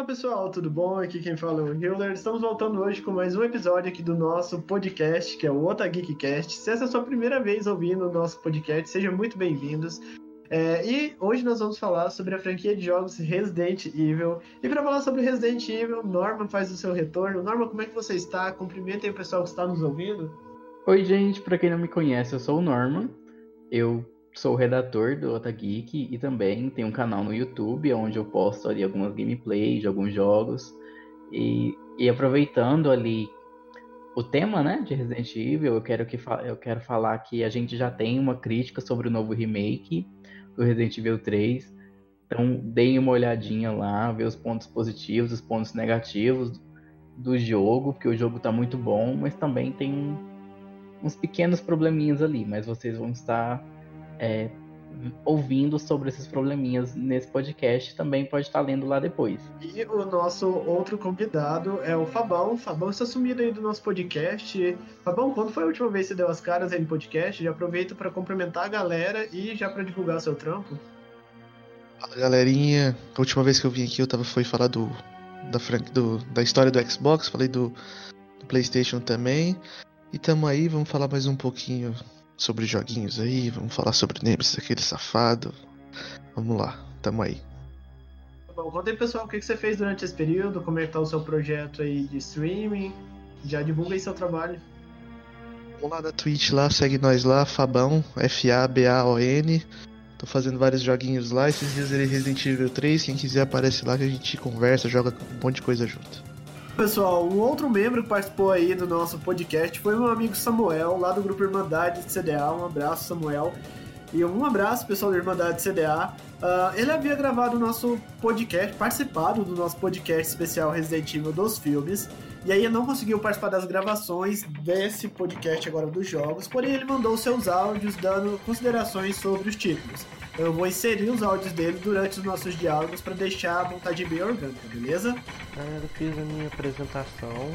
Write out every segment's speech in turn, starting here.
Fala pessoal, tudo bom? Aqui quem fala é o Hiller. Estamos voltando hoje com mais um episódio aqui do nosso podcast, que é o Ota Geekcast. Se essa é a sua primeira vez ouvindo o nosso podcast, sejam muito bem-vindos. É, e hoje nós vamos falar sobre a franquia de jogos Resident Evil. E para falar sobre Resident Evil, Norman faz o seu retorno. Norman, como é que você está? Cumprimentem o pessoal que está nos ouvindo. Oi, gente, para quem não me conhece, eu sou o Norman. Eu sou redator do Otageek e também tenho um canal no YouTube onde eu posto ali algumas gameplays de alguns jogos. E, e aproveitando ali o tema né, de Resident Evil, eu quero, que eu quero falar que a gente já tem uma crítica sobre o novo remake do Resident Evil 3. Então deem uma olhadinha lá, ver os pontos positivos, os pontos negativos do jogo, porque o jogo está muito bom, mas também tem uns pequenos probleminhas ali, mas vocês vão estar é, ouvindo sobre esses probleminhas nesse podcast, também pode estar lendo lá depois. E o nosso outro convidado é o Fabão. Fabão está sumido aí do nosso podcast. Fabão, quando foi a última vez que você deu as caras aí no podcast? Já aproveito para cumprimentar a galera e já para divulgar seu trampo. Fala galerinha, a última vez que eu vim aqui eu tava foi falar do da, do, da história do Xbox, falei do, do PlayStation também. E tamo aí, vamos falar mais um pouquinho sobre joguinhos aí, vamos falar sobre Nemesis, aquele safado. Vamos lá, tamo aí. Bom, conta aí pessoal o que você fez durante esse período, como é que tá o seu projeto aí de streaming, já divulga aí seu trabalho. Vamos lá na Twitch lá, segue nós lá, Fabão, F-A-B-A-O-N. Tô fazendo vários joguinhos lá, esses dias ele Resident Evil 3, quem quiser aparece lá que a gente conversa, joga um monte de coisa junto. Pessoal, um outro membro que participou aí do nosso podcast foi meu amigo Samuel, lá do grupo Irmandade de CDA. Um abraço, Samuel. E um abraço, pessoal da Irmandade CDA. Uh, ele havia gravado o nosso podcast, participado do nosso podcast especial Resident Evil dos filmes. E aí não conseguiu participar das gravações desse podcast agora dos jogos, porém ele mandou seus áudios dando considerações sobre os títulos. Eu vou inserir os áudios dele durante os nossos diálogos para deixar a montagem bem orgânica, beleza? Ah, eu fiz a minha apresentação,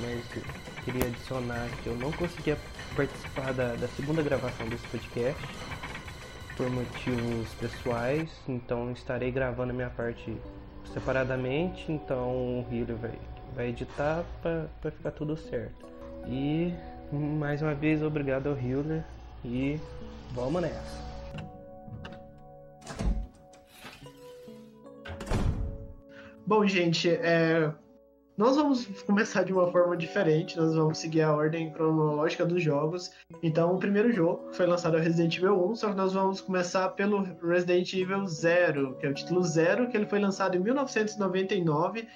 mas queria adicionar que eu não conseguia participar da, da segunda gravação desse podcast por motivos pessoais, então estarei gravando a minha parte separadamente, então o Hilo vai, vai editar para ficar tudo certo. E mais uma vez obrigado ao Hiller e vamos nessa. Bom, gente, é... nós vamos começar de uma forma diferente, nós vamos seguir a ordem cronológica dos jogos. Então, o primeiro jogo foi lançado é Resident Evil 1, só que nós vamos começar pelo Resident Evil 0, que é o título 0, que ele foi lançado em 1999.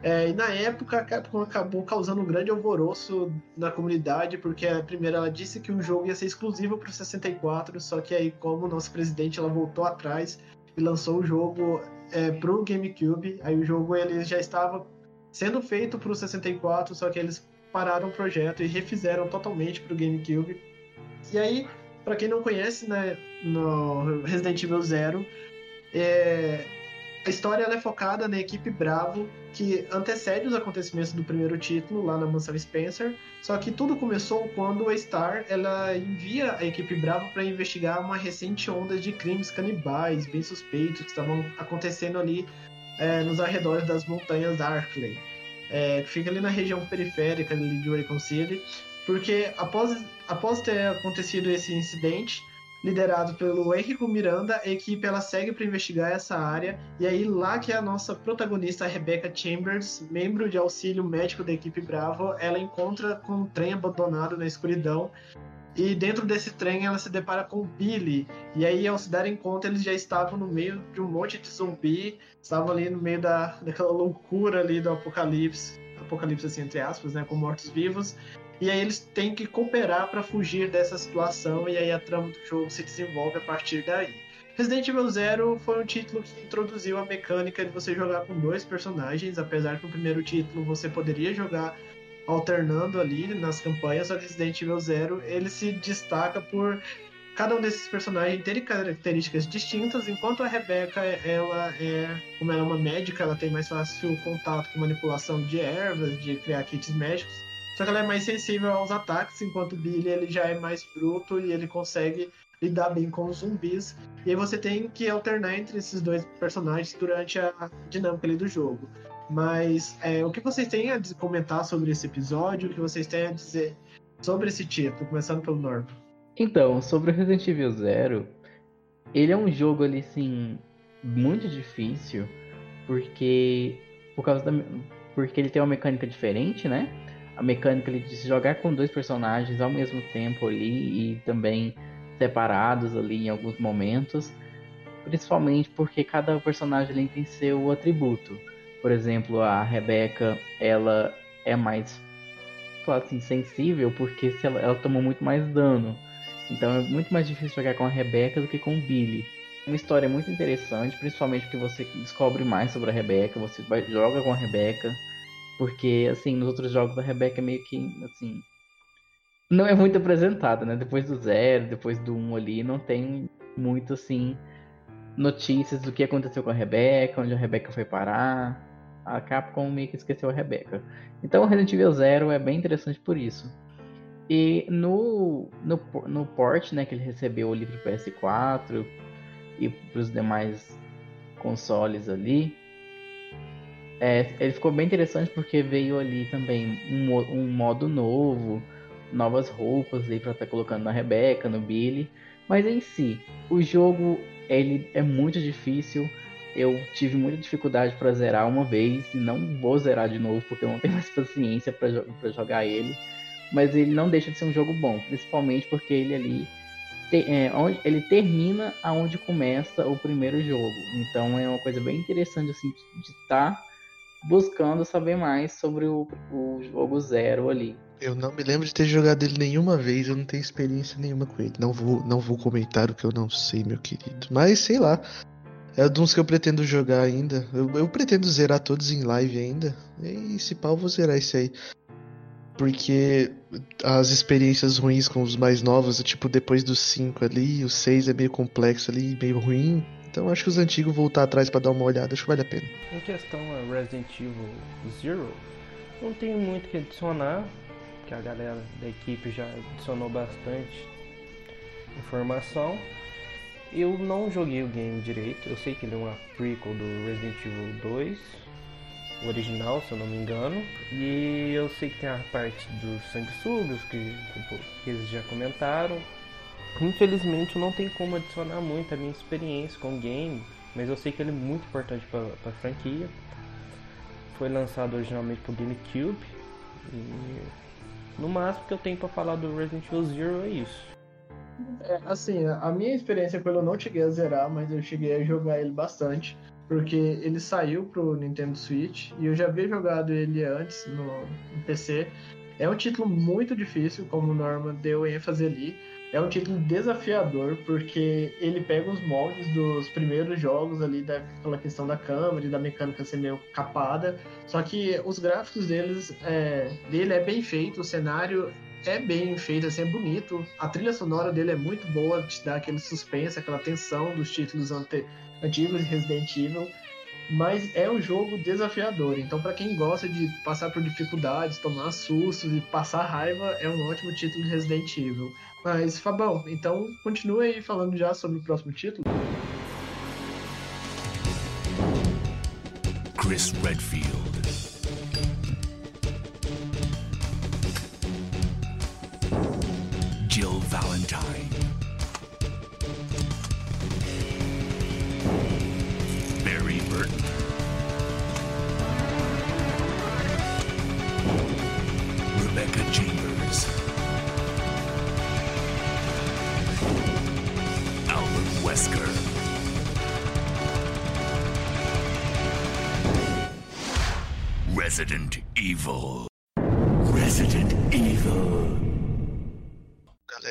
É, e na época a Capcom acabou causando um grande alvoroço na comunidade, porque a primeira ela disse que o jogo ia ser exclusivo para o 64, só que aí como o nosso presidente ela voltou atrás e lançou o jogo é, para o GameCube, aí o jogo ele já estava sendo feito para o 64, só que eles pararam o projeto e refizeram totalmente para o GameCube. E aí, para quem não conhece, né, no Resident Evil Zero, é, a história é focada na equipe Bravo, que antecede os acontecimentos do primeiro título lá na mansão Spencer. Só que tudo começou quando a Star ela envia a equipe Bravo para investigar uma recente onda de crimes canibais bem suspeitos que estavam acontecendo ali é, nos arredores das montanhas Arkley, é, que fica ali na região periférica de Raycon City. Porque após, após ter acontecido esse incidente, liderado pelo Henrico Miranda, a equipe ela segue para investigar essa área e aí lá que a nossa protagonista Rebecca Chambers, membro de auxílio médico da equipe Bravo, ela encontra com um trem abandonado na escuridão e dentro desse trem ela se depara com o Billy. E aí, ao se darem conta, eles já estavam no meio de um monte de zumbi, estavam ali no meio da, daquela loucura ali do apocalipse. Apocalipse, assim, entre aspas, né? Com mortos-vivos. E aí eles têm que cooperar para fugir dessa situação e aí a trama do jogo se desenvolve a partir daí. Resident Evil Zero foi um título que introduziu a mecânica de você jogar com dois personagens, apesar que no primeiro título você poderia jogar alternando ali nas campanhas, só que Resident Evil Zero ele se destaca por cada um desses personagens tem características distintas, enquanto a Rebecca, ela é, como ela é uma médica, ela tem mais fácil contato com manipulação de ervas, de criar kits médicos. Só que ela é mais sensível aos ataques, enquanto o Billy ele já é mais bruto e ele consegue lidar bem com os zumbis. E aí você tem que alternar entre esses dois personagens durante a dinâmica ali do jogo. Mas é, o que vocês têm a comentar sobre esse episódio? O que vocês têm a dizer sobre esse título? Começando pelo Norman. Então, sobre Resident Evil Zero, ele é um jogo ali, assim, muito difícil, porque por causa da, porque ele tem uma mecânica diferente, né? A mecânica de se jogar com dois personagens ao mesmo tempo ali e também separados ali em alguns momentos, principalmente porque cada personagem ali tem seu atributo. Por exemplo, a Rebecca, ela é mais assim, sensível porque ela, ela tomou muito mais dano. Então é muito mais difícil jogar com a Rebecca do que com o Billy. Uma história muito interessante, principalmente porque você descobre mais sobre a Rebecca, você joga com a Rebecca, porque assim, nos outros jogos a Rebecca é meio que assim. Não é muito apresentada, né? Depois do zero, depois do um ali, não tem muito assim notícias do que aconteceu com a Rebecca, onde a Rebecca foi parar. A Capcom meio que esqueceu a Rebecca. Então o Resident Evil Zero é bem interessante por isso. E no, no, no port, né, que ele recebeu o livro PS4 e para os demais consoles ali, é, ele ficou bem interessante porque veio ali também um, um modo novo, novas roupas ali para estar tá colocando na Rebeca, no Billy. Mas em si, o jogo ele é muito difícil. Eu tive muita dificuldade para zerar uma vez e não vou zerar de novo porque eu não tenho mais paciência para jogar ele mas ele não deixa de ser um jogo bom, principalmente porque ele ali te, é, onde, ele termina aonde começa o primeiro jogo. Então é uma coisa bem interessante assim de estar tá buscando saber mais sobre o, o jogo zero ali. Eu não me lembro de ter jogado ele nenhuma vez, eu não tenho experiência nenhuma com ele. Não vou, não vou comentar o que eu não sei, meu querido. Mas sei lá. É de uns que eu pretendo jogar ainda. Eu, eu pretendo zerar todos em live ainda. E se pau, vou zerar esse aí porque as experiências ruins com os mais novos, tipo depois dos 5 ali, o 6 é meio complexo ali, meio ruim. Então acho que os antigos voltar atrás para dar uma olhada, acho que vale a pena. Em questão a Resident Evil Zero, não tenho muito que adicionar, que a galera da equipe já adicionou bastante informação. Eu não joguei o game direito, eu sei que ele é uma prequel do Resident Evil 2, o original, se eu não me engano. E eu sei que tem a parte dos sanguessugas que, que eles já comentaram. Infelizmente não tenho como adicionar muito a minha experiência com o game, mas eu sei que ele é muito importante para a franquia. Foi lançado originalmente por GameCube. E no máximo que eu tenho para falar do Resident Evil Zero é isso. É, assim, a minha experiência com ele eu não cheguei a zerar, mas eu cheguei a jogar ele bastante porque ele saiu pro Nintendo Switch e eu já havia jogado ele antes no, no PC. É um título muito difícil, como o Norman deu ênfase ali. É um título desafiador, porque ele pega os moldes dos primeiros jogos ali, daquela questão da câmera e da mecânica ser meio capada. Só que os gráficos deles, é, dele é bem feito, o cenário é bem feito, assim, é bonito. A trilha sonora dele é muito boa, te dá aquele suspense, aquela tensão dos títulos anteriores antigos de Resident Evil, mas é um jogo desafiador. Então, para quem gosta de passar por dificuldades, tomar sustos e passar raiva, é um ótimo título de Resident Evil. Mas, Fabão, então continue aí falando já sobre o próximo título. Chris Redfield.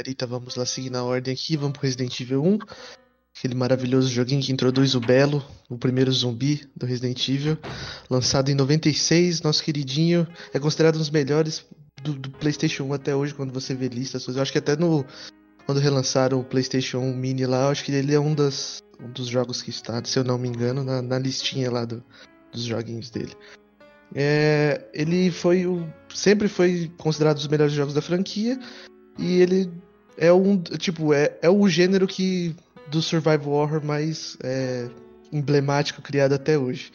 Galerita, vamos lá seguir na ordem aqui. Vamos pro Resident Evil 1. Aquele maravilhoso joguinho que introduz o Belo, o primeiro zumbi do Resident Evil. Lançado em 96, nosso queridinho. É considerado um dos melhores do, do, PlayStation 1 até hoje, quando você vê listas. Eu acho que até no quando relançaram o PlayStation Mini lá, eu acho que ele é um, das, um dos jogos que está, se eu não me engano, na, na listinha lá do, dos joguinhos dele. É, ele foi o, sempre foi considerado um dos melhores jogos da franquia e ele é um tipo é, é o gênero que do survival horror mais é, emblemático criado até hoje.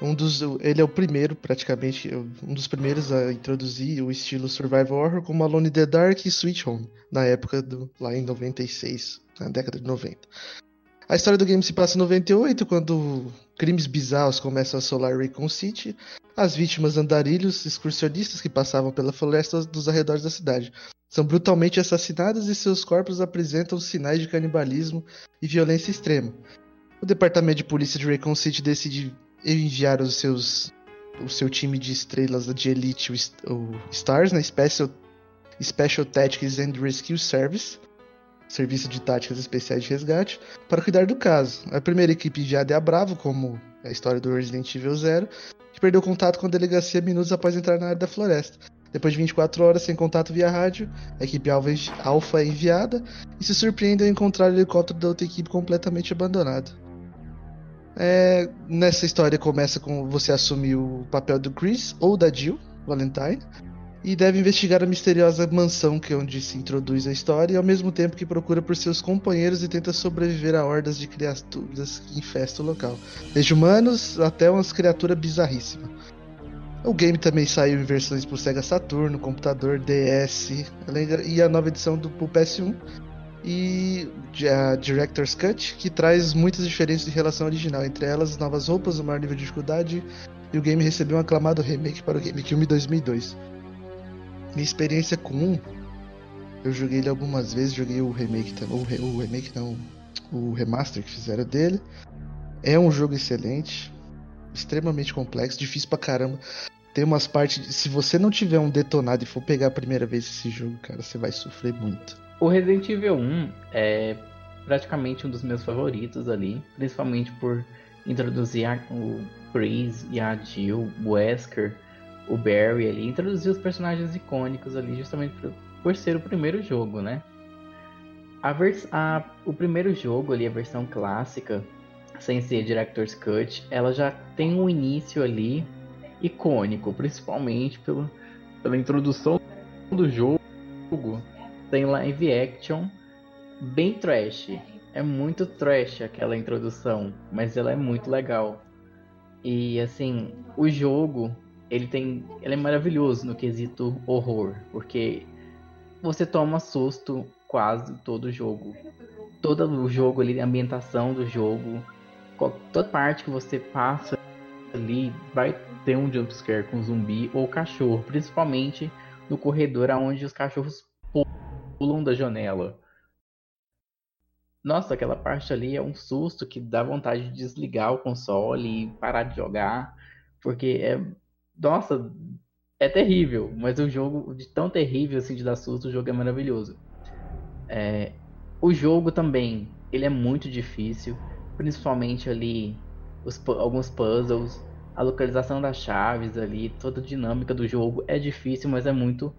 Um dos, ele é o primeiro, praticamente, um dos primeiros a introduzir o estilo survival horror como Alone in the Dark e Sweet Home, na época do lá em 96, na década de 90. A história do game se passa em 98, quando crimes bizarros começam a assolar Raycon City. As vítimas andarilhos excursionistas que passavam pela floresta dos arredores da cidade são brutalmente assassinadas e seus corpos apresentam sinais de canibalismo e violência extrema. O departamento de polícia de Raycon City decide enviar os seus o seu time de estrelas de elite, o Stars, na né? Special, Special Tactics and Rescue Service, Serviço de Táticas Especiais de Resgate, para cuidar do caso. A primeira equipe enviada é a Bravo, como a história do Resident Evil Zero, que perdeu contato com a delegacia minutos após entrar na área da floresta. Depois de 24 horas sem contato via rádio, a equipe Alpha é enviada e se surpreende ao encontrar o helicóptero da outra equipe completamente abandonado. É, nessa história começa com você assumir o papel do Chris ou da Jill Valentine e deve investigar a misteriosa mansão que é onde se introduz a história e ao mesmo tempo que procura por seus companheiros e tenta sobreviver a hordas de criaturas que infestam o local, desde humanos até umas criaturas bizarríssimas. O game também saiu em versões para Sega Saturno, computador, DS e a nova edição do PS1 e a Director's Cut, que traz muitas diferenças em relação ao original, entre elas novas roupas, um maior nível de dificuldade, e o game recebeu um aclamado remake para o GameCube 2002. Minha experiência com um, eu joguei ele algumas vezes, joguei o remake também, o, remake não, o remaster que fizeram dele. É um jogo excelente, extremamente complexo, difícil pra caramba. Tem umas partes, se você não tiver um detonado e for pegar a primeira vez esse jogo, cara, você vai sofrer muito. O Resident Evil 1 é praticamente um dos meus favoritos ali, principalmente por introduzir a, o Chris e a Jill, o Wesker, o Barry ali, introduzir os personagens icônicos ali justamente por, por ser o primeiro jogo, né? A vers a, o primeiro jogo ali, a versão clássica, sem ser Director's Cut, ela já tem um início ali icônico, principalmente pelo, pela introdução do jogo tem live action bem trash. É muito trash aquela introdução, mas ela é muito legal. E assim, o jogo, ele tem, ele é maravilhoso no quesito horror, porque você toma susto quase todo o jogo. Todo o jogo ali, a ambientação do jogo, toda parte que você passa ali vai ter um jumpscare com zumbi ou cachorro, principalmente no corredor onde os cachorros pulam da janela. Nossa, aquela parte ali é um susto que dá vontade de desligar o console e parar de jogar, porque é, nossa, é terrível, mas o jogo de tão terrível assim de dar susto, o jogo é maravilhoso. É, o jogo também, ele é muito difícil, principalmente ali os, alguns puzzles, a localização das chaves ali, toda a dinâmica do jogo é difícil, mas é muito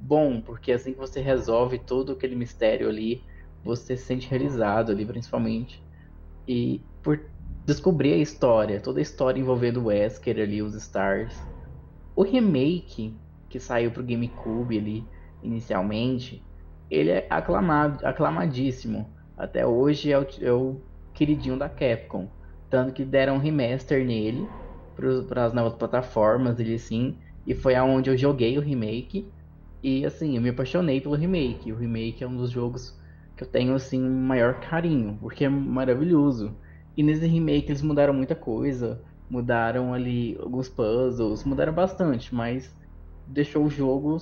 bom, porque assim que você resolve todo aquele mistério ali, você se sente realizado ali, principalmente. E por descobrir a história, toda a história envolvendo o Wesker ali, os Stars. O remake que saiu pro GameCube ali, inicialmente, ele é aclamado, aclamadíssimo. Até hoje é o, é o queridinho da Capcom. Tanto que deram um remaster nele para as novas plataformas, ele sim. E foi aonde eu joguei o remake. E assim, eu me apaixonei pelo remake. O remake é um dos jogos que eu tenho assim maior carinho, porque é maravilhoso. E nesse remake eles mudaram muita coisa, mudaram ali alguns puzzles, mudaram bastante, mas deixou o jogo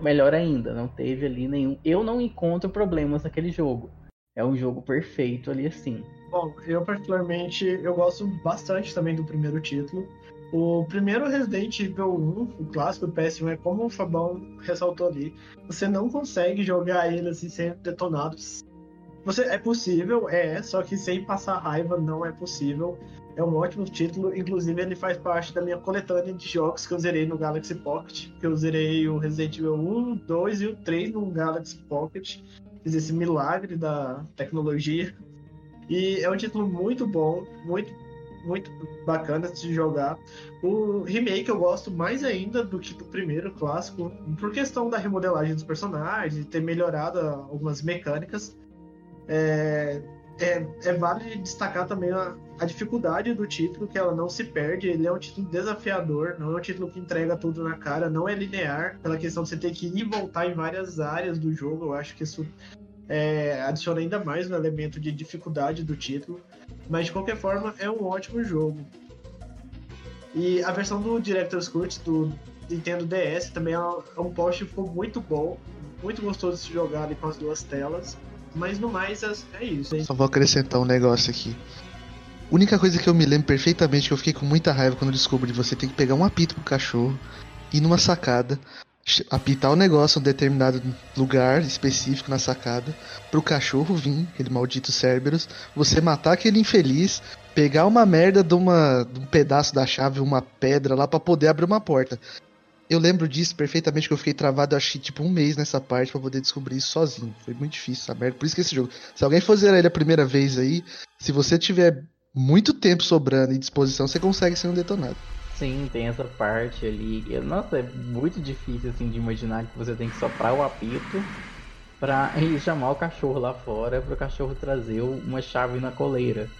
melhor ainda. Não teve ali nenhum. Eu não encontro problemas naquele jogo. É um jogo perfeito ali assim. Bom, eu particularmente eu gosto bastante também do primeiro título. O primeiro Resident Evil 1, o clássico PS1, é como o Fabão ressaltou ali. Você não consegue jogar ele assim sem detonados. Você é possível, é, só que sem passar raiva não é possível. É um ótimo título, inclusive ele faz parte da minha coletânea de jogos que eu zerei no Galaxy Pocket. Que eu zerei o Resident Evil 1, 2 e o 3 no Galaxy Pocket. Fiz esse milagre da tecnologia. E é um título muito bom, muito muito bacana de jogar. O remake eu gosto mais ainda do que do primeiro clássico, por questão da remodelagem dos personagens, ter melhorado algumas mecânicas. É, é, é válido destacar também a, a, dificuldade do título, que ela não se perde. Ele é um título desafiador, não é um título que entrega tudo na cara, não é linear, pela questão de você ter que ir e voltar em várias áreas do jogo. Eu acho que isso é, adiciona ainda mais um elemento de dificuldade do título. Mas de qualquer forma, é um ótimo jogo. E a versão do Director's Cut do Nintendo DS também é um post ficou muito bom, muito gostoso de se jogar ali com as duas telas. Mas no mais é, é isso. Hein? Só vou acrescentar um negócio aqui. A única coisa que eu me lembro perfeitamente que eu fiquei com muita raiva quando descobri você tem que pegar um apito pro cachorro, ir numa sacada, apitar o negócio em um determinado lugar específico na sacada, pro cachorro vir, aquele maldito Cerberus, você matar aquele infeliz, pegar uma merda de, uma, de um pedaço da chave, uma pedra lá para poder abrir uma porta. Eu lembro disso perfeitamente que eu fiquei travado, acho tipo um mês nessa parte para poder descobrir isso sozinho. Foi muito difícil essa merda. Por isso que esse jogo, se alguém for zerar ele a primeira vez aí, se você tiver muito tempo sobrando e disposição, você consegue ser um detonado. Sim, tem essa parte ali. Nossa, é muito difícil assim de imaginar que você tem que soprar o apito pra chamar o cachorro lá fora para o cachorro trazer uma chave na coleira.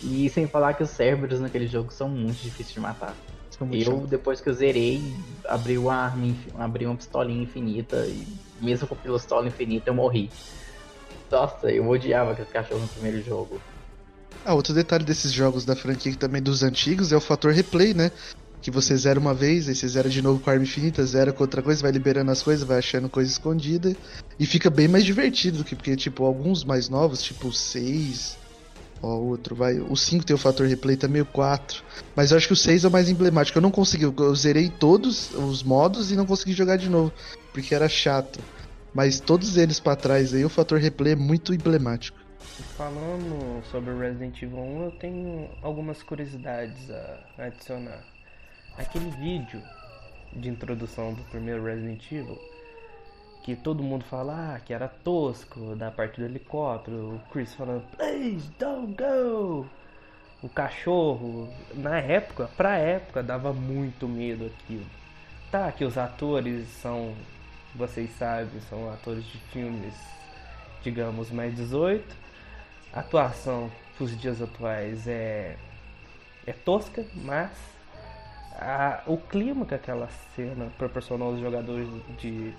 E sem falar que os cérebros naquele jogo são muito difíceis de matar. Eu, depois que eu zerei, abri uma arma, abri uma pistolinha infinita e mesmo com a pistola infinita eu morri. Nossa, eu odiava aquele cachorro no primeiro jogo. Ah, outro detalhe desses jogos da franquia também dos antigos é o fator replay, né? Que você zera uma vez, aí você zera de novo com a arma infinita, zera com outra coisa, vai liberando as coisas, vai achando coisa escondida. E fica bem mais divertido do que, porque, tipo, alguns mais novos, tipo o 6, ó, outro, vai. O 5 tem o fator replay também, o 4. Mas eu acho que o 6 é o mais emblemático. Eu não consegui, eu zerei todos os modos e não consegui jogar de novo, porque era chato. Mas todos eles para trás aí, o fator replay é muito emblemático. Falando sobre Resident Evil 1, eu tenho algumas curiosidades a adicionar. Aquele vídeo de introdução do primeiro Resident Evil, que todo mundo fala ah, que era tosco, da parte do helicóptero, o Chris falando, please don't go! O cachorro, na época, pra época, dava muito medo aquilo. Tá, que os atores são, vocês sabem, são atores de filmes, digamos, mais 18 a atuação os dias atuais é, é tosca, mas a, o clima que aquela cena proporcionou aos jogadores de,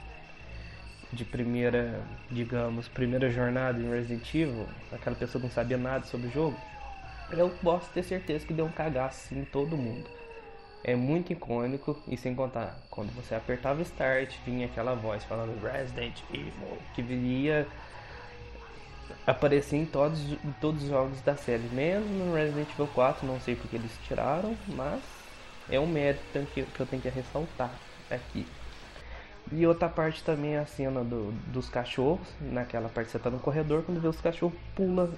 de primeira, digamos, primeira jornada em Resident Evil, aquela pessoa não sabia nada sobre o jogo, eu posso ter certeza que deu um cagaço em todo mundo. É muito icônico e sem contar, quando você apertava Start, vinha aquela voz falando Resident Evil, que viria aparecer em todos, em todos os jogos da série, menos no Resident Evil 4, não sei porque eles tiraram, mas é um mérito que, que eu tenho que ressaltar aqui. E outra parte também é a cena do, dos cachorros, naquela parte você tá no corredor, quando vê os cachorros pula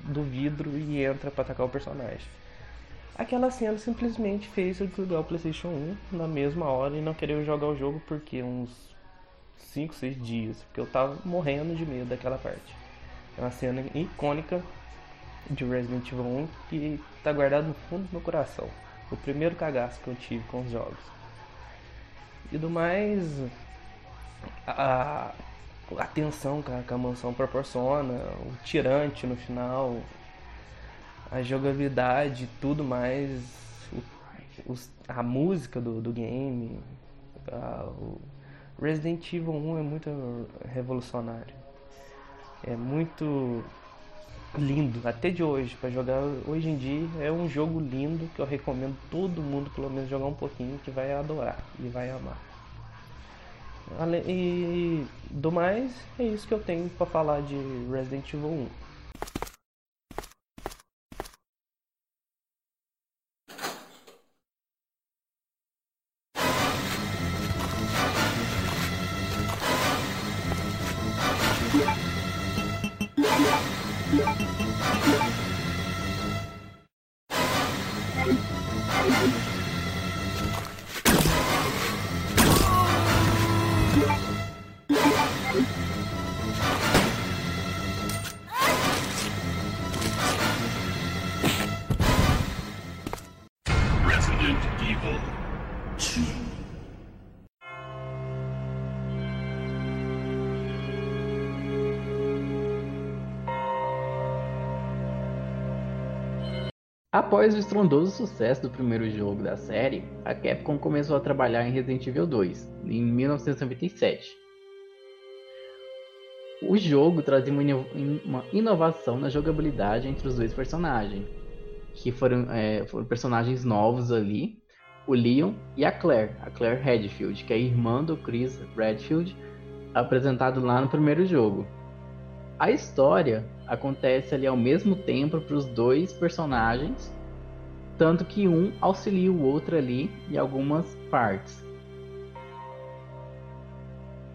do vidro e entra para atacar o personagem. Aquela cena simplesmente fez eu desligar o PlayStation 1 na mesma hora e não querer jogar o jogo porque uns 5, 6 dias, porque eu tava morrendo de medo daquela parte. É uma cena icônica de Resident Evil 1 que está guardado no fundo do meu coração. O primeiro cagaço que eu tive com os jogos. E do mais, a, a tensão que a, que a mansão proporciona, o tirante no final, a jogabilidade tudo mais, o, os, a música do, do game. A, o Resident Evil 1 é muito revolucionário é muito lindo, até de hoje, para jogar hoje em dia é um jogo lindo que eu recomendo todo mundo pelo menos jogar um pouquinho que vai adorar e vai amar. E do mais, é isso que eu tenho para falar de Resident Evil 1. Após o estrondoso sucesso do primeiro jogo da série, a Capcom começou a trabalhar em Resident Evil 2, em 1997. O jogo trazia uma ino- uma inovação na jogabilidade entre os dois personagens, que foram, é, foram personagens novos ali, o Leon e a Claire, a Claire Redfield, que é a irmã do Chris Redfield, apresentado lá no primeiro jogo. A história acontece ali ao mesmo tempo para os dois personagens, tanto que um auxilia o outro ali em algumas partes.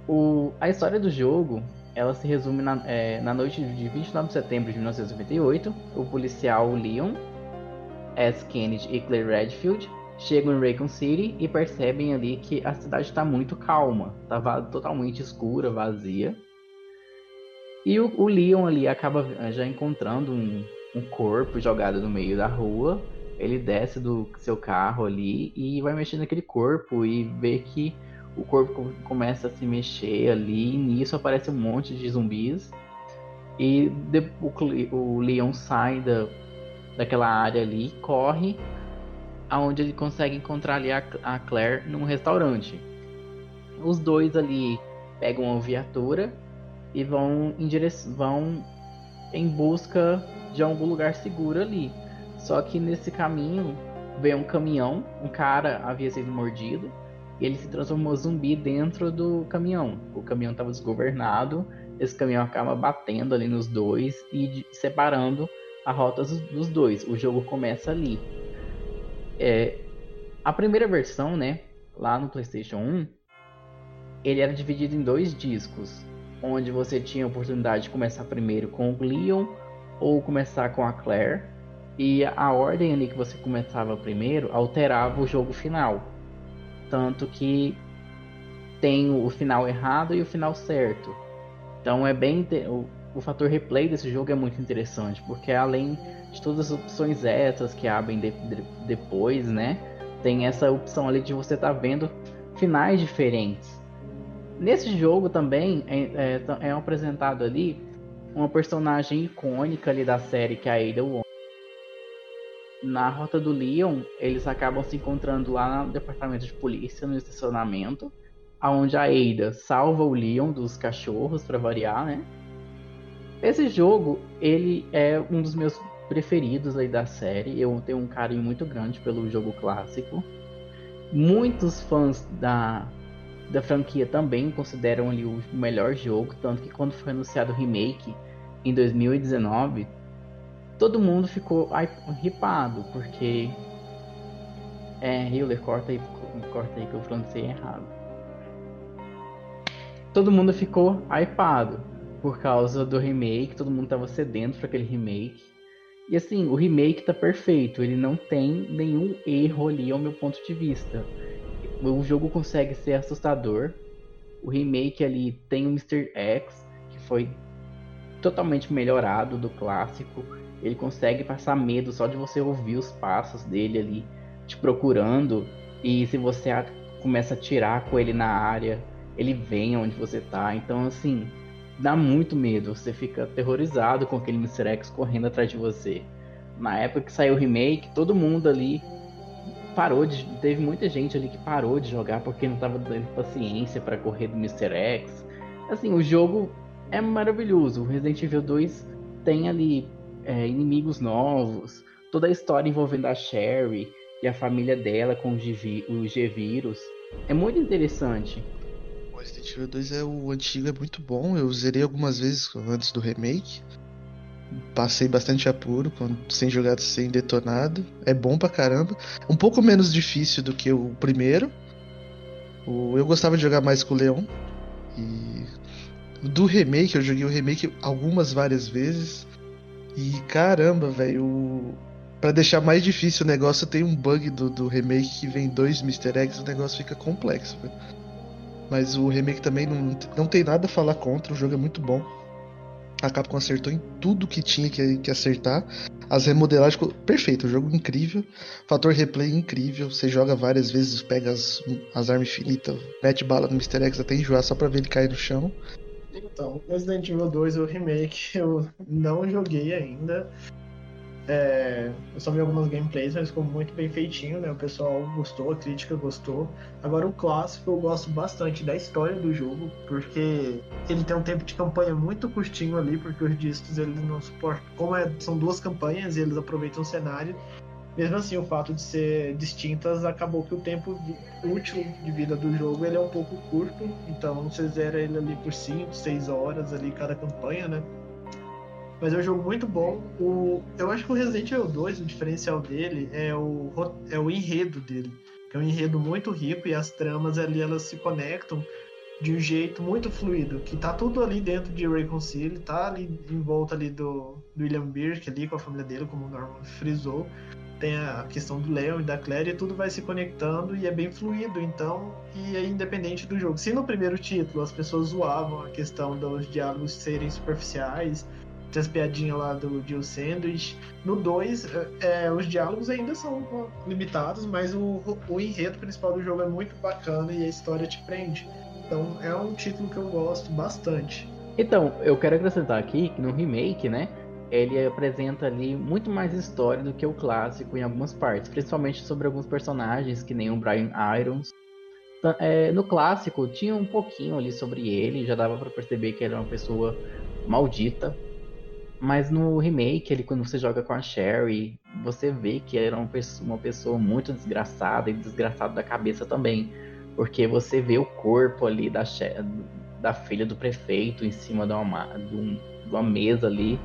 O- a história do jogo ela se resume na, é, na noite de 29 de setembro de 1998. O policial Leon, S. Kennedy e Claire Redfield chegam em Raycon City e percebem ali que a cidade está muito calma, está totalmente escura, vazia. E o, o Leon ali acaba já encontrando um, um corpo jogado no meio da rua. Ele desce do seu carro ali e vai mexer naquele corpo e vê que o corpo co- começa a se mexer ali. E nisso aparece um monte de zumbis. E de- o, o Leon sai da, daquela área ali, corre aonde ele consegue encontrar ali a, a Claire num restaurante. Os dois ali pegam uma viatura e vão em direção vão em busca de algum lugar seguro ali. Só que nesse caminho vem um caminhão, um cara havia sido mordido e ele se transformou zumbi dentro do caminhão. O caminhão estava desgovernado, esse caminhão acaba batendo ali nos dois e separando a rota dos, dos dois. O jogo começa ali. É, a primeira versão, né, lá no PlayStation 1, ele era dividido em dois discos onde você tinha a oportunidade de começar primeiro com o Leon ou começar com a Claire. E a ordem ali que você começava primeiro alterava o jogo final. Tanto que tem o final errado e o final certo. Então é bem. O, o fator replay desse jogo é muito interessante, porque além de todas as opções extras que abrem de- de- depois, né? Tem essa opção ali de você estar vendo finais diferentes. Nesse jogo também é, é, é apresentado ali uma personagem icônica ali da série que é a Ada Wong. Na rota do Leon, eles acabam se encontrando lá no departamento de polícia, no estacionamento, aonde a Ada salva o Leon dos cachorros para variar, né? Esse jogo, ele é um dos meus preferidos aí da série. Eu tenho um carinho muito grande pelo jogo clássico. Muitos fãs da da franquia também consideram ali o melhor jogo, tanto que quando foi anunciado o remake em 2019, todo mundo ficou hypado, porque é, Hiller, corta aí, corta aí que eu pronunciei errado. Todo mundo ficou hypado por causa do remake, todo mundo tava sedento para aquele remake. E assim, o remake tá perfeito, ele não tem nenhum erro ali ao meu ponto de vista o jogo consegue ser assustador. O remake ali tem o Mr. X, que foi totalmente melhorado do clássico. Ele consegue passar medo só de você ouvir os passos dele ali te procurando. E se você a- começa a tirar com ele na área, ele vem onde você tá. Então, assim, dá muito medo. Você fica aterrorizado com aquele Mr. X correndo atrás de você. Na época que saiu o remake, todo mundo ali parou de. Teve muita gente ali que parou de jogar porque não tava dando paciência para correr do Mr. X. Assim, o jogo é maravilhoso. O Resident Evil 2 tem ali é, inimigos novos, toda a história envolvendo a Sherry e a família dela com o G-Vírus. É muito interessante. O Resident Evil 2 é o antigo, é muito bom. Eu zerei algumas vezes antes do remake. Passei bastante apuro, sem jogar sem detonado. É bom pra caramba. Um pouco menos difícil do que o primeiro. Eu gostava de jogar mais com o Leon. E do remake, eu joguei o remake algumas várias vezes. E caramba, velho. Pra deixar mais difícil o negócio, tem um bug do, do remake que vem dois Mr. X, o negócio fica complexo, velho. Mas o remake também não, não tem nada a falar contra, o jogo é muito bom. A Capcom acertou em tudo que tinha que, que acertar. As remodelagens perfeito, o jogo incrível. Fator replay incrível. Você joga várias vezes, pega as, as armas infinitas, mete bala no Mr. X até enjoar só pra ver ele cair no chão. Então, Resident Evil 2, o remake, eu não joguei ainda. É, eu só vi algumas gameplays, mas ficou muito bem feitinho, né? O pessoal gostou, a crítica gostou. Agora o clássico eu gosto bastante da história do jogo, porque ele tem um tempo de campanha muito curtinho ali, porque os discos eles não suportam. Como é, são duas campanhas e eles aproveitam o cenário, mesmo assim o fato de ser distintas acabou que o tempo útil de vida do jogo ele é um pouco curto, então você zera ele ali por 5, 6 horas ali cada campanha, né? Mas é um jogo muito bom. O, eu acho que o Resident Evil 2, o diferencial dele é o, é o enredo dele. Que é um enredo muito rico e as tramas ali elas se conectam de um jeito muito fluido. Que tá tudo ali dentro de Reconcile, tá ali em volta ali do, do William Birk ali com a família dele, como o Norman frisou. Tem a questão do Leon e da Claire e tudo vai se conectando e é bem fluido, então, e é independente do jogo. Se no primeiro título as pessoas zoavam a questão dos diálogos serem superficiais, as piadinhas lá do Jill Sandwich. No 2, é, é, os diálogos ainda são limitados, mas o, o enredo principal do jogo é muito bacana e a história te prende. Então é um título que eu gosto bastante. Então, eu quero acrescentar aqui que no remake, né? Ele apresenta ali muito mais história do que o clássico em algumas partes, principalmente sobre alguns personagens, que nem o Brian Irons. É, no clássico tinha um pouquinho ali sobre ele, já dava para perceber que ele era uma pessoa maldita, mas no remake, ele, quando você joga com a Sherry, você vê que era uma pessoa, uma pessoa muito desgraçada e desgraçada da cabeça também. Porque você vê o corpo ali da, da filha do prefeito em cima de uma, um, de uma mesa ali.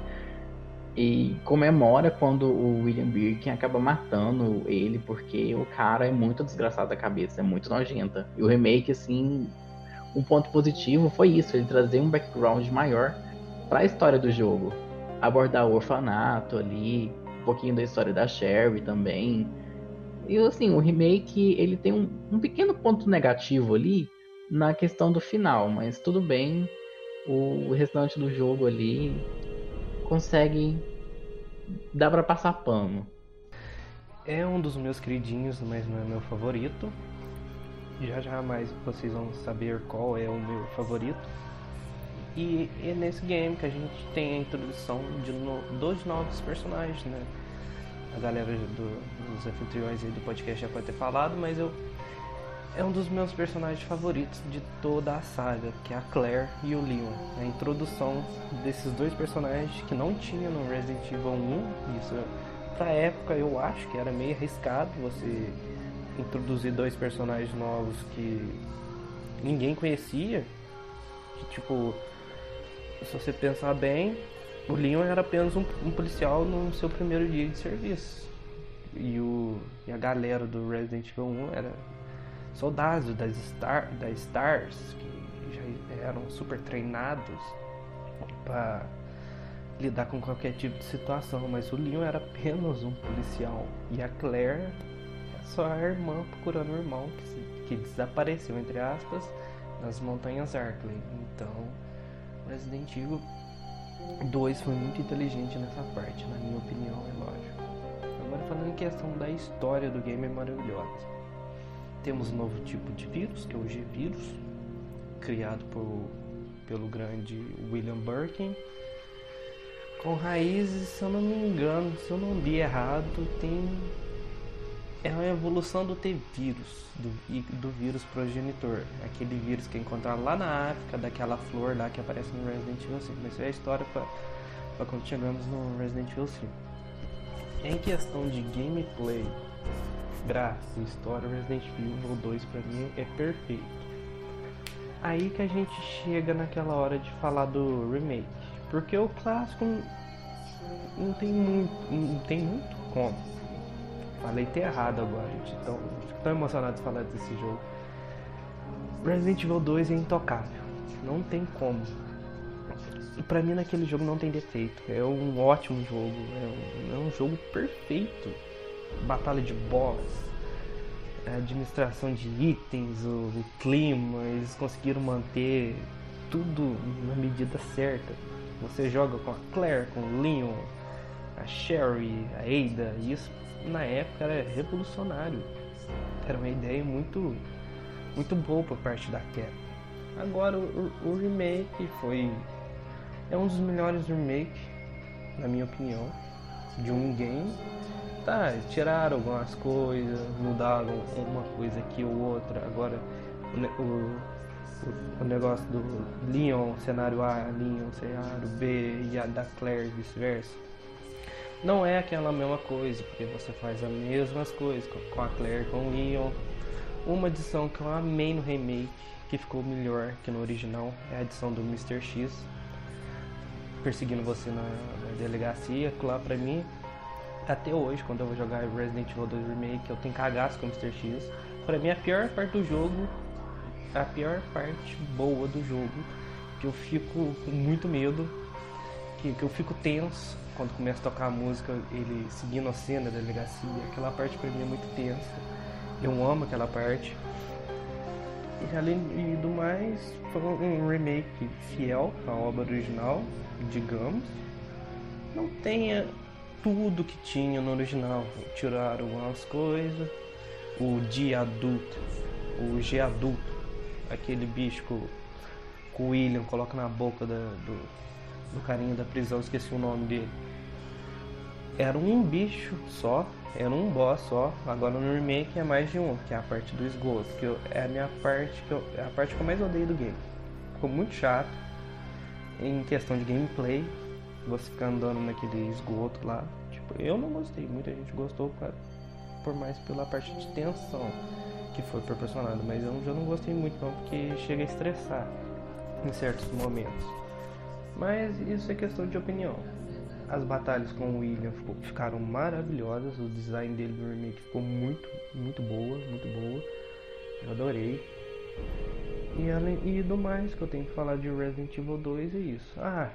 E comemora quando o William Birkin acaba matando ele, porque o cara é muito desgraçado da cabeça, é muito nojenta. E o remake, assim, um ponto positivo foi isso, ele trazer um background maior para a história do jogo abordar o orfanato ali, um pouquinho da história da Sherry também. E assim, o remake ele tem um, um pequeno ponto negativo ali na questão do final, mas tudo bem. O, o restante do jogo ali consegue. dá para passar pano. É um dos meus queridinhos, mas não é meu favorito. Já jamais vocês vão saber qual é o meu favorito. E é nesse game que a gente tem a introdução de no, dois novos personagens, né? A galera do, dos anfitriões aí do podcast já pode ter falado, mas eu é um dos meus personagens favoritos de toda a saga, que é a Claire e o Leon. A introdução desses dois personagens que não tinha no Resident Evil 1, isso pra época eu acho que era meio arriscado você introduzir dois personagens novos que ninguém conhecia. Que, tipo, se você pensar bem, o Leon era apenas um, um, policial no seu primeiro dia de serviço. E, o, e a galera do Resident Evil 1 era soldados das, Star, das Stars, que já eram super treinados para lidar com qualquer tipo de situação. Mas o Leon era apenas um policial. E a Claire é só a irmã procurando o irmão que, que desapareceu, entre aspas, nas montanhas Arkley. Então Resident Evil 2 foi muito inteligente nessa parte, na minha opinião, é lógico. Agora falando em questão da história do game é maravilhosa. Temos um novo tipo de vírus, que é o G-Vírus, criado por, pelo grande William Birkin. Com raízes, se eu não me engano, se eu não li errado, tem é uma evolução do T-vírus, do, do vírus progenitor. Aquele vírus que é encontrado lá na África, daquela flor lá que aparece no Resident Evil 5. Mas isso é a história para quando chegamos no Resident Evil 5. Em questão de gameplay, e história, Resident Evil 2 para mim é perfeito. Aí que a gente chega naquela hora de falar do remake. Porque o clássico não tem muito, não tem muito como Falei até errado agora, gente. Então, fico tão emocionado de falar desse jogo. Resident Evil 2 é intocável. Não tem como. E pra mim naquele jogo não tem defeito. É um ótimo jogo. É um, é um jogo perfeito. Batalha de boss. administração de itens, o, o clima, eles conseguiram manter tudo na medida certa. Você joga com a Claire, com o Leon, a Sherry, a Ada, e isso na época era revolucionário. Era uma ideia muito, muito boa por parte da Capcom. Agora o, o remake foi é um dos melhores remakes, na minha opinião, de um game. Tá, tiraram algumas coisas, mudaram uma coisa aqui ou outra. Agora o, o, o negócio do Leon, cenário A, Leon, cenário B e a da Claire vice-versa. Não é aquela mesma coisa, porque você faz as mesmas coisas com a Claire, com o Leon. Uma edição que eu amei no remake, que ficou melhor que no original, é a edição do Mr. X, perseguindo você na, na delegacia, lá pra mim, até hoje, quando eu vou jogar Resident Evil 2 Remake, eu tenho cagaço com o Mr. X. Pra mim, a pior parte do jogo, a pior parte boa do jogo, que eu fico com muito medo, que, que eu fico tenso quando começa a tocar a música, ele seguindo a cena da delegacia, aquela parte pra mim é muito tensa. Eu amo aquela parte. E além do mais, foi um remake fiel à obra original, digamos. Não tenha tudo que tinha no original. Tiraram algumas coisas. O dia adulto, o G adulto, aquele bicho que o William coloca na boca da, do, do carinha da prisão, esqueci o nome dele. Era um bicho só, era um boss só. Agora no remake é mais de um, que é a parte do esgoto, que eu, é a minha parte que eu, é a parte que eu mais odeio do game. Ficou muito chato em questão de gameplay, você ficar andando naquele esgoto lá. Tipo, eu não gostei, muita gente gostou por, por mais pela parte de tensão que foi proporcionada, mas eu já não gostei muito não, porque chega a estressar em certos momentos. Mas isso é questão de opinião. As batalhas com o William ficaram maravilhosas, o design dele no remake ficou muito, muito boa, muito boa. Eu adorei. E, além, e do mais que eu tenho que falar de Resident Evil 2 é isso. Ah,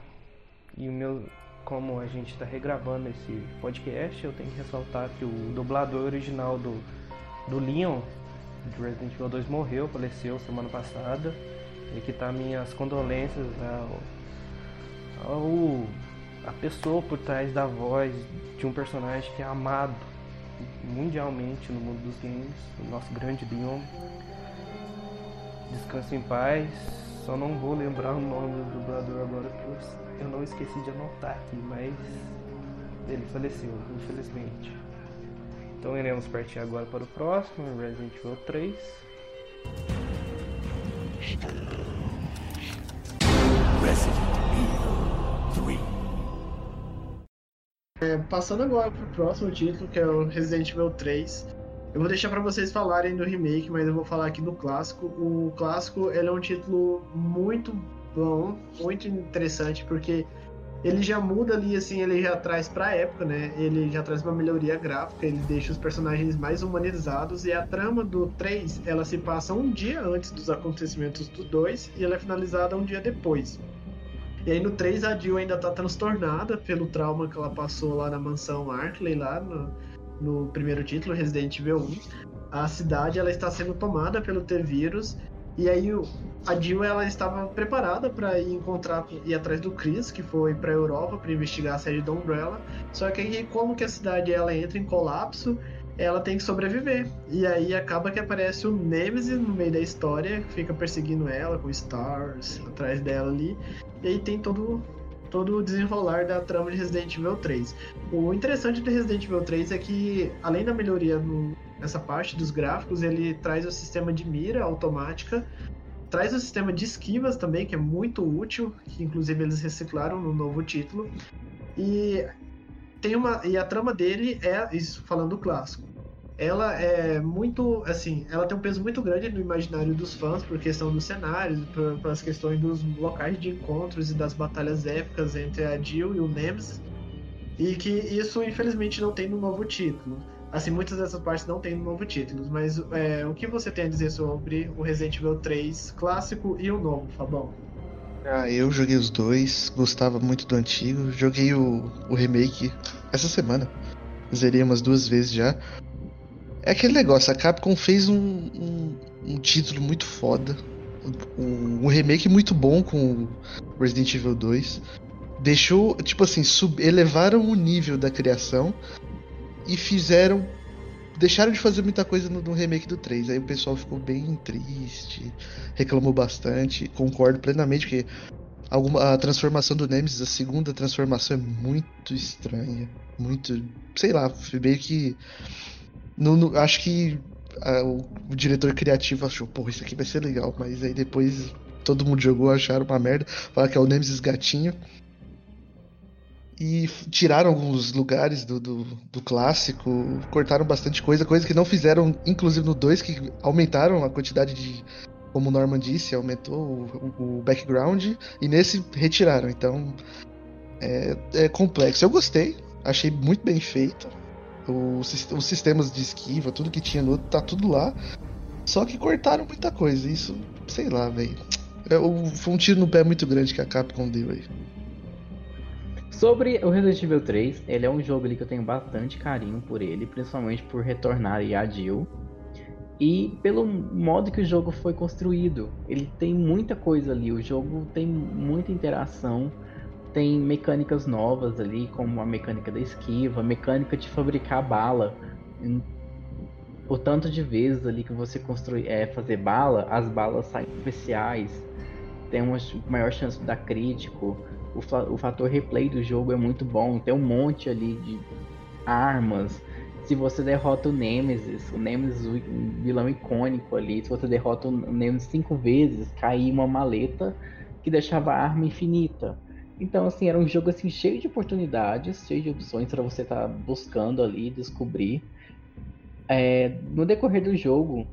e o meu. Como a gente está regravando esse podcast, eu tenho que ressaltar que o dublador original do, do Leon de Resident Evil 2 morreu, faleceu semana passada. E que tá minhas condolências ao, ao a pessoa por trás da voz de um personagem que é amado mundialmente no mundo dos games, o nosso grande Leon. Descanse em paz. Só não vou lembrar o nome do dublador agora porque eu não esqueci de anotar aqui, mas ele faleceu, infelizmente. Então iremos partir agora para o próximo, Resident Evil 3. Resident Evil 3. É, passando agora pro próximo título, que é o Resident Evil 3. Eu vou deixar para vocês falarem do remake, mas eu vou falar aqui do clássico. O clássico ele é um título muito bom, muito interessante, porque ele já muda ali, assim, ele já traz pra época, né? Ele já traz uma melhoria gráfica, ele deixa os personagens mais humanizados e a trama do 3, ela se passa um dia antes dos acontecimentos do 2 e ela é finalizada um dia depois. E aí no 3 a Jill ainda tá transtornada pelo trauma que ela passou lá na mansão Arkley, lá no, no primeiro título, Resident Evil 1. A cidade ela está sendo tomada pelo T-Vírus e aí a Jill ela estava preparada para ir encontrar ir atrás do Chris, que foi para Europa para investigar a sede da Umbrella. Só que aí como que a cidade ela entra em colapso, ela tem que sobreviver. E aí acaba que aparece o Nemesis no meio da história, fica perseguindo ela com Stars atrás dela ali. E aí tem todo todo o desenrolar da trama de Resident Evil 3. O interessante de Resident Evil 3 é que, além da melhoria no, nessa parte dos gráficos, ele traz o sistema de mira automática, traz o sistema de esquivas também, que é muito útil, que inclusive eles reciclaram no novo título. E tem uma e a trama dele é isso falando do clássico ela é muito, assim, ela tem um peso muito grande no imaginário dos fãs por questão dos cenários, por as questões dos locais de encontros e das batalhas épicas entre a Jill e o Nemesis, e que isso infelizmente não tem no novo título. Assim, muitas dessas partes não tem no novo título, mas é, o que você tem a dizer sobre o Resident Evil 3 clássico e o novo, Fabão? Ah, eu joguei os dois, gostava muito do antigo, joguei o, o remake essa semana. Zerei umas duas vezes já. É aquele negócio, a Capcom fez um, um, um título muito foda. Um, um, remake muito bom com Resident Evil 2. Deixou, tipo assim, sub, elevaram o nível da criação e fizeram. Deixaram de fazer muita coisa no, no remake do 3. Aí o pessoal ficou bem triste, reclamou bastante. Concordo plenamente que alguma, a transformação do Nemesis, a segunda transformação é muito estranha. Muito. Sei lá, meio que. No, no, acho que a, o, o, diretor criativo achou, porra, isso aqui vai ser legal, mas aí depois todo mundo jogou, acharam uma merda, falaram que é o Nemesis gatinho. E tiraram alguns lugares do, do, do, clássico, cortaram bastante coisa, coisa que não fizeram, inclusive no 2, que aumentaram a quantidade de, como o Norman disse, aumentou o, o background, e nesse retiraram. Então é, é, complexo. Eu gostei, achei muito bem feito. Os sistemas de esquiva, tudo que tinha no outro, tá tudo lá. Só que cortaram muita coisa. Isso, sei lá, velho. É, foi um tiro no pé muito grande que a Capcom deu aí. Sobre o Resident Evil 3, ele é um jogo ali que eu tenho bastante carinho por ele, principalmente por retornar a Jill e pelo modo que o jogo foi construído. Ele tem muita coisa ali, o jogo tem muita interação, tem mecânicas novas ali, como a mecânica da esquiva, a mecânica de fabricar bala. O tanto de vezes ali que você construir, é, fazer bala, as balas saem especiais, tem uma maior chance de dar crítico. O, o fator replay do jogo é muito bom, tem um monte ali de armas, se você derrota o Nemesis, o Nemesis, um vilão icônico ali, se você derrota o Nemesis cinco vezes, caía uma maleta que deixava a arma infinita. Então, assim, era um jogo assim cheio de oportunidades, cheio de opções para você estar tá buscando ali, descobrir. É, no decorrer do jogo,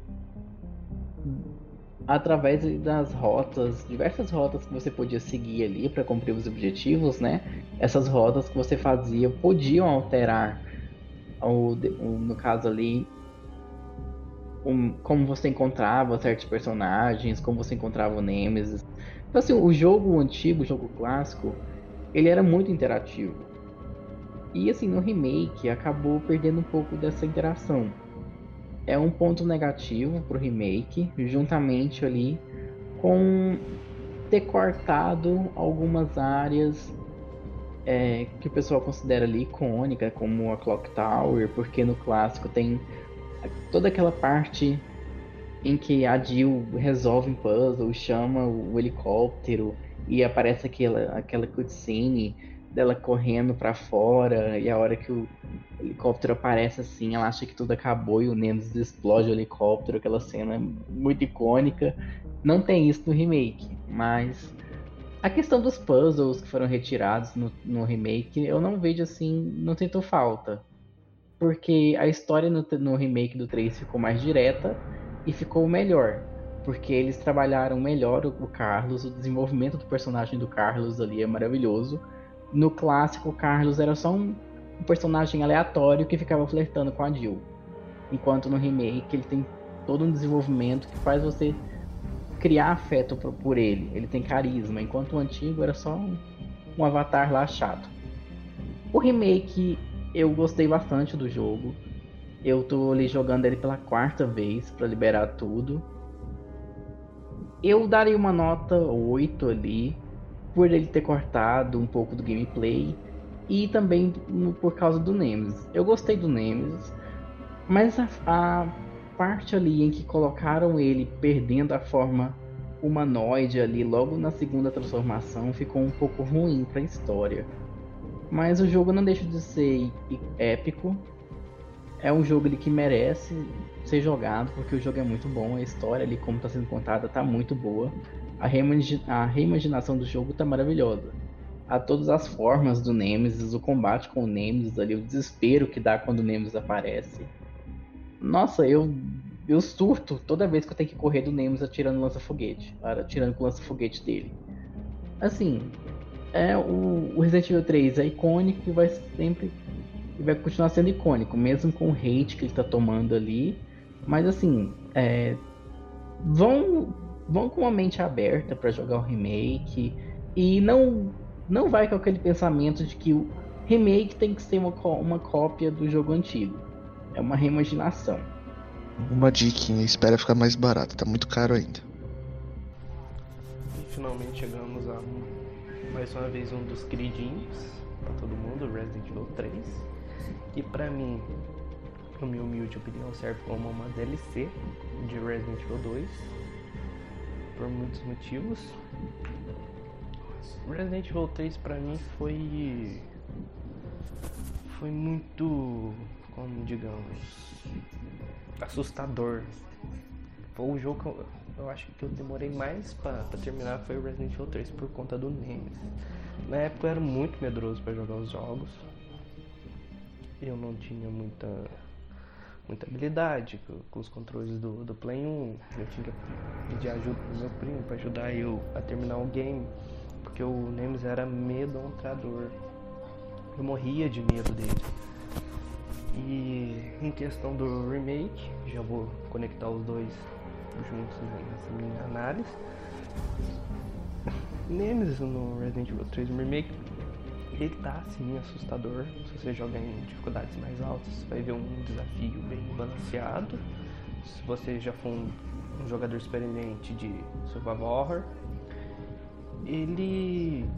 através das rotas, diversas rotas que você podia seguir ali para cumprir os objetivos, né? Essas rotas que você fazia podiam alterar ou, no caso ali, um, como você encontrava certos personagens, como você encontrava o Nemesis. Então assim, o jogo antigo, o jogo clássico, ele era muito interativo. E assim, no remake acabou perdendo um pouco dessa interação. É um ponto negativo pro remake, juntamente ali com ter cortado algumas áreas é, que o pessoal considera ali icônica, como a Clock Tower, porque no clássico tem toda aquela parte em que a Jill resolve um puzzle, chama o helicóptero e aparece aquela, aquela cutscene dela correndo para fora e a hora que o helicóptero aparece assim, ela acha que tudo acabou e o Nemesis explode o helicóptero, aquela cena é muito icônica. Não tem isso no remake, mas a questão dos puzzles que foram retirados no, no remake, eu não vejo assim, não sinto falta. Porque a história no, no remake do 3 ficou mais direta e ficou melhor. Porque eles trabalharam melhor o, Carlos, o desenvolvimento do personagem do Carlos ali é maravilhoso. No clássico, o Carlos era só um, personagem aleatório que ficava flertando com a Jill. Enquanto no remake ele tem todo um desenvolvimento que faz você criar afeto por, por ele. Ele tem carisma, enquanto o antigo era só um, um avatar lá chato. O remake eu gostei bastante do jogo. Eu tô ali jogando ele pela quarta vez para liberar tudo. Eu daria uma nota 8 ali por ele ter cortado um pouco do gameplay e também por causa do Nemesis. Eu gostei do Nemesis, mas a, a parte ali em que colocaram ele perdendo a forma humanoide ali logo na segunda transformação ficou um pouco ruim para a história. Mas o jogo não deixa de ser épico. É um jogo ali que merece ser jogado porque o jogo é muito bom, a história ali como está sendo contada está muito boa. A, a reimaginação do jogo está maravilhosa. A todas as formas do Nemesis, o combate com o Nemesis ali, o desespero que dá quando o Nemesis aparece nossa, eu eu surto toda vez que eu tenho que correr do Nemesis atirando lança-foguete. Atirando com o lança-foguete dele. Assim, é o, Resident Evil 3 é icônico e vai sempre. E vai continuar sendo icônico, mesmo com o hate que ele tá tomando ali. Mas assim, é, vão, vão com a mente aberta para jogar o remake. E não, não vai com aquele pensamento de que o remake tem que ser uma, uma cópia do jogo antigo é uma reimaginação. uma diquinha, espera ficar mais barato, tá muito caro ainda. E finalmente chegamos a mais uma vez um dos queridinhos pra todo mundo, Resident Evil 3. Que pra mim, na minha humilde opinião, serve como uma DLC de Resident Evil 2. Por muitos motivos. Resident Evil 3 pra mim foi. Foi muito. Como digamos. assustador. Foi o jogo que eu, eu acho que eu demorei mais pra terminar foi o Resident Evil 3 por conta do Nemesis. Na época eu era muito medroso pra jogar os jogos. Eu não tinha muita muita habilidade com, os controles do, do Play 1. Eu tinha que pedir ajuda pro meu primo pra ajudar eu a terminar o game. Porque o Nemesis era medrontrador. Eu morria de medo dele. E em questão do remake, já vou conectar os dois juntos nessa minha análise. Nemesis no Resident Evil 3 Remake, ele tá assim assustador. Se você jogar em dificuldades mais altas, você vai ver um desafio bem balanceado. Se você já for um, um jogador experiente de survival horror, ele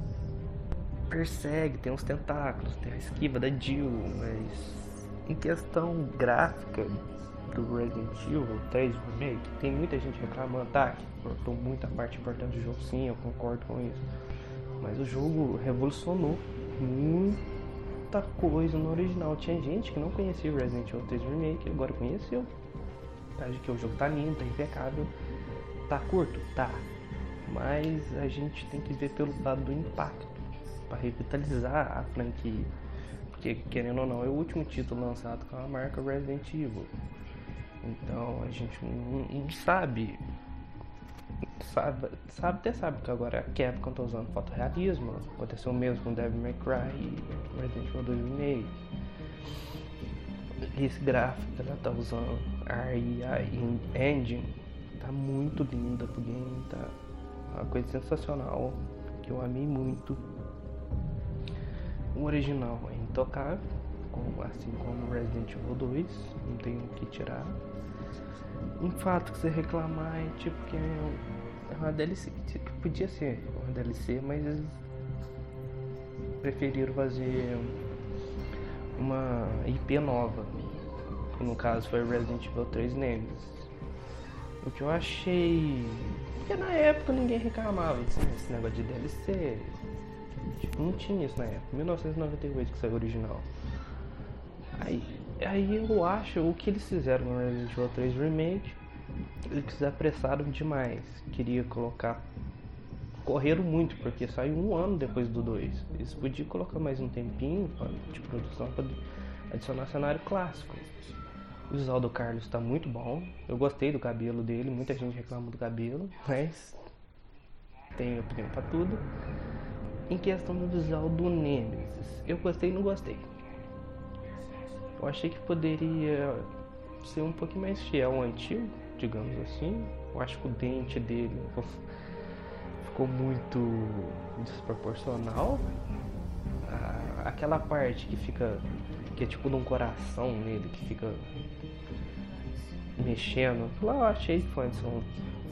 persegue, tem uns tentáculos, tem a esquiva da Jill, mas em questão gráfica do Resident Evil 3 Remake, tem muita gente reclamando, tá, que cortou muita parte importante do jogo, sim, eu concordo com isso. Mas o jogo revolucionou muita coisa no original. Tinha gente que não conhecia o Resident Evil 3 Remake agora conheceu. Tá, de que o jogo tá lindo, tá impecável. Tá curto? Tá. Mas a gente tem que ver pelo lado do impacto. para revitalizar a franquia. Porque, querendo ou não, é o último título lançado com a marca Resident Evil. Então a gente não, não sabe. Sabe, sabe, até sabe que agora a Capcom tá usando fotorrealismo. Aconteceu o mesmo com Devil May Cry e Resident Evil 2 Remake. Esse gráfico que ela tá usando, a AI Engine, tá muito linda pro game, tá uma coisa sensacional que eu amei muito. O original é intocável, assim como Resident Evil 2, não tem o que tirar. Um fato que você reclamar é tipo que é é uma DLC, que podia ser uma DLC, mas eles preferiram fazer uma IP nova, que no caso foi Resident Evil 3 Nemesis. O que eu achei. Porque na época ninguém reclamava desse esse negócio de DLC. Tipo, não tinha isso na época. 1998 que saiu o original. Aí, aí eu acho o que eles fizeram no Resident Evil 3 Remake. Eles apressaram demais. Queria colocar. Correram muito, porque saiu um ano depois do 2. Eles podiam colocar mais um tempinho de produção para adicionar cenário clássico. O visual do Carlos está muito bom. Eu gostei do cabelo dele. Muita gente reclama do cabelo, mas tem opinião pra tudo. Em questão do visual do Nemesis, eu gostei e não gostei. Eu achei que poderia ser um pouquinho mais fiel ao antigo, digamos assim. Eu acho que o dente dele ficou- muito desproporcional. Aquela parte que fica. que é tipo de um coração nele, que fica mexendo. Lá eu achei que foi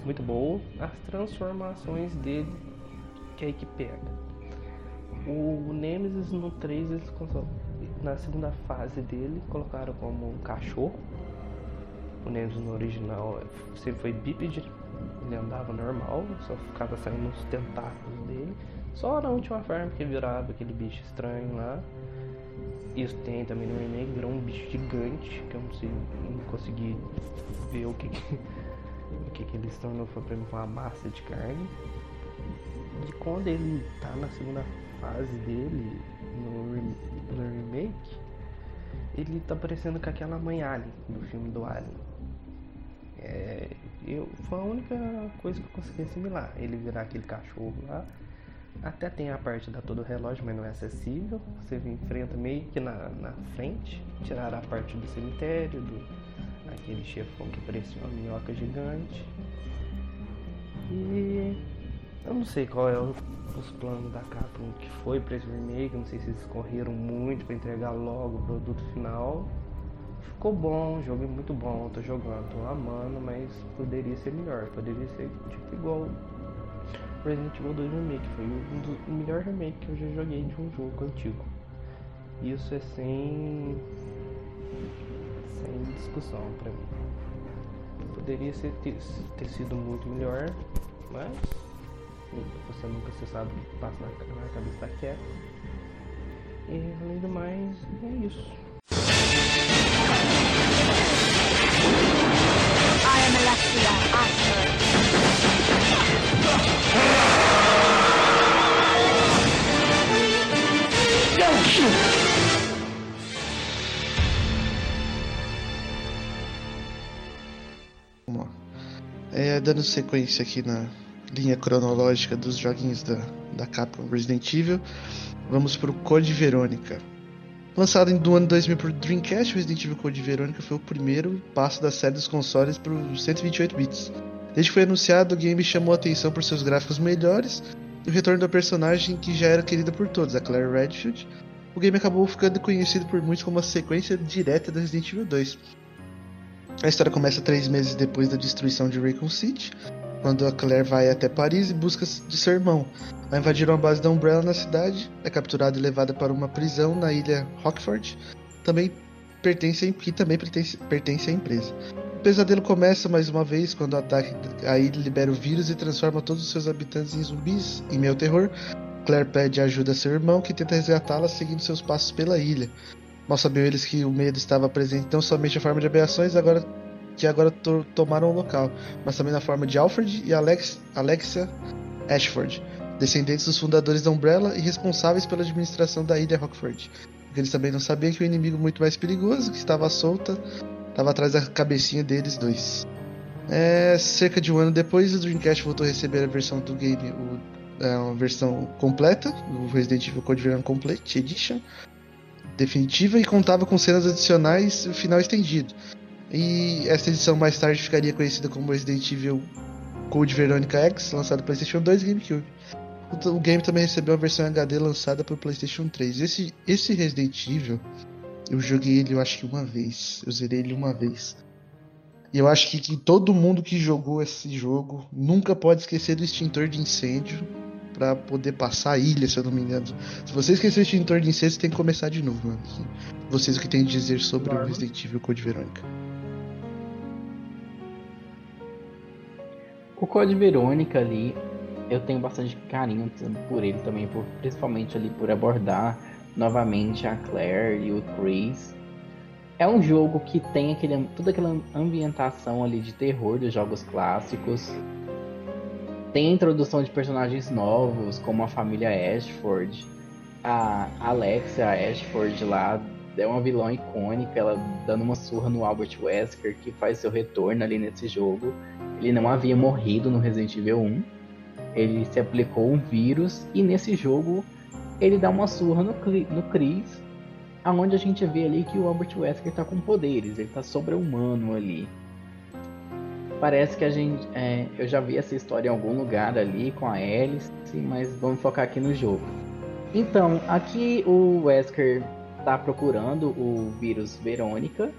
muito boa. As transformações dele que é aí que pega. O Nemesis no 3 eles na segunda fase dele colocaram como um cachorro. O Nemesis no original sempre foi bípede, ele andava normal, só ficava saindo os tentáculos dele. Só na última forma que virava aquele bicho estranho lá. Isso tem também no remake, virou um bicho gigante, que eu não sei, não consegui ver o que que, o que, que ele se tornou, foi uma massa de carne. E quando ele tá na segunda fase dele, no, no remake, ele tá parecendo com aquela mãe Alien do filme do Alien. É, eu, foi a única coisa que eu consegui assimilar. Ele virar aquele cachorro lá. Até tem a parte da todo relógio, mas não é acessível. Você enfrenta meio que na, na frente. Tirar a parte do cemitério, do aquele chefão que parecia uma minhoca gigante. E eu não sei qual é o- os planos da Capcom que foi pra esse remake. Não sei se eles correram muito pra entregar logo o produto final. ficou bom, o jogo é muito bom, tô jogando, tô amando, mas poderia ser melhor, poderia ser tipo igual Resident Evil 2 Remake, foi um dos melhores remake que eu já joguei de um jogo antigo. Isso é sem sem discussão pra mim. Poderia ser, ter, ter sido muito melhor, mas você nunca se sabe o que passa na, na cabeça da Cat. E além do mais, é isso. I am Alexia. É, dando sequência aqui na linha cronológica dos joguinhos da, da Capcom Resident Evil, vamos pro Code Verônica. Lançado no ano 2000 por Dreamcast, Resident Evil Code Verônica foi o primeiro passo da série dos consoles para os 128 bits. Desde que foi anunciado, o game chamou a atenção por seus gráficos melhores e o retorno da personagem que já era querida por todos, a Claire Redfield. O game acabou ficando conhecido por muitos como a sequência direta do Resident Evil 2. A história começa três meses depois da destruição de Raccoon City, quando a Claire vai até Paris em busca de seu irmão. Ao invadir uma base da Umbrella na cidade, é capturada e levada para uma prisão na ilha Rockford, também pertence a, que também pertence, pertence à empresa. O pesadelo começa mais uma vez quando o ataque a ilha libera o vírus e transforma todos os seus habitantes em zumbis. Em meio ao terror, Claire pede ajuda a seu irmão, que tenta resgatá-la seguindo seus passos pela ilha. Mal sabiam eles que o medo estava presente não somente em forma de aberrações, agora que agora to tomaram o local, mas também na forma de Alfred e Alex Alexia Ashford, descendentes dos fundadores da Umbrella e responsáveis pela administração da ilha Rockford. Porque eles também não sabiam que o inimigo muito mais perigoso, que estava solta, estava atrás da cabecinha deles dois. É, cerca de um ano depois, o Dreamcast voltou a receber a versão do game, o, é, uma versão completa, o Resident Evil Code Venom Complete Edition, definitiva e contava com cenas adicionais e final estendido. E essa edição mais tarde ficaria conhecida como Resident Evil Code Veronica X, lançado no PlayStation 2 e GameCube. O, o game também recebeu uma versão HD lançada para o PlayStation 3. Esse, esse Resident Evil, eu joguei ele eu acho que uma vez. Eu zerei ele uma vez. E eu acho que, que todo mundo que jogou esse jogo nunca pode esquecer do extintor de incêndio para poder passar a ilha, se eu não me engano. Se você esquecer o extintor de incêndio, você tem que começar de novo, mano. Vocês o que tem a dizer sobre Claro. o Resident Evil Code Verônica? O Code Verônica ali, eu tenho bastante carinho por ele também, por, principalmente ali por abordar novamente a Claire e o Chris. É um jogo que tem aquele, toda aquela ambientação ali de terror dos jogos clássicos. Tem a introdução de personagens novos, como a família Ashford. A Alexia Ashford lá é uma vilã icônica, ela dando uma surra no Albert Wesker, que faz seu retorno ali nesse jogo. Ele não havia morrido no Resident Evil 1. Ele se aplicou um vírus e nesse jogo ele dá uma surra no, no Chris, aonde a gente vê ali que o Albert Wesker tá com poderes, ele tá sobre-humano ali. Parece que a gente. é, eu já vi essa história em algum lugar ali com a Alice, mas vamos focar aqui no jogo. Então, aqui o Wesker tá procurando o vírus Verônica,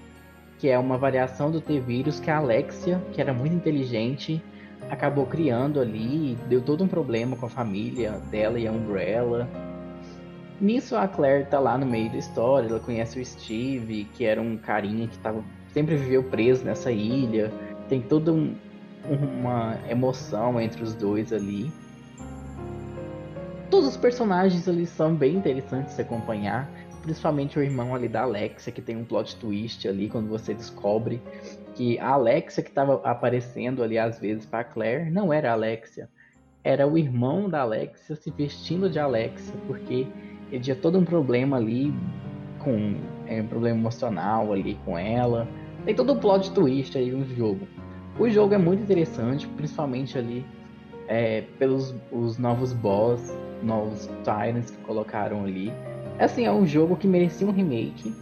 que é uma variação do T-vírus que a Alexia, que era muito inteligente, acabou criando ali, deu todo um problema com a família dela e a Umbrella. Nisso a Claire tá lá no meio da história, ela conhece o Steve, que era um carinha que tava, sempre viveu preso nessa ilha. Tem toda um- uma emoção entre os dois ali. Todos os personagens ali são bem interessantes de se acompanhar, principalmente o irmão ali da Alexia, que tem um plot twist ali quando você descobre que a Alexia que estava aparecendo ali às vezes para Claire não era a Alexia, era o irmão da Alexia se vestindo de Alexia, porque ele tinha todo um problema ali com é, um problema emocional ali com ela. Tem todo um plot twist aí no jogo. O jogo é muito interessante, principalmente ali é, pelos os novos boss, novos Tyrants que colocaram ali. Assim, é um jogo que merecia um remake.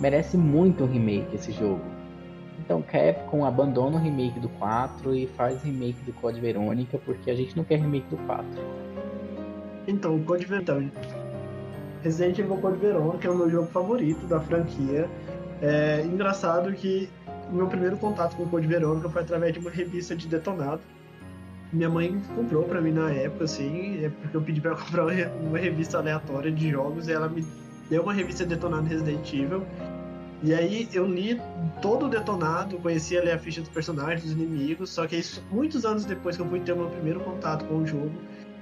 Merece muito um remake esse jogo. Então Capcom abandona o remake do 4 e faz remake do Code Verônica, porque a gente não quer remake do 4. Então, o Code Verônica. Resident Evil Code Verônica é o meu jogo favorito da franquia. É engraçado que meu primeiro contato com o Code Verônica foi através de uma revista de detonado. Minha mãe comprou pra mim na época, assim, é porque eu pedi pra ela comprar uma revista aleatória de jogos e ela me deu uma revista detonada Resident Evil. E aí eu li todo o detonado, conhecia ali a ficha dos personagens, dos inimigos, só que isso muitos anos depois que eu fui ter o meu primeiro contato com o jogo.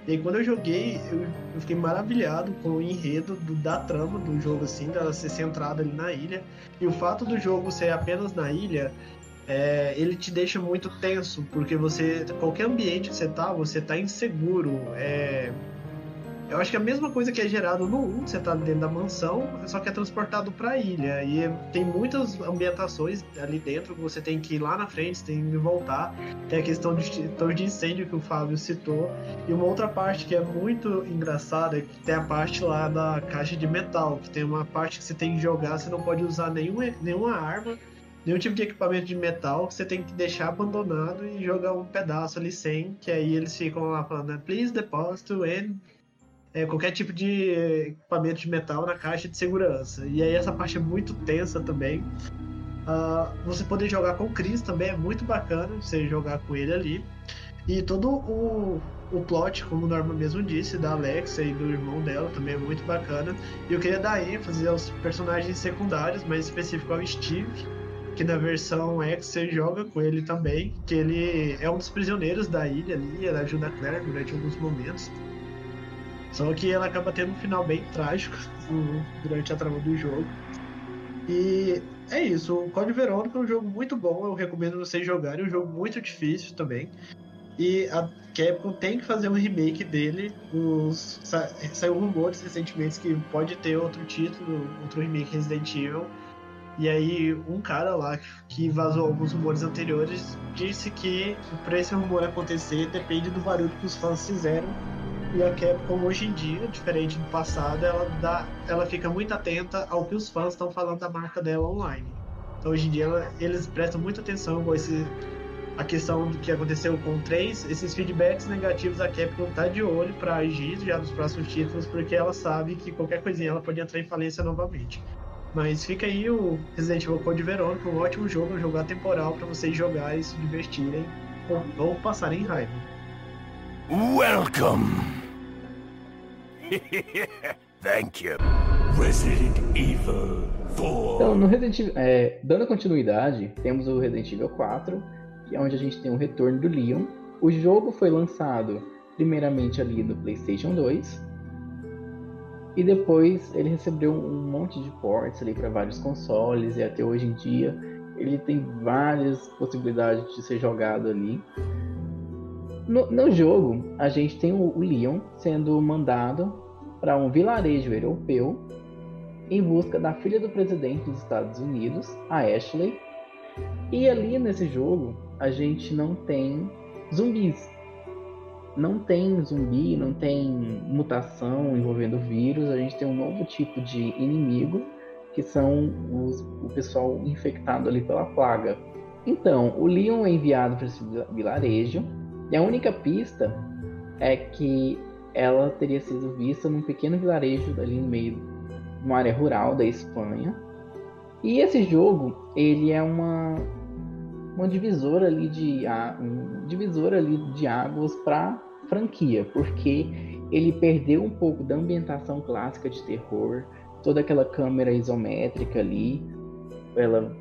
E aí quando eu joguei, eu, eu fiquei maravilhado com o enredo do- da trama do jogo, assim, dela ser centrada ali na ilha. E o fato do jogo ser apenas na ilha, é, ele te deixa muito tenso, porque você. Qualquer ambiente que você tá, você tá inseguro. É, eu acho que é a mesma coisa que é gerado no 1, você tá dentro da mansão, só que é transportado pra ilha. E tem muitas ambientações ali dentro que você tem que ir lá na frente, você tem que voltar. Tem a questão de torre de incêndio que o Fábio citou. E uma outra parte que é muito engraçada é que tem a parte lá da caixa de metal, que tem uma parte que você tem que jogar, você não pode usar nenhuma, nenhuma arma, nenhum tipo de equipamento de metal, que você tem que deixar abandonado e jogar um pedaço ali sem, que aí eles ficam lá falando, né, please deposit and é, qualquer tipo de equipamento de metal na caixa de segurança. E aí essa parte é muito tensa também. Ah, você poder jogar com o Chris também é muito bacana, você jogar com ele ali. E todo o, o plot, como o Norma mesmo disse, da Alexa e do irmão dela também é muito bacana. E eu queria dar ênfase aos personagens secundários, mais específico ao Steve, que na versão X você joga com ele também, que ele é um dos prisioneiros da ilha ali, ele ajuda a Claire durante alguns momentos. Só que ela acaba tendo um final bem trágico durante a trama do jogo. E é isso, o Code Verônica é um jogo muito bom, eu recomendo vocês jogarem, é um jogo muito difícil também. E a Capcom tem que fazer um remake dele. Os, sa, saiu rumores recentemente que pode ter outro título, outro remake Resident Evil. E aí um cara lá que vazou alguns rumores anteriores disse que para esse rumor acontecer depende do barulho que os fãs fizeram. E a Capcom hoje em dia, diferente do passado, ela dá, ela fica muito atenta ao que os fãs estão falando da marca dela online. Então hoje em dia ela- eles prestam muita atenção com esse a questão do que aconteceu com o 3, esses feedbacks negativos a Capcom tá de olho para agir já nos próximos títulos, porque ela sabe que qualquer coisinha ela pode entrar em falência novamente. Mas fica aí o Resident Evil Code Verônica, um ótimo jogo, um jogo atemporal para vocês jogarem, se divertirem ou, ou passarem raiva. Welcome. Thank you. Resident Evil 4. Então, no Resident Evil, é, dando continuidade, temos o Resident Evil 4, que é onde a gente tem o retorno do Leon. O jogo foi lançado primeiramente ali no PlayStation 2 e depois ele recebeu um monte de ports ali para vários consoles e até hoje em dia ele tem várias possibilidades de ser jogado ali. No, no jogo, a gente tem o, o Leon sendo mandado para um vilarejo europeu em busca da filha do presidente dos Estados Unidos, a Ashley. E ali nesse jogo, a gente não tem zumbis. Não tem zumbi, não tem mutação envolvendo vírus, a gente tem um novo tipo de inimigo, que são os, o pessoal infectado ali pela plaga. Então, o Leon é enviado para esse vilarejo, e a única pista é que ela teria sido vista num pequeno vilarejo ali no meio uma área rural da Espanha. E esse jogo, ele é uma uma divisora ali de um divisor ali de águas para franquia, porque ele perdeu um pouco da ambientação clássica de terror, toda aquela câmera isométrica ali, ela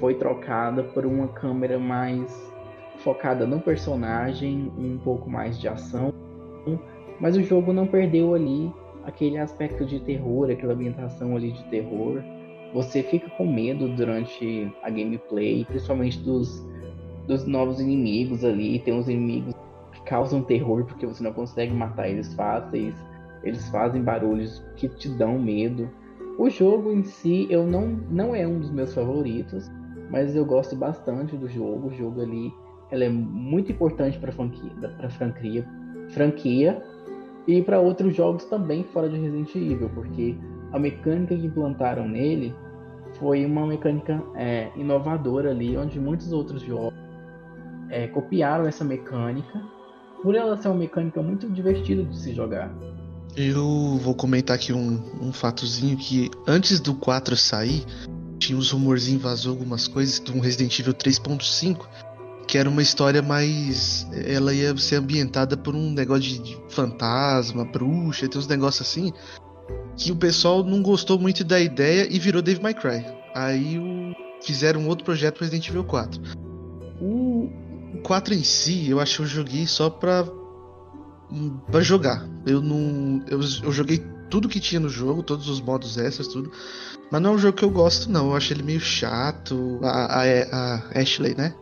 foi trocada por uma câmera mais focada no personagem, um pouco mais de ação, mas o jogo não perdeu ali aquele aspecto de terror, aquela ambientação ali de terror. Você fica com medo durante a gameplay, principalmente dos, dos novos inimigos ali. Tem uns inimigos que causam terror porque você não consegue matar eles fáceis. Eles fazem barulhos que te dão medo. O jogo em si, eu não, não é um dos meus favoritos, mas eu gosto bastante do jogo. O jogo ali, ela é muito importante para franquia, para franquia, franquia e para outros jogos também fora de Resident Evil, porque a mecânica que implantaram nele foi uma mecânica é, inovadora ali, onde muitos outros jogos é, copiaram essa mecânica, por ela ser uma mecânica muito divertida de se jogar. Eu vou comentar aqui um, um fatozinho que antes do 4 sair, tinha uns rumorzinhos, vazou algumas coisas de um Resident Evil 3.5, que era uma história mais. Ela ia ser ambientada por um negócio de, de fantasma, bruxa, tem uns negócios assim. Que o pessoal não gostou muito da ideia e virou Dave My Cry. Aí o... fizeram um outro projeto pro Resident Evil 4. O 4 em si, eu acho que eu joguei só pra. pra jogar. Eu não. Eu, eu joguei tudo que tinha no jogo, todos os modos extras, tudo. Mas não é um jogo que eu gosto, não. Eu acho ele meio chato. A, a, a Ashley, né?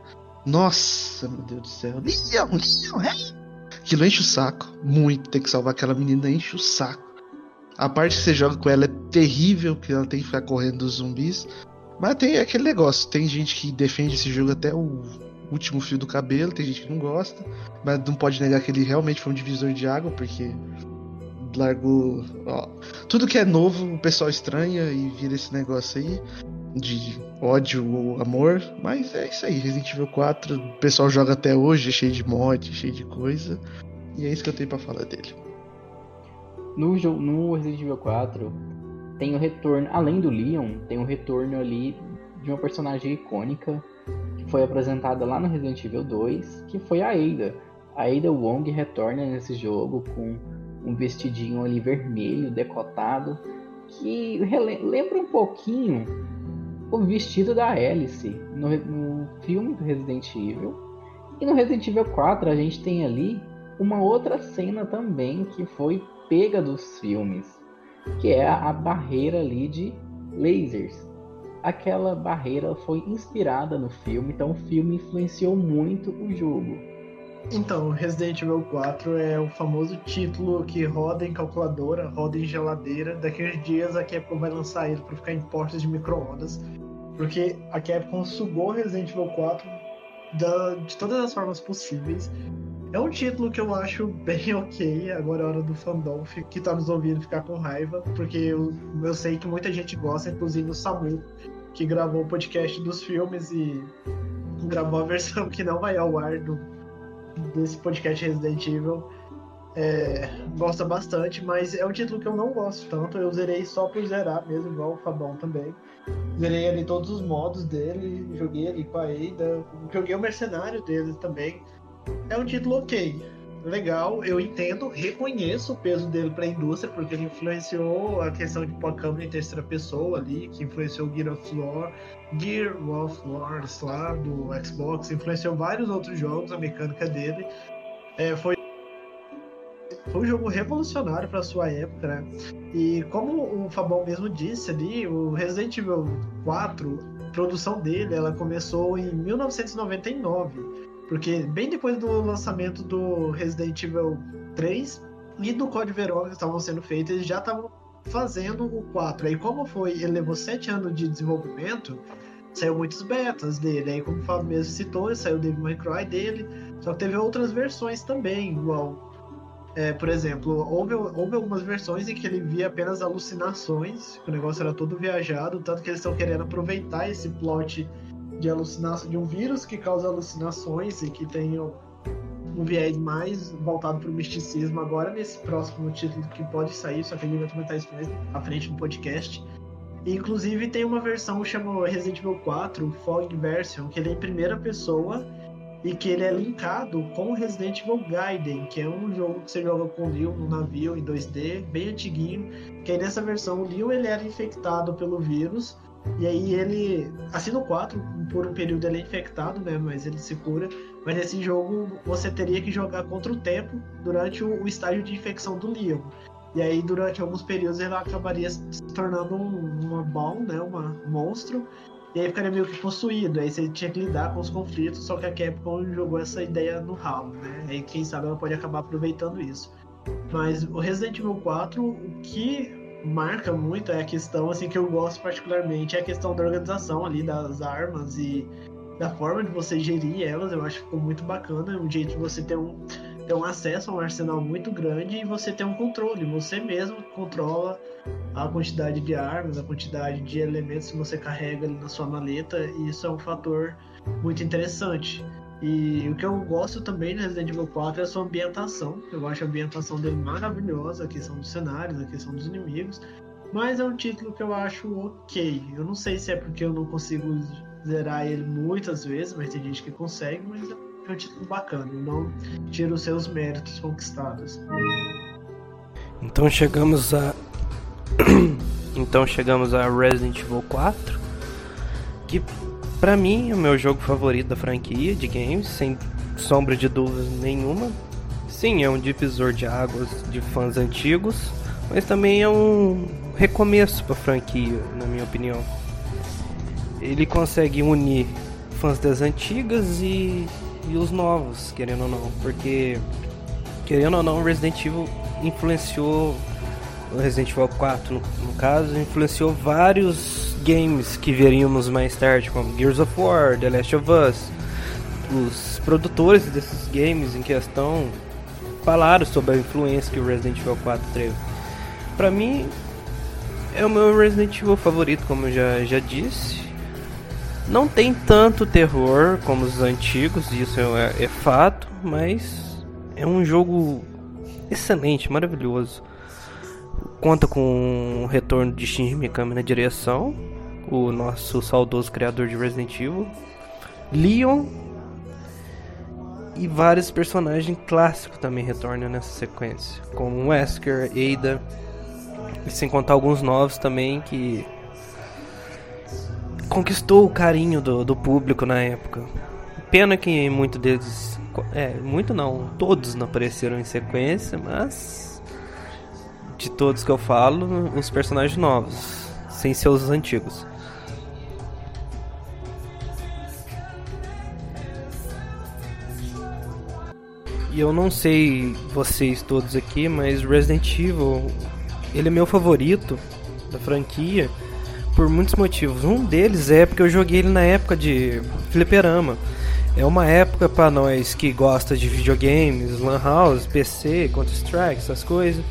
Nossa, meu Deus do céu. Leon, Leon, hey! Aquilo enche o saco. Muito. Tem que salvar aquela menina, enche o saco. A parte que você joga com ela é terrível, que ela tem que ficar correndo dos zumbis. Mas tem aquele negócio. Tem gente que defende esse jogo até o último fio do cabelo, tem gente que não gosta. Mas não pode negar que ele realmente foi um divisor de água, porque largou. Ó, tudo que é novo o pessoal estranha e vira esse negócio aí de ódio ou amor. Mas é isso aí, Resident Evil 4, o pessoal joga até hoje, cheio de mod, cheio de coisa. E é isso que eu tenho pra falar dele. No, no Resident Evil 4 tem o retorno, além do Leon, tem o retorno ali de uma personagem icônica que foi apresentada lá no Resident Evil 2, que foi a Ada. A Ada Wong retorna nesse jogo com um vestidinho ali vermelho, decotado, que lembra um pouquinho o vestido da Alice no, no filme do Resident Evil. E no Resident Evil 4 a gente tem ali uma outra cena também que foi pega dos filmes, que é a, barreira ali de lasers. Aquela barreira foi inspirada no filme, então o filme influenciou muito o jogo. Então, Resident Evil 4 é o famoso título que roda em calculadora, roda em geladeira. Daqui uns dias a Capcom vai lançar ele para ficar em portas de micro-ondas. Porque a Capcom sugou Resident Evil 4 da- de todas as formas possíveis. É um título que eu acho bem ok. Agora é hora do fandom que tá nos ouvindo ficar com raiva. Porque eu, eu sei que muita gente gosta, inclusive o Samu, que gravou o podcast dos filmes e gravou a versão que não vai ao ar do, desse podcast Resident Evil. É, gosta bastante, mas é um título que eu não gosto tanto. Eu zerei só por zerar mesmo, igual o Fabão também. Zerei ali todos os modos dele, joguei ali com a Ada, joguei o mercenário dele também. É um título ok, legal, eu entendo, reconheço o peso dele para a indústria, porque ele influenciou a questão de pôr a câmera em terceira pessoa ali, que influenciou Gear of War, Gear of War lá do Xbox, influenciou vários outros jogos, a mecânica dele. É, foi foi um jogo revolucionário para sua época, né? E como o Fabão mesmo disse ali, o Resident Evil 4, a produção dele, ela começou em 1999, porque bem depois do lançamento do Resident Evil 3 e do Code Verônica que estavam sendo feitos, eles já estavam fazendo o 4. Aí como foi, ele levou 7 anos de desenvolvimento, saiu muitos betas dele. Aí como o Fábio mesmo citou, saiu o Devil May Cry dele, só que teve outras versões também, igual é, por exemplo, houve, houve algumas versões em que ele via apenas alucinações, que o negócio era todo viajado, tanto que eles estão querendo aproveitar esse plot de alucinação de um vírus que causa alucinações e que tem um, viés mais voltado para o misticismo agora nesse próximo título que pode sair, só que a gente vai comentar isso mais à frente no podcast. E, inclusive tem uma versão chamada Resident Evil 4 Fog Version, que ele é em primeira pessoa e que ele é linkado com Resident Evil Gaiden, que é um jogo que você joga com o Leon no navio em 2D, bem antiguinho, que aí nessa versão o Leon ele era infectado pelo vírus, e aí ele, assim no 4, por um período ele é infectado, né, mas ele se cura, mas nesse jogo você teria que jogar contra o tempo durante o, o estágio de infecção do Leon. E aí durante alguns períodos ele acabaria se tornando um, uma ball, né, uma, um monstro, e aí ficaria meio que possuído, aí você tinha que lidar com os conflitos, só que a Capcom jogou essa ideia no ralo, né? Aí quem sabe ela pode acabar aproveitando isso. Mas o Resident Evil 4, o que marca muito é a questão, assim, que eu gosto particularmente, é a questão da organização ali das armas e da forma de você gerir elas, eu acho que ficou muito bacana, um jeito de você ter um, ter um acesso a um arsenal muito grande e você ter um controle, você mesmo controla a quantidade de armas, a quantidade de elementos que você carrega ali na sua maleta, e isso é um fator muito interessante. E o que eu gosto também no Resident Evil 4 é a sua ambientação. Eu acho a ambientação dele maravilhosa, a questão dos cenários, a questão dos inimigos. Mas é um título que eu acho ok. Eu não sei se é porque eu não consigo zerar ele muitas vezes, mas tem gente que consegue, mas é um título bacana. Não tira os seus méritos conquistados. Então chegamos a. então chegamos a Resident Evil 4. Que pra mim o meu jogo favorito da franquia de games, sem sombra de dúvida nenhuma. Sim, é um divisor de águas de fãs antigos, mas também é um recomeço para a franquia, na minha opinião. Ele consegue unir fãs das antigas e, e os novos, querendo ou não, porque querendo ou não, Resident Evil influenciou o Resident Evil 4 no, no, caso, influenciou vários games que veríamos mais tarde, como Gears of War, The Last of Us. Os produtores desses games em questão falaram sobre a influência que o Resident Evil 4 teve. Para mim, é o meu Resident Evil favorito, como eu já, já disse. Não tem tanto terror como os antigos, isso é, é fato, mas é um jogo excelente, maravilhoso. Conta com o retorno de Shinji Mikami na direção, o nosso saudoso criador de Resident Evil. Leon e vários personagens clássicos também retornam nessa sequência, como Wesker, Ada, e sem contar alguns novos também que conquistou o carinho do, do público na época. Pena que muito deles, é, muito não, todos não apareceram em sequência, mas de todos que eu falo, os personagens novos, sem ser os antigos. E eu não sei vocês todos aqui, mas Resident Evil ele é meu favorito da franquia por muitos motivos. Um deles é porque eu joguei ele na época de fliperama. É uma época para nós que gosta de videogames, lan house, PC, Counter Strike, essas coisas.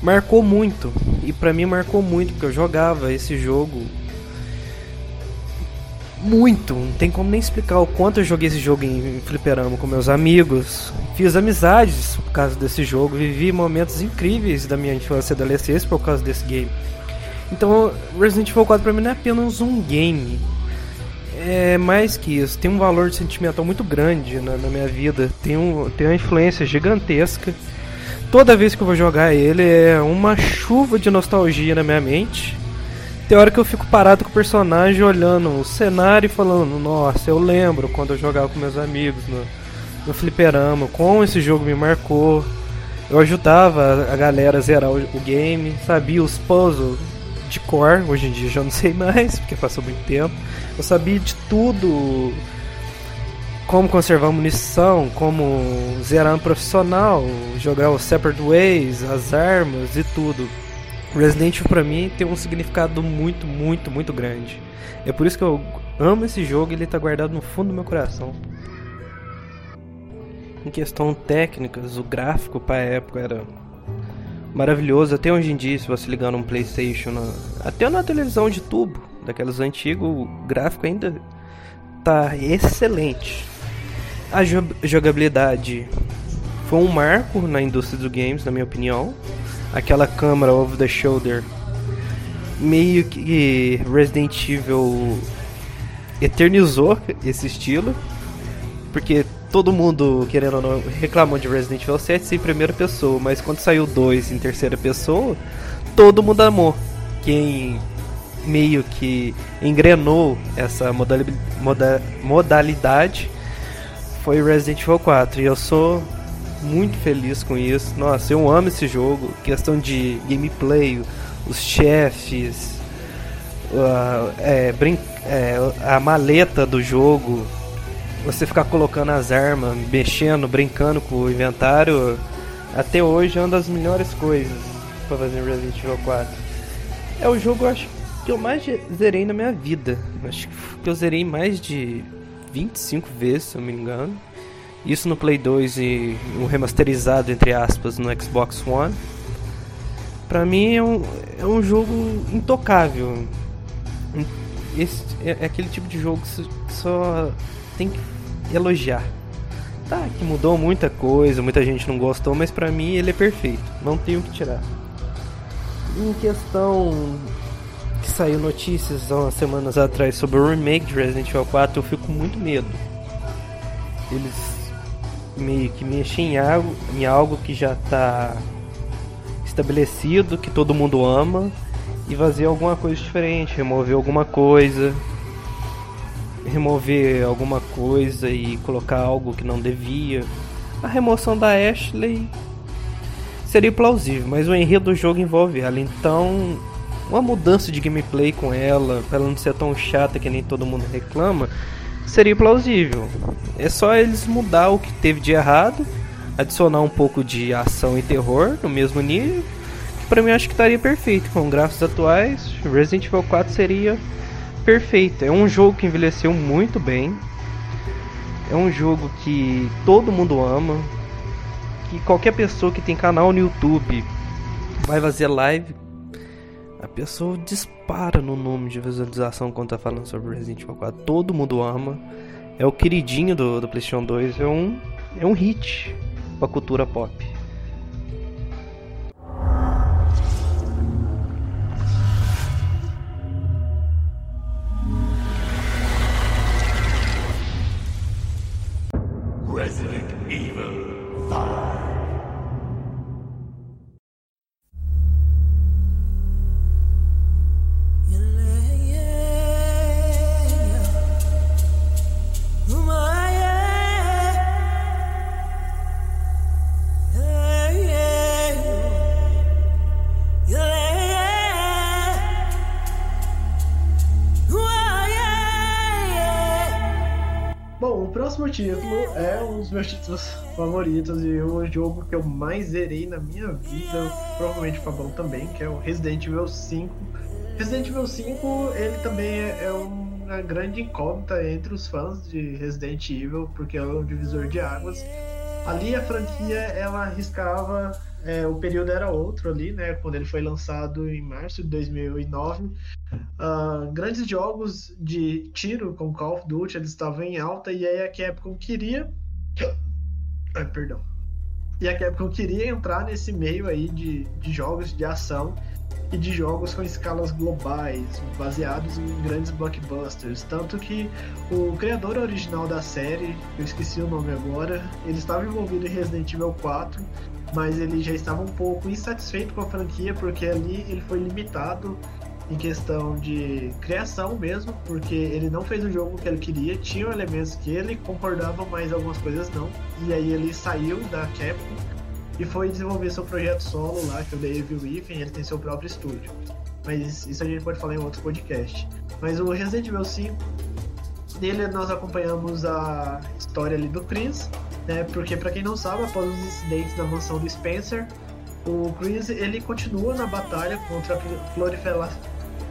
Marcou muito. E para mim marcou muito porque eu jogava esse jogo muito. Não tem como nem explicar o quanto eu joguei esse jogo em fliperama com meus amigos. Fiz amizades por causa desse jogo. Vivi momentos incríveis da minha infância e adolescência por causa desse game. Então, Resident Evil 4 pra mim não é apenas um game. É mais que isso. Tem um valor sentimental muito grande na, na minha vida. Tem, um, tem uma influência gigantesca. Toda vez que eu vou jogar ele é uma chuva de nostalgia na minha mente tem hora que eu fico parado com o personagem olhando o cenário e falando, nossa, eu lembro quando eu jogava com meus amigos no, no fliperama, como esse jogo me marcou. Eu ajudava a galera a zerar o, o game, sabia os puzzles de cor, hoje em dia já não sei mais, porque passou muito tempo. Eu sabia de tudo, como conservar munição, como zerar um profissional, jogar o Separate Ways, as armas e tudo. Resident Evil pra mim tem um significado muito, muito, muito grande. É por isso que eu amo esse jogo e ele tá guardado no fundo do meu coração. Em questão técnicas, o gráfico pra época era maravilhoso. Até hoje em dia, se você ligar num Playstation, na... até na televisão de tubo, daquelas antigas, o gráfico ainda tá excelente. A jogabilidade foi um marco na indústria dos games, na minha opinião aquela câmera over the shoulder. Meio que Resident Evil eternizou esse estilo porque todo mundo querendo ou não reclamou de Resident Evil 7 em primeira pessoa mas quando saiu 2 em terceira pessoa todo mundo amou. Quem meio que engrenou essa modalidade foi Resident Evil 4 e eu sou muito feliz com isso. Nossa, eu amo esse jogo. Questão de gameplay, os chefes, uh, é, é, a maleta do jogo, você ficar colocando as armas, mexendo, brincando com o inventário, até hoje é uma das melhores coisas para fazer Resident Evil 4. É o jogo, eu acho, que eu mais zerei na minha vida. Acho que eu zerei mais de 25 vezes, se eu não me engano. Isso no Play 2 e um remasterizado, entre aspas, no Xbox One. Pra mim é um, é um jogo intocável. Esse é, é aquele tipo de jogo que só tem que elogiar. Tá, que mudou muita coisa, muita gente não gostou, mas pra mim ele é perfeito. Não tenho o que tirar. Em questão que saiu notícias há umas semanas atrás sobre o remake de Resident Evil 4, eu fico com muito medo. Eles meio que mexem em algo, em algo que já está estabelecido, que todo mundo ama, e fazer alguma coisa diferente, remover alguma coisa, remover alguma coisa e colocar algo que não devia. A remoção da Ashley seria plausível, mas o enredo do jogo envolve ela, então uma mudança de gameplay com ela, pra ela não ser tão chata que nem todo mundo reclama, seria plausível. É só eles mudar o que teve de errado, adicionar um pouco de ação e terror no mesmo nível, que pra mim acho que estaria perfeito. Com gráficos atuais, Resident Evil 4 seria perfeito. É um jogo que envelheceu muito bem. É um jogo que todo mundo ama. Que qualquer pessoa que tem canal no YouTube vai fazer live pessoa dispara no número de visualização quando tá falando sobre Resident Evil 4. Todo mundo ama. É o queridinho do, do PlayStation 2. É um, é um hit pra cultura pop. Dos meus títulos favoritos e o jogo que eu mais zerei na minha vida, provavelmente o Fabão também, que é o Resident Evil 5. Resident Evil 5, ele também é é uma grande incógnita entre os fãs de Resident Evil, porque é um divisor de águas. Ali a franquia, ela arriscava, é, o período era outro ali, né, quando ele foi lançado em março de 2009. Ah, grandes jogos de tiro com Call of Duty eles estavam em alta e aí a Capcom queria Ai, perdão. E a Capcom queria entrar nesse meio aí de, de jogos de ação e de jogos com escalas globais baseados em grandes blockbusters. Tanto que o criador original da série eu esqueci o nome agora ele estava envolvido em Resident Evil 4 mas ele já estava um pouco insatisfeito com a franquia porque ali ele foi limitado em questão de criação mesmo, porque ele não fez o jogo que ele queria, tinham elementos que ele concordava, mas algumas coisas não. E aí ele saiu da Capcom e foi desenvolver seu projeto solo lá, que é o Evil Within, ele tem seu próprio estúdio. Mas isso a gente pode falar em outro podcast. Mas o Resident Evil 5, nele nós acompanhamos a história ali do Chris, né? Porque para quem não sabe, após os incidentes da mansão do Spencer, o Chris ele continua na batalha contra a proliferação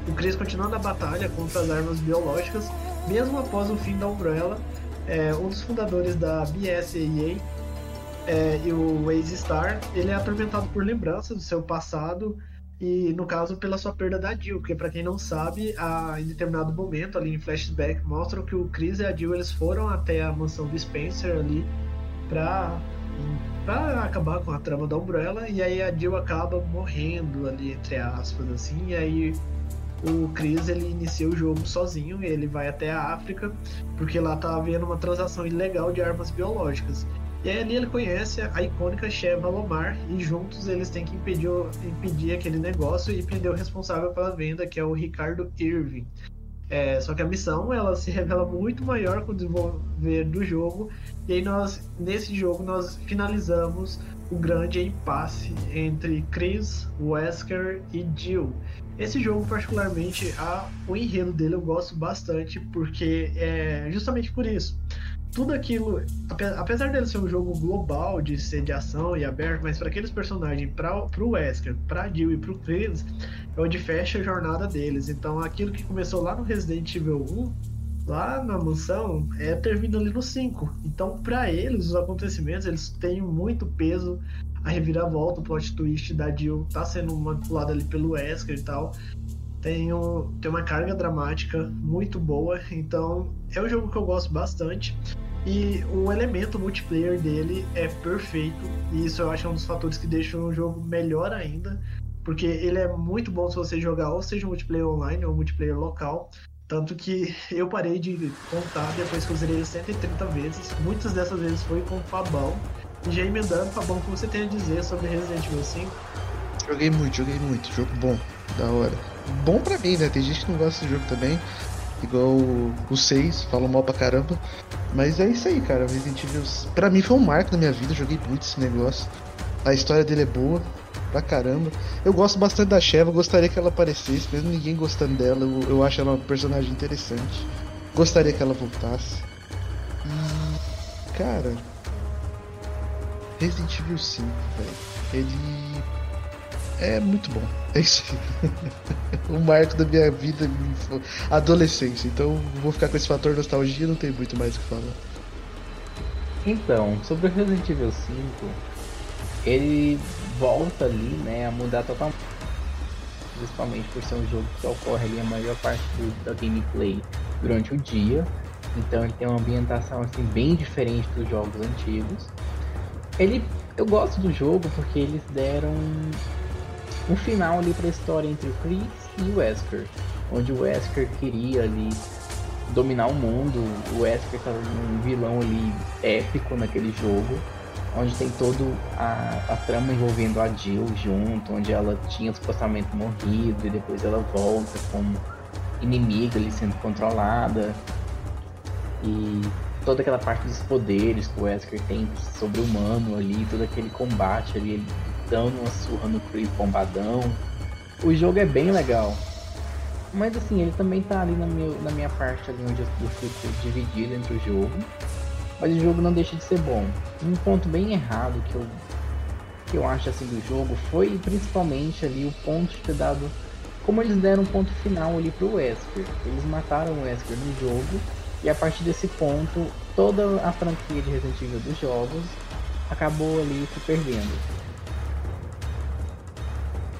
o Chris continua na batalha contra as armas biológicas, mesmo após o fim da Umbrella. É, um dos fundadores da BSAA é, e o Waze Star, ele é atormentado por lembranças do seu passado e, no caso, pela sua perda da Jill, porque para quem não sabe, a, em determinado momento, ali em flashback, mostram que o Chris e a Jill eles foram até a mansão do Spencer ali pra, pra acabar com a trama da Umbrella, e aí a Jill acaba morrendo ali, entre aspas, assim, e aí o Chris ele inicia o jogo sozinho, ele vai até a África, porque lá tá havendo uma transação ilegal de armas biológicas. E aí ali ele conhece a icônica Sheva Lomar e juntos eles têm que impedir, impedir aquele negócio e prender o responsável pela venda, que é o Ricardo Irving. É, só que a missão ela se revela muito maior com o desenvolver do jogo e aí nós nesse jogo nós finalizamos o grande impasse entre Chris, Wesker e Jill. Esse jogo, particularmente, a, o enredo dele eu gosto bastante, porque é justamente por isso. Tudo aquilo, ape- apesar dele ser um jogo global, de ser de ação e aberto, mas para aqueles personagens, para pro Wesker, pra Jill e pro Chris, é onde fecha a jornada deles. Então aquilo que começou lá no Resident Evil 1, lá na mansão, é termina ali no 5. Então, para eles, os acontecimentos, eles têm muito peso a reviravolta, o plot twist da Jill tá sendo manipulada ali pelo Wesker e tal. Tem, um, tem uma carga dramática muito boa, então é um jogo que eu gosto bastante. E o elemento multiplayer dele é perfeito, e isso eu acho um dos fatores que deixam o jogo melhor ainda. porque ele é muito bom se você jogar ou seja multiplayer online ou multiplayer local. Tanto que eu parei de contar depois que eu zerei 130 vezes. Muitas dessas vezes foi com o Fabão. Já emendando, Fabão, o que você tem a dizer sobre Resident Evil 5? Joguei muito, joguei muito. Jogo bom, da hora. Bom pra mim, né? Tem gente que não gosta desse jogo também. Igual o, o 6, falam mal pra caramba. Mas é isso aí, cara. Resident Evil, pra mim foi um marco na minha vida. Joguei muito esse negócio. A história dele é boa, pra caramba. Eu gosto bastante da Sheva, gostaria que ela aparecesse, mesmo ninguém gostando dela. Eu, eu acho ela uma personagem interessante. Gostaria que ela voltasse. E. Cara. Resident Evil 5, velho. Ele. É muito bom. É isso aí. o marco da minha vida, adolescência. Então vou ficar com esse fator nostalgia não tem muito mais o que falar. Então, sobre o Resident Evil 5, ele volta ali, né, a mudar totalmente. Principalmente por ser um jogo que ocorre ali a maior parte do, da gameplay durante o dia. Então ele tem uma ambientação assim bem diferente dos jogos antigos. Ele, eu gosto do jogo porque eles deram um final ali para a história entre o Chris e o Wesker, onde o Wesker queria ali dominar o mundo. O Wesker estava um vilão ali épico naquele jogo onde tem todo a, a trama envolvendo a Jill junto, onde ela tinha supostamente morrido e depois ela volta como inimiga ali sendo controlada. E toda aquela parte dos poderes que o Wesker tem sobre humano ali, todo aquele combate ali, ele dando uma surra no Chris bombadão. O jogo é bem legal. Mas assim, ele também tá ali na minha, na minha parte ali onde eu fico dividido entre o jogo mas o jogo não deixa de ser bom. Um ponto bem errado que eu, que eu acho assim do jogo foi principalmente ali o ponto de ter dado. Como eles deram um ponto final ali pro Wesker. Eles mataram o Wesker no jogo. E a partir desse ponto, toda a franquia de Resident Evil dos jogos acabou ali se perdendo.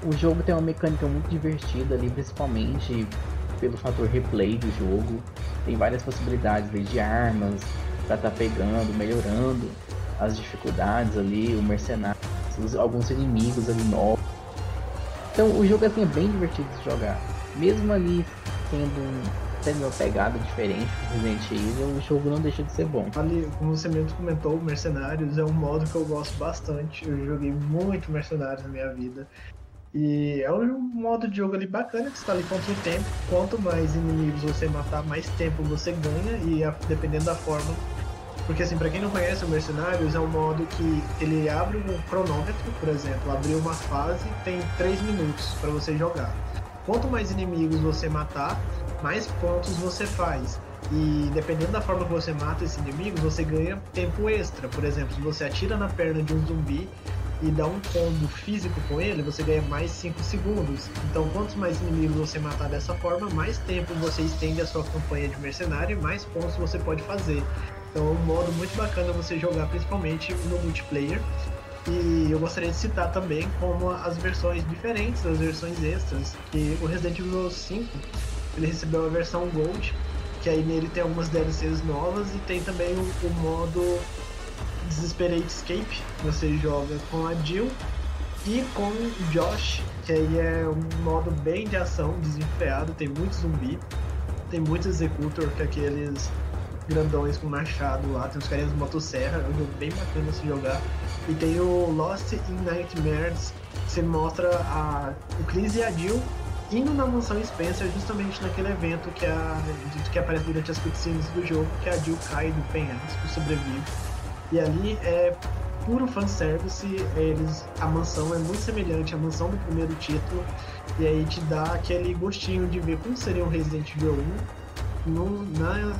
O jogo tem uma mecânica muito divertida ali, principalmente pelo fator replay do jogo. Tem várias possibilidades de armas, para estar tá pegando, melhorando as dificuldades ali, o mercenário, alguns inimigos ali novos. Então o jogo assim, é bem divertido de jogar. Mesmo ali tendo, tendo uma pegada diferente do Resident Evil, o jogo não deixa de ser bom. Ali, como você mesmo comentou, Mercenários é um modo que eu gosto bastante. Eu joguei muito Mercenários na minha vida. E é um modo de jogo ali bacana que está ali contra o tempo. Quanto mais inimigos você matar, mais tempo você ganha. E a, dependendo da forma porque assim, para quem não conhece o Mercenários, é um modo que ele abre um cronômetro, por exemplo, abriu uma fase, tem 3 minutos para você jogar. Quanto mais inimigos você matar, mais pontos você faz. E dependendo da forma que você mata esses inimigos, você ganha tempo extra. Por exemplo, se você atira na perna de um zumbi e dá um combo físico com ele, você ganha mais 5 segundos. Então, quantos mais inimigos você matar dessa forma, mais tempo você estende a sua campanha de mercenário e mais pontos você pode fazer. Então é um modo muito bacana você jogar, principalmente no multiplayer. E eu gostaria de citar também como as versões diferentes, as versões extras, que o Resident Evil 5 ele recebeu a versão Gold, que aí nele tem algumas DLCs novas e tem também o, o modo Desesperate Escape, você joga com a Jill e com o Josh, que aí é um modo bem de ação, desenfreado, tem muito zumbi, tem muito Executor, que é aqueles grandões com machado lá, tem os carinhas de motosserra, é um jogo bem bacana se jogar. E tem o Lost in Nightmares, que você mostra a, o Chris e a Jill indo na mansão Spencer justamente naquele evento que, a, que aparece durante as cutscenes do jogo, que a Jill cai do penhasco sobrevive. E ali é puro fanservice, eles, a mansão é muito semelhante à mansão do primeiro título, e aí te dá aquele gostinho de ver como seria um Resident Evil 1 no, na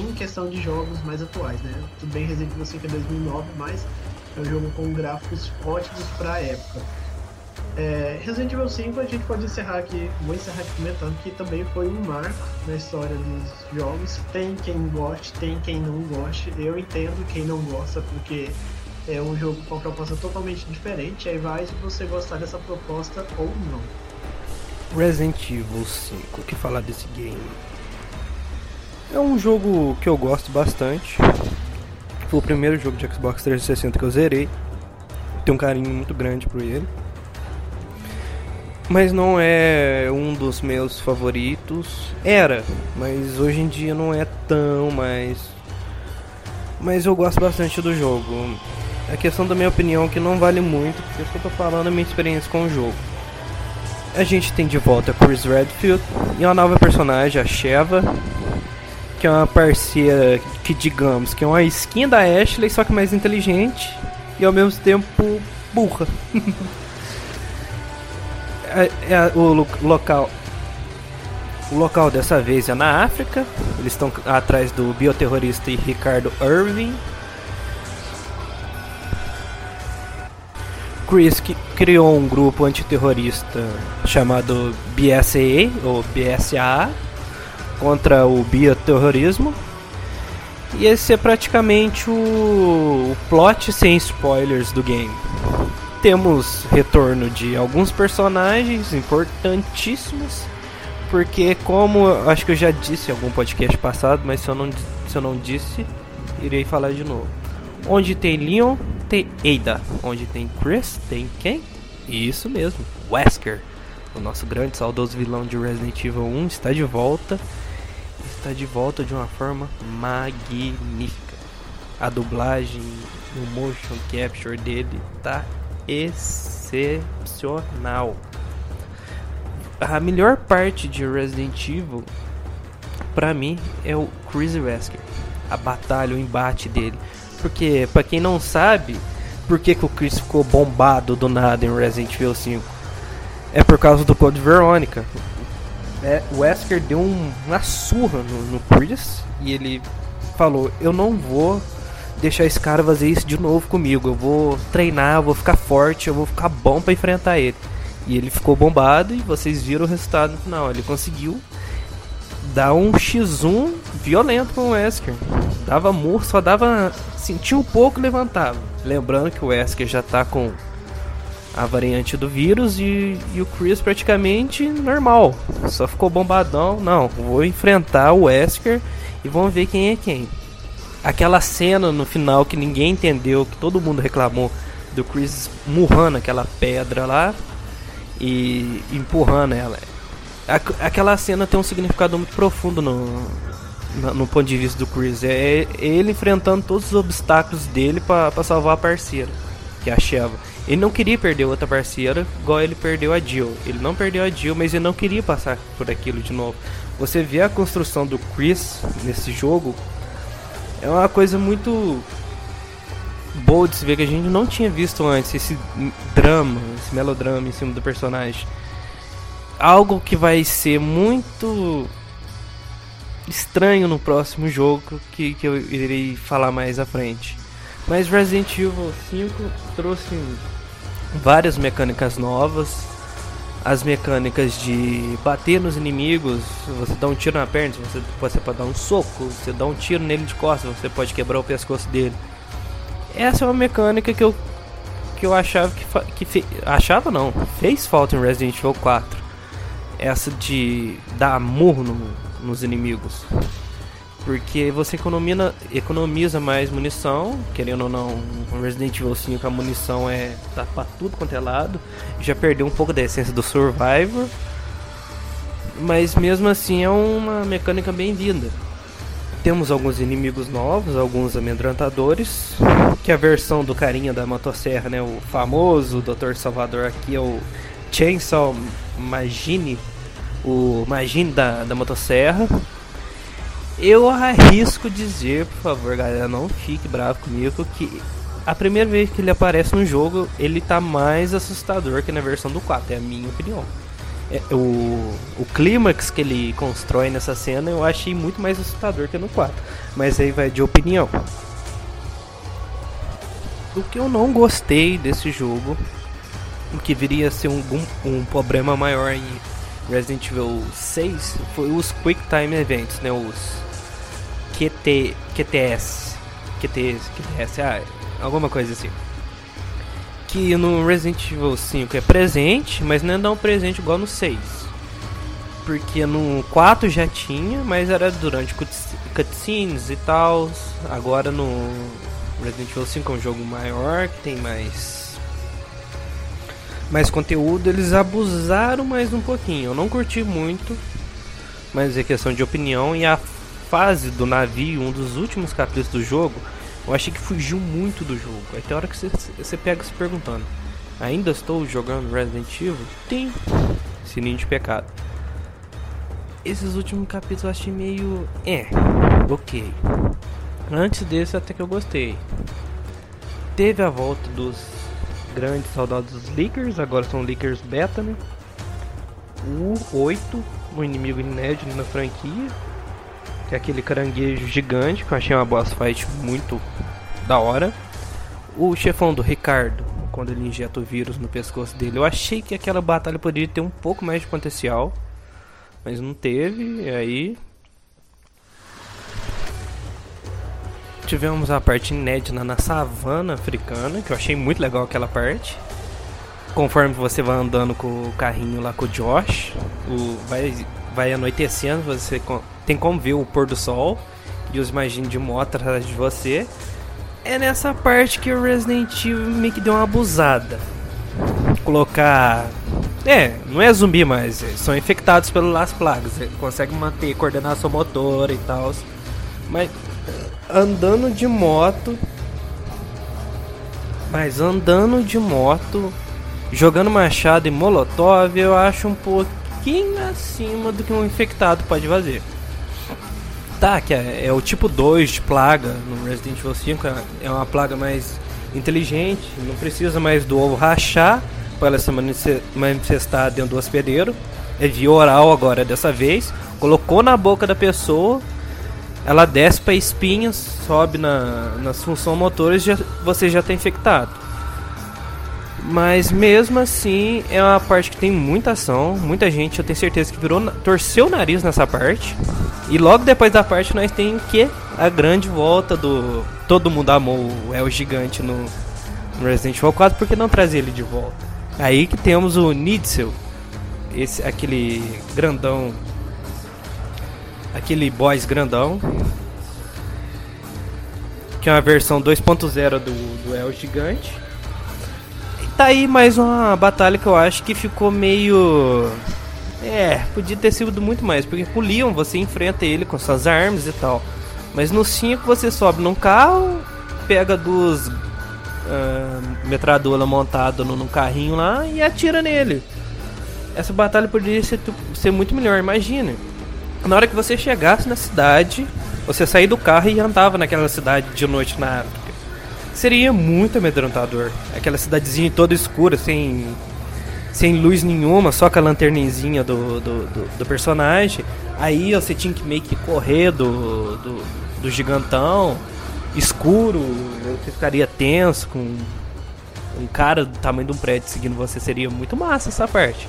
em questão de jogos mais atuais, né? Tudo bem, Resident Evil 5 é 2009, mas é um jogo com gráficos ótimos para a época. É, Resident Evil 5 a gente pode encerrar aqui, vou encerrar aqui comentando que também foi um marco na história dos jogos. Tem quem goste, tem quem não goste. Eu entendo quem não gosta porque é um jogo com uma proposta totalmente diferente. Aí vai se você gostar dessa proposta ou não. Resident Evil 5, o que falar desse game? É um jogo que eu gosto bastante. Foi o primeiro jogo de Xbox 360 que eu zerei. Tenho um carinho muito grande por ele. mas não é um dos meus favoritos. Era, mas hoje em dia não é tão mais. Mas eu gosto bastante do jogo. A questão da minha opinião é que não vale muito, porque eu só tô falando a minha experiência com o jogo. A gente tem de volta Chris Redfield e uma nova personagem, a Sheva, que é uma parceira que digamos que é uma skin da Ashley, só que mais inteligente e ao mesmo tempo burra. é, é, o lo local o local dessa vez é na África. Eles estão atrás do bioterrorista Ricardo Irving. Chris criou um grupo antiterrorista chamado BSAA ou BSAA contra o bioterrorismo. E esse é praticamente o, o plot sem spoilers do game temos retorno de alguns personagens importantíssimos, porque como acho que eu já disse em algum podcast passado, mas se eu não, se eu não disse, irei falar de novo. Onde tem Leon, tem Ada. Onde tem Chris, tem quem? Isso mesmo, Wesker. O nosso grande saudoso vilão de Resident Evil 1 está de volta. Está de volta de uma forma magnífica. A dublagem, o motion capture dele tá excepcional. A melhor parte de Resident Evil, para mim, é o Chris Wesker. A batalha, o embate dele. Porque, para quem não sabe, por que, que o Chris ficou bombado do nada em Resident Evil 5? É por causa do Code Veronica. É, Wesker deu um, uma surra no, no Chris e ele falou: Eu não vou deixar esse cara fazer isso de novo comigo. Eu vou treinar, eu vou ficar forte, eu vou ficar bom para enfrentar ele. E ele ficou bombado e vocês viram o resultado no final. Ele conseguiu dar um X1 violento com o Wesker. Dava murro, só dava. Sentia um pouco e levantava. Lembrando que o Wesker já tá com a variante do vírus e, e, o Chris praticamente normal. Só ficou bombadão. Não, vou enfrentar o Wesker e vamos ver quem é quem. Aquela cena no final que ninguém entendeu, que todo mundo reclamou do Chris murrando aquela pedra lá e empurrando ela. Aquela cena tem um significado muito profundo no, no ponto de vista do Chris. É ele enfrentando todos os obstáculos dele para salvar a parceira, que é a Sheva. Ele não queria perder outra parceira, igual ele perdeu a Jill. Ele não perdeu a Jill, mas ele não queria passar por aquilo de novo. Você vê a construção do Chris nesse jogo é uma coisa muito boa de se ver que a gente não tinha visto antes esse drama, esse melodrama em cima do personagem. Algo que vai ser muito estranho no próximo jogo que, que eu irei falar mais à frente. Mas Resident Evil 5 trouxe várias mecânicas novas, as mecânicas de bater nos inimigos, você dá um tiro na perna, você, você pode dar um soco, você dá um tiro nele de costas, você pode quebrar o pescoço dele. Essa é uma mecânica que eu que eu achava que, que achava não, fez falta em Resident Evil 4. Essa de dar murro no, nos inimigos. Porque você economiza, economiza mais munição, querendo ou não, no Resident Evil 5 a munição é tá pra tudo quanto é lado. Já perdeu um pouco da essência do Survivor. Mas mesmo assim é uma mecânica bem-vinda. Temos alguns inimigos novos, alguns amedrontadores. Que a versão do carinha da motosserra, né? O famoso Dr. Salvador aqui é o Chainsaw Magine. O Magine da, da motosserra eu arrisco dizer, por favor, galera, não fique bravo comigo, que a primeira vez que ele aparece no jogo, ele tá mais assustador que na versão do 4, é a minha opinião. É, o, o clímax que ele constrói nessa cena eu achei muito mais assustador que no 4, mas aí vai de opinião. O que eu não gostei desse jogo, o que viria a ser um, um problema maior em Resident Evil 6, foi os Quick Time Events, né? Os QT, QTS, QTS, QTS, ah, alguma coisa assim. Que no Resident Evil 5 é presente, mas não é tão presente igual no 6. Porque no 4 já tinha, mas era durante cutscenes e tal. Agora no Resident Evil 5 é um jogo maior, que tem mais mais conteúdo, eles abusaram mais um pouquinho. Eu não curti muito, mas é questão de opinião. E a fase do navio, um dos últimos capítulos do jogo, eu achei que fugiu muito do jogo. Aí tem hora que você, pega se perguntando: ainda estou jogando Resident Evil? Tem. Sininho de pecado. Esses últimos capítulos eu achei meio. É, ok. Antes desse até que eu gostei. Teve a volta dos grandes saudados Leakers, agora são Leakers Beta, né? O 8, um inimigo inédito na franquia. Que é aquele caranguejo gigante, que eu achei uma boss fight muito da hora. O chefão do Ricardo, quando ele injeta o vírus no pescoço dele, eu achei que aquela batalha poderia ter um pouco mais de potencial. Mas não teve, e aí tivemos a parte inédita na savana africana, que eu achei muito legal aquela parte. Conforme você vai andando com o carrinho lá com o Josh, o, vai, vai anoitecendo, você tem como ver o pôr do sol e os imagines de moto atrás de você. É nessa parte que o Resident Evil meio que deu uma abusada. Colocar. É, não é zumbi mais, é, são infectados pelas plagas. Consegue manter coordenação motora e tal. Mas andando de moto. Mas andando de moto, jogando machado e molotov, eu acho um pouquinho acima do que um infectado pode fazer. Tá, que é, é o tipo 2 de plaga no Resident Evil 5, é, é uma plaga mais inteligente, não precisa mais do ovo rachar para ela se manifestar dentro do hospedeiro. É via oral agora dessa vez. Colocou na boca da pessoa, ela desce para sobe na, nas funções motoras e você já está infectado. Mas mesmo assim é uma parte que tem muita ação, muita gente, eu tenho certeza que virou torceu o nariz nessa parte. E logo depois da parte nós tem que a grande volta do todo mundo amou o El Gigante no, no Resident Evil 4, porque não trazer ele de volta? Aí que temos o Nitzel, esse aquele grandão aquele boss grandão. Que é uma versão 2.0 do, do El Gigante. Tá aí mais uma batalha que eu acho que ficou meio. É, podia ter sido muito mais. Porque com o Leon você enfrenta ele com suas armas e tal. Mas no 5 você sobe num carro, pega dos. Uh, metralhadora montado no, no carrinho lá e atira nele. Essa batalha poderia ser, ser muito melhor, imagina na hora que você chegasse na cidade, você sair do carro e andava naquela cidade de noite na. Seria muito amedrontador. Aquela cidadezinha toda escura, sem, sem luz nenhuma, só com a lanterninha do, do, do, do personagem. Aí você tinha que meio que correr do, do, do gigantão, escuro, você ficaria tenso com um cara do tamanho de um prédio seguindo você. Seria muito massa essa parte.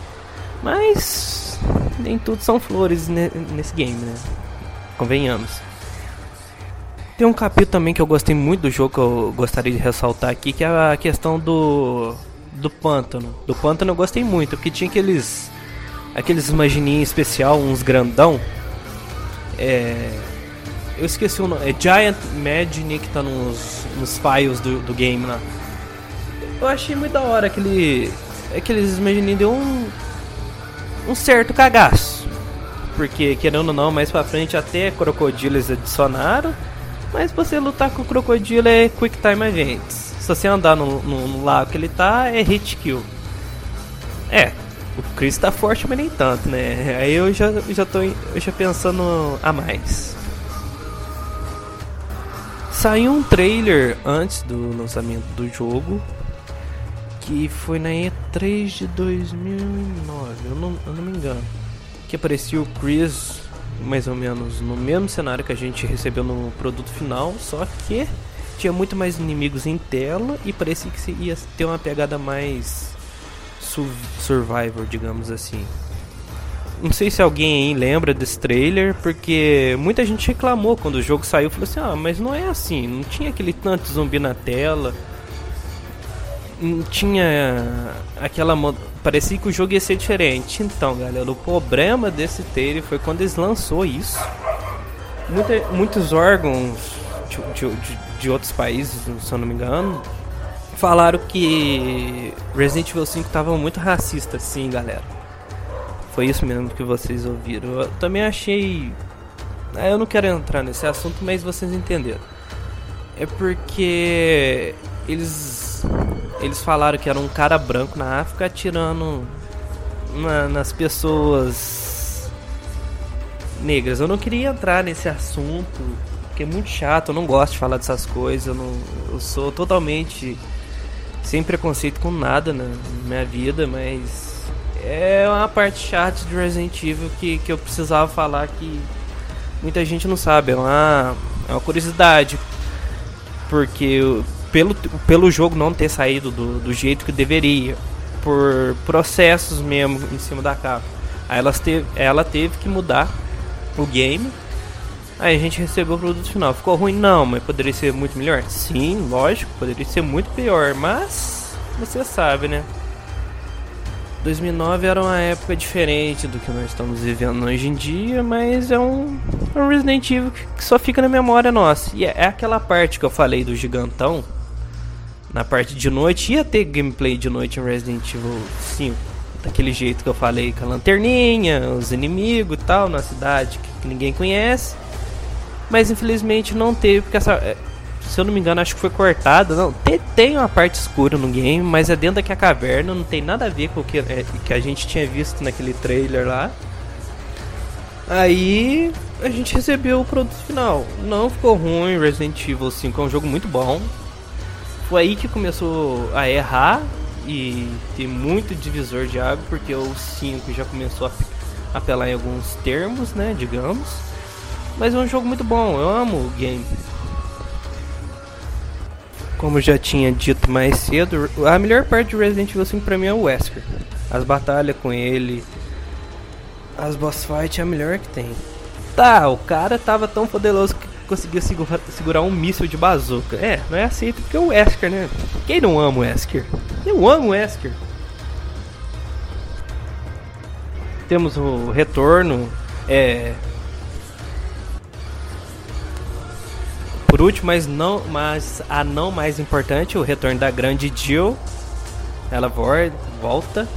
Mas nem tudo são flores nesse game, né? Convenhamos. Tem um capítulo também que eu gostei muito do jogo que eu gostaria de ressaltar aqui, que é a questão do do pântano. Do pântano eu gostei muito, porque tinha aqueles aqueles imagininhos especial, uns grandão. É, eu esqueci o nome. É Giant Imagine que tá nos, nos files do, do game lá. Eu achei muito da hora aquele. Aqueles imagininhos deu um um certo cagaço. Porque, querendo ou não, mais pra frente até crocodilos adicionaram. Mas você lutar com o crocodilo é quick time events. Se você andar no, no, no lago que ele tá, é hit kill. É, o Chris tá forte, mas nem tanto, né? Aí eu já, já tô eu já pensando a mais. Saiu um trailer antes do lançamento do jogo que foi na E3 de 2009, eu não, eu não me engano. Que aparecia o Chris mais ou menos no mesmo cenário que a gente recebeu no produto final, só que tinha muito mais inimigos em tela e parecia que ia ter uma pegada mais survivor, digamos assim. Não sei se alguém lembra desse trailer, porque muita gente reclamou quando o jogo saiu, falou assim: "Ah, mas não é assim, não tinha aquele tanto zumbi na tela" tinha aquela parecia que o jogo ia ser diferente. Então, galera, o problema desse trailer foi quando eles lançou isso. Muita, muitos órgãos de, de, de, outros países, se eu não me engano, falaram que Resident Evil 5 tava muito racista, sim, galera. Foi isso mesmo que vocês ouviram. Eu também achei. Ah, Eu não quero entrar nesse assunto, mas vocês entenderam. É porque eles eles falaram que era um cara branco na África atirando na- nas pessoas negras. Eu não queria entrar nesse assunto, porque é muito chato, eu não gosto de falar dessas coisas, eu, não, eu sou totalmente sem preconceito com nada na minha vida, mas é uma parte chata de Resident Evil que, que eu precisava falar que muita gente não sabe, é uma, é uma curiosidade, porque pelo, pelo jogo não ter saído do, do jeito que deveria, por processos mesmo em cima da capa, aí elas teve, ela teve que mudar o game. Aí a gente recebeu o produto final. Ficou ruim? Não, mas poderia ser muito melhor? Sim, lógico, poderia ser muito pior, mas você sabe, né? 2009 era uma época diferente do que nós estamos vivendo hoje em dia, mas é um, é um Resident Evil que só fica na memória nossa. E é, é aquela parte que eu falei do gigantão, na parte de noite, ia ter gameplay de noite em Resident Evil 5. Daquele jeito que eu falei, com a lanterninha, os inimigos e tal, na cidade que, ninguém conhece. Mas infelizmente não teve, porque essa. é, Se eu não me engano, acho que foi cortada. Não, tem, tem uma parte escura no game, mas é dentro daquela caverna, não tem nada a ver com o que, é, que a gente tinha visto naquele trailer lá. Aí a gente recebeu o produto final. Não ficou ruim, Resident Evil 5 é um jogo muito bom. Foi aí que começou a errar e ter muito divisor de água, porque o 5 já começou a pe- apelar em alguns termos, né, digamos. Mas é um jogo muito bom, eu amo o game. Como já tinha dito mais cedo, a melhor parte de Resident Evil 5 pra mim é o Wesker. As batalhas com ele, as boss fight é a melhor que tem. Tá, o cara tava tão poderoso que conseguia segura- segurar um míssil de bazuca. É, não é aceito porque é o Wesker, né? Quem não ama o Wesker? Eu amo o Wesker. Temos o retorno, é... Por último, mas não, mas a não mais importante, o retorno da grande Jill. Ela volta.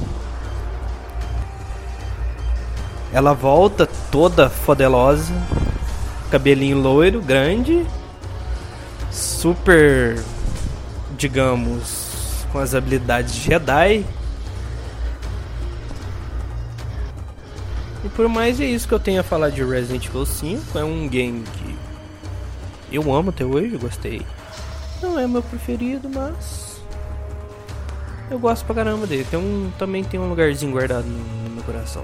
Ela volta toda fodelosa, cabelinho loiro, grande, super, digamos, com as habilidades de Jedi. E por mais é isso que eu tenho a falar de Resident Evil 5. É um game que eu amo até hoje, gostei. Não é meu preferido, mas eu gosto pra caramba dele. Tem um, também tem um lugarzinho guardado no, no meu coração.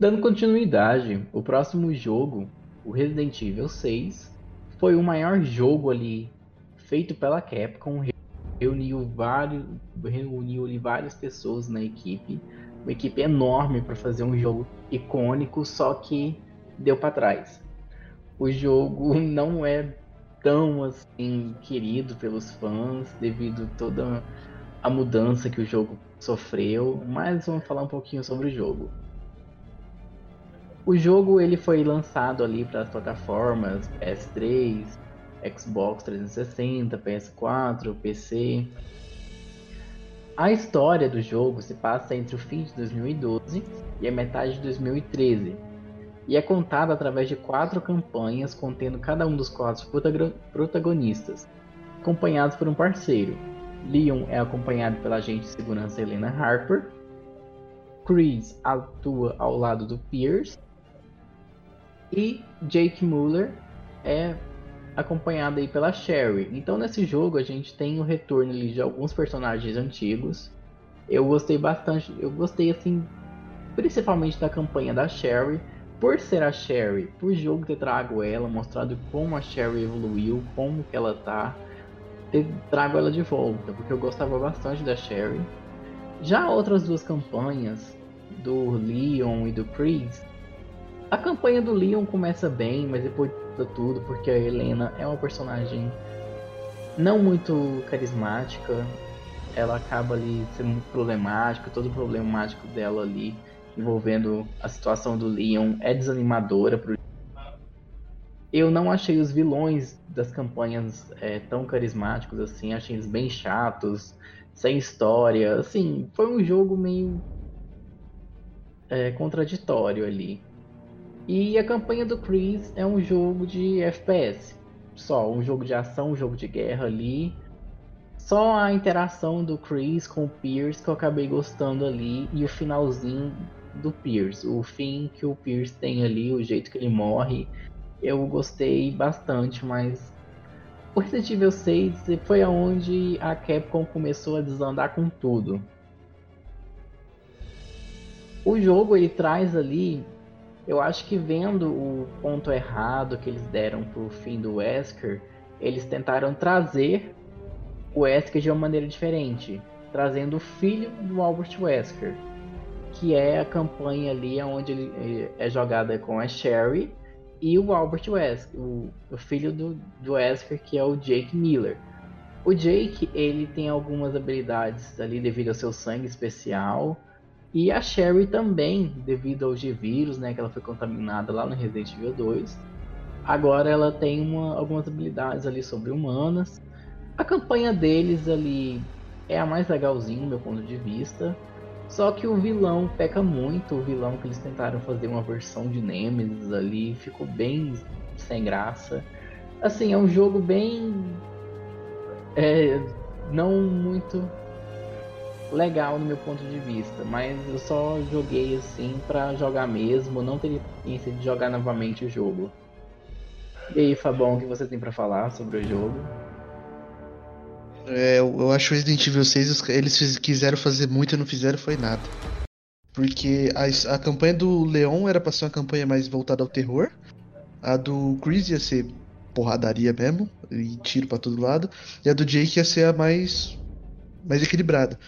Dando continuidade, o próximo jogo, o Resident Evil 6, foi o maior jogo ali feito pela Capcom. Reuniu vários, reuniu ali várias pessoas na equipe, uma equipe enorme para fazer um jogo icônico, só que deu para trás. O jogo não é tão assim querido pelos fãs devido a toda a mudança que o jogo sofreu, mas vamos falar um pouquinho sobre o jogo. O jogo ele foi lançado ali para as plataformas PS3, Xbox 360, PS4, PC. A história do jogo se passa entre o fim de 2012 e a metade de 2013 e é contada através de quatro campanhas contendo cada um dos quatro protago- protagonistas, acompanhados por um parceiro. Leon é acompanhado pela agente de segurança Helena Harper. Chris atua ao lado do Pierce. E Jake Muller é acompanhado aí pela Sherry. Então nesse jogo a gente tem o retorno de alguns personagens antigos. Eu gostei bastante, eu gostei assim, principalmente da campanha da Sherry, por ser a Sherry, por jogo ter trago ela, mostrado como a Sherry evoluiu, como que ela tá, ter trago ela de volta, porque eu gostava bastante da Sherry. Já outras duas campanhas, do Leon e do Chris, a campanha do Leon começa bem, mas depois de tudo, porque a Helena é uma personagem não muito carismática. ela acaba ali sendo muito problemática, todo o problemático dela ali envolvendo a situação do Leon é desanimadora pro eu não achei os vilões das campanhas é, tão carismáticos assim, achei eles bem chatos, sem história. Assim, foi um jogo meio é, contraditório ali. E a campanha do Chris é um jogo de FPS, só um jogo de ação, um jogo de guerra ali. Só a interação do Chris com o Pierce que eu acabei gostando ali e o finalzinho do Pierce, o fim que o Pierce tem ali, o jeito que ele morre eu gostei bastante, mas o Resident Evil 6 foi aonde a Capcom começou a desandar com tudo. O jogo ele traz ali, eu acho que vendo o ponto errado que eles deram pro fim do Wesker, eles tentaram trazer o Wesker de uma maneira diferente, trazendo o filho do Albert Wesker, que é a campanha ali onde ele é jogada com a Sherry e o Albert Wesker, o, o filho do, do Wesker, que é o Jake Miller. O Jake, ele tem algumas habilidades ali devido ao seu sangue especial. E a Sherry também, devido ao G-Vírus, né, que ela foi contaminada lá no Resident Evil 2. Agora ela tem uma, algumas habilidades ali sobre-humanas. A campanha deles ali é a mais legalzinha, do meu ponto de vista. Só que o vilão peca muito, o vilão que eles tentaram fazer uma versão de Nemesis ali, ficou bem sem graça. Assim, é um jogo bem. É, não muito legal no meu ponto de vista, mas eu só joguei assim para jogar mesmo, não teria paciência de jogar novamente o jogo. E aí, Fabão, o que você tem para falar sobre o jogo? É, eu acho Resident Evil 6 eles quiseram fazer muito e não fizeram foi nada. Porque a, a campanha do Leon era pra ser uma campanha mais voltada ao terror. A do Chris ia ser porradaria mesmo, e tiro para todo lado. E a do Jake ia ser a mais, mais equilibrada.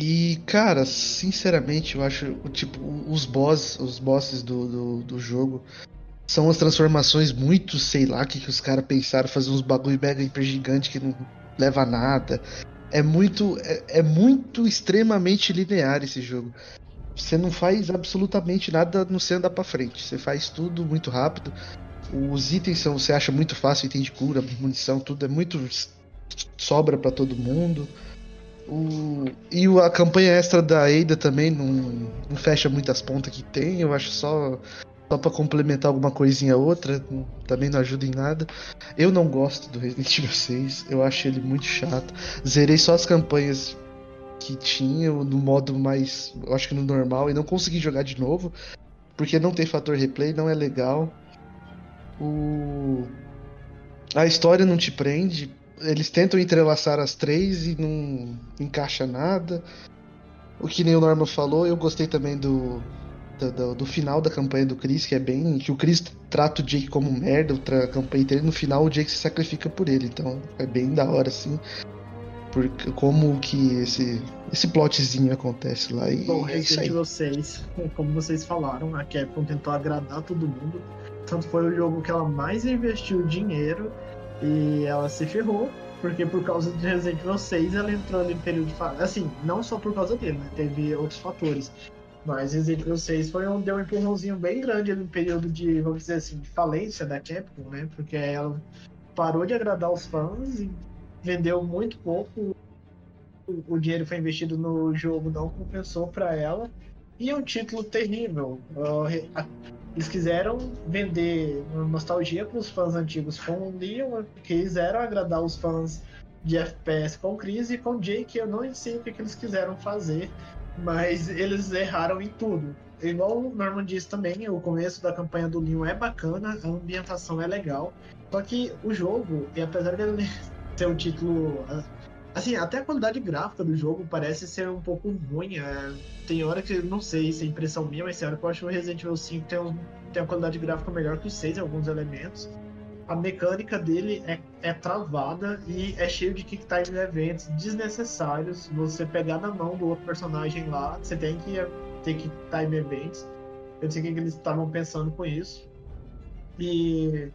E, cara, sinceramente, eu acho, tipo, os boss, os bosses do, do, do jogo são umas transformações muito, sei lá, que, que os caras pensaram, fazer uns bagulho mega hiper gigante que não leva a nada. É muito, é, é, muito extremamente linear esse jogo. Você não faz absolutamente nada no ser andar pra frente. Você faz tudo muito rápido. Os itens são, você acha muito fácil, item de cura, munição, tudo é muito sobra para todo mundo. O, e a campanha extra da Ada também não, não fecha muitas pontas que tem. Eu acho só só para complementar alguma coisinha outra, também não ajuda em nada. Eu não gosto do Resident Evil 6, eu acho ele muito chato. Zerei só as campanhas que tinha no modo mais, eu acho que no normal e não consegui jogar de novo, porque não tem fator replay, não é legal. O a história não te prende, eles tentam entrelaçar as três e não encaixa nada. O que nem o Norman falou, eu gostei também do do, do, final da campanha do Chris, que é bem. que o Chris trata o Jake como merda, outra campanha dele, no final o Jake se sacrifica por ele. Então é bem da hora, assim. Porque como que esse, esse plotzinho acontece lá. E Bom, é isso aí. vocês, como vocês falaram, a Capcom tentou agradar todo mundo. Tanto foi o jogo que ela mais investiu dinheiro e ela se ferrou. Porque por causa de Resident Evil 6 ela entrou em período de. Assim, não só por causa dele, né? Teve outros fatores. Mas Resident Evil 6 foi um, deu um empurrãozinho bem grande no período de, vamos dizer assim, de falência da Capcom, né? Porque ela parou de agradar os fãs e vendeu muito pouco. O, o dinheiro foi investido no jogo, não compensou para ela. E é um título terrível. Eles quiseram vender nostalgia para os fãs antigos com Leon, quiseram agradar os fãs de FPS com Chris e com Jake. Eu não sei o que, que eles quiseram fazer mas eles erraram em tudo. Igual o Norman disse também, o começo da campanha do Leon é bacana, a ambientação é legal. Só que o jogo, e apesar de ele ter um título. Assim, até a qualidade gráfica do jogo parece ser um pouco ruim. É, tem hora que, não sei se é impressão minha, mas tem hora que eu acho que o Resident Evil 5 tem, um, tem uma qualidade gráfica melhor que o 6 em alguns elementos a mecânica dele é, é travada e é cheio de kick time eventos desnecessários. Você pegar na mão do outro personagem lá, você tem que ter kick time events. Eu não sei o que eles estavam pensando com isso. E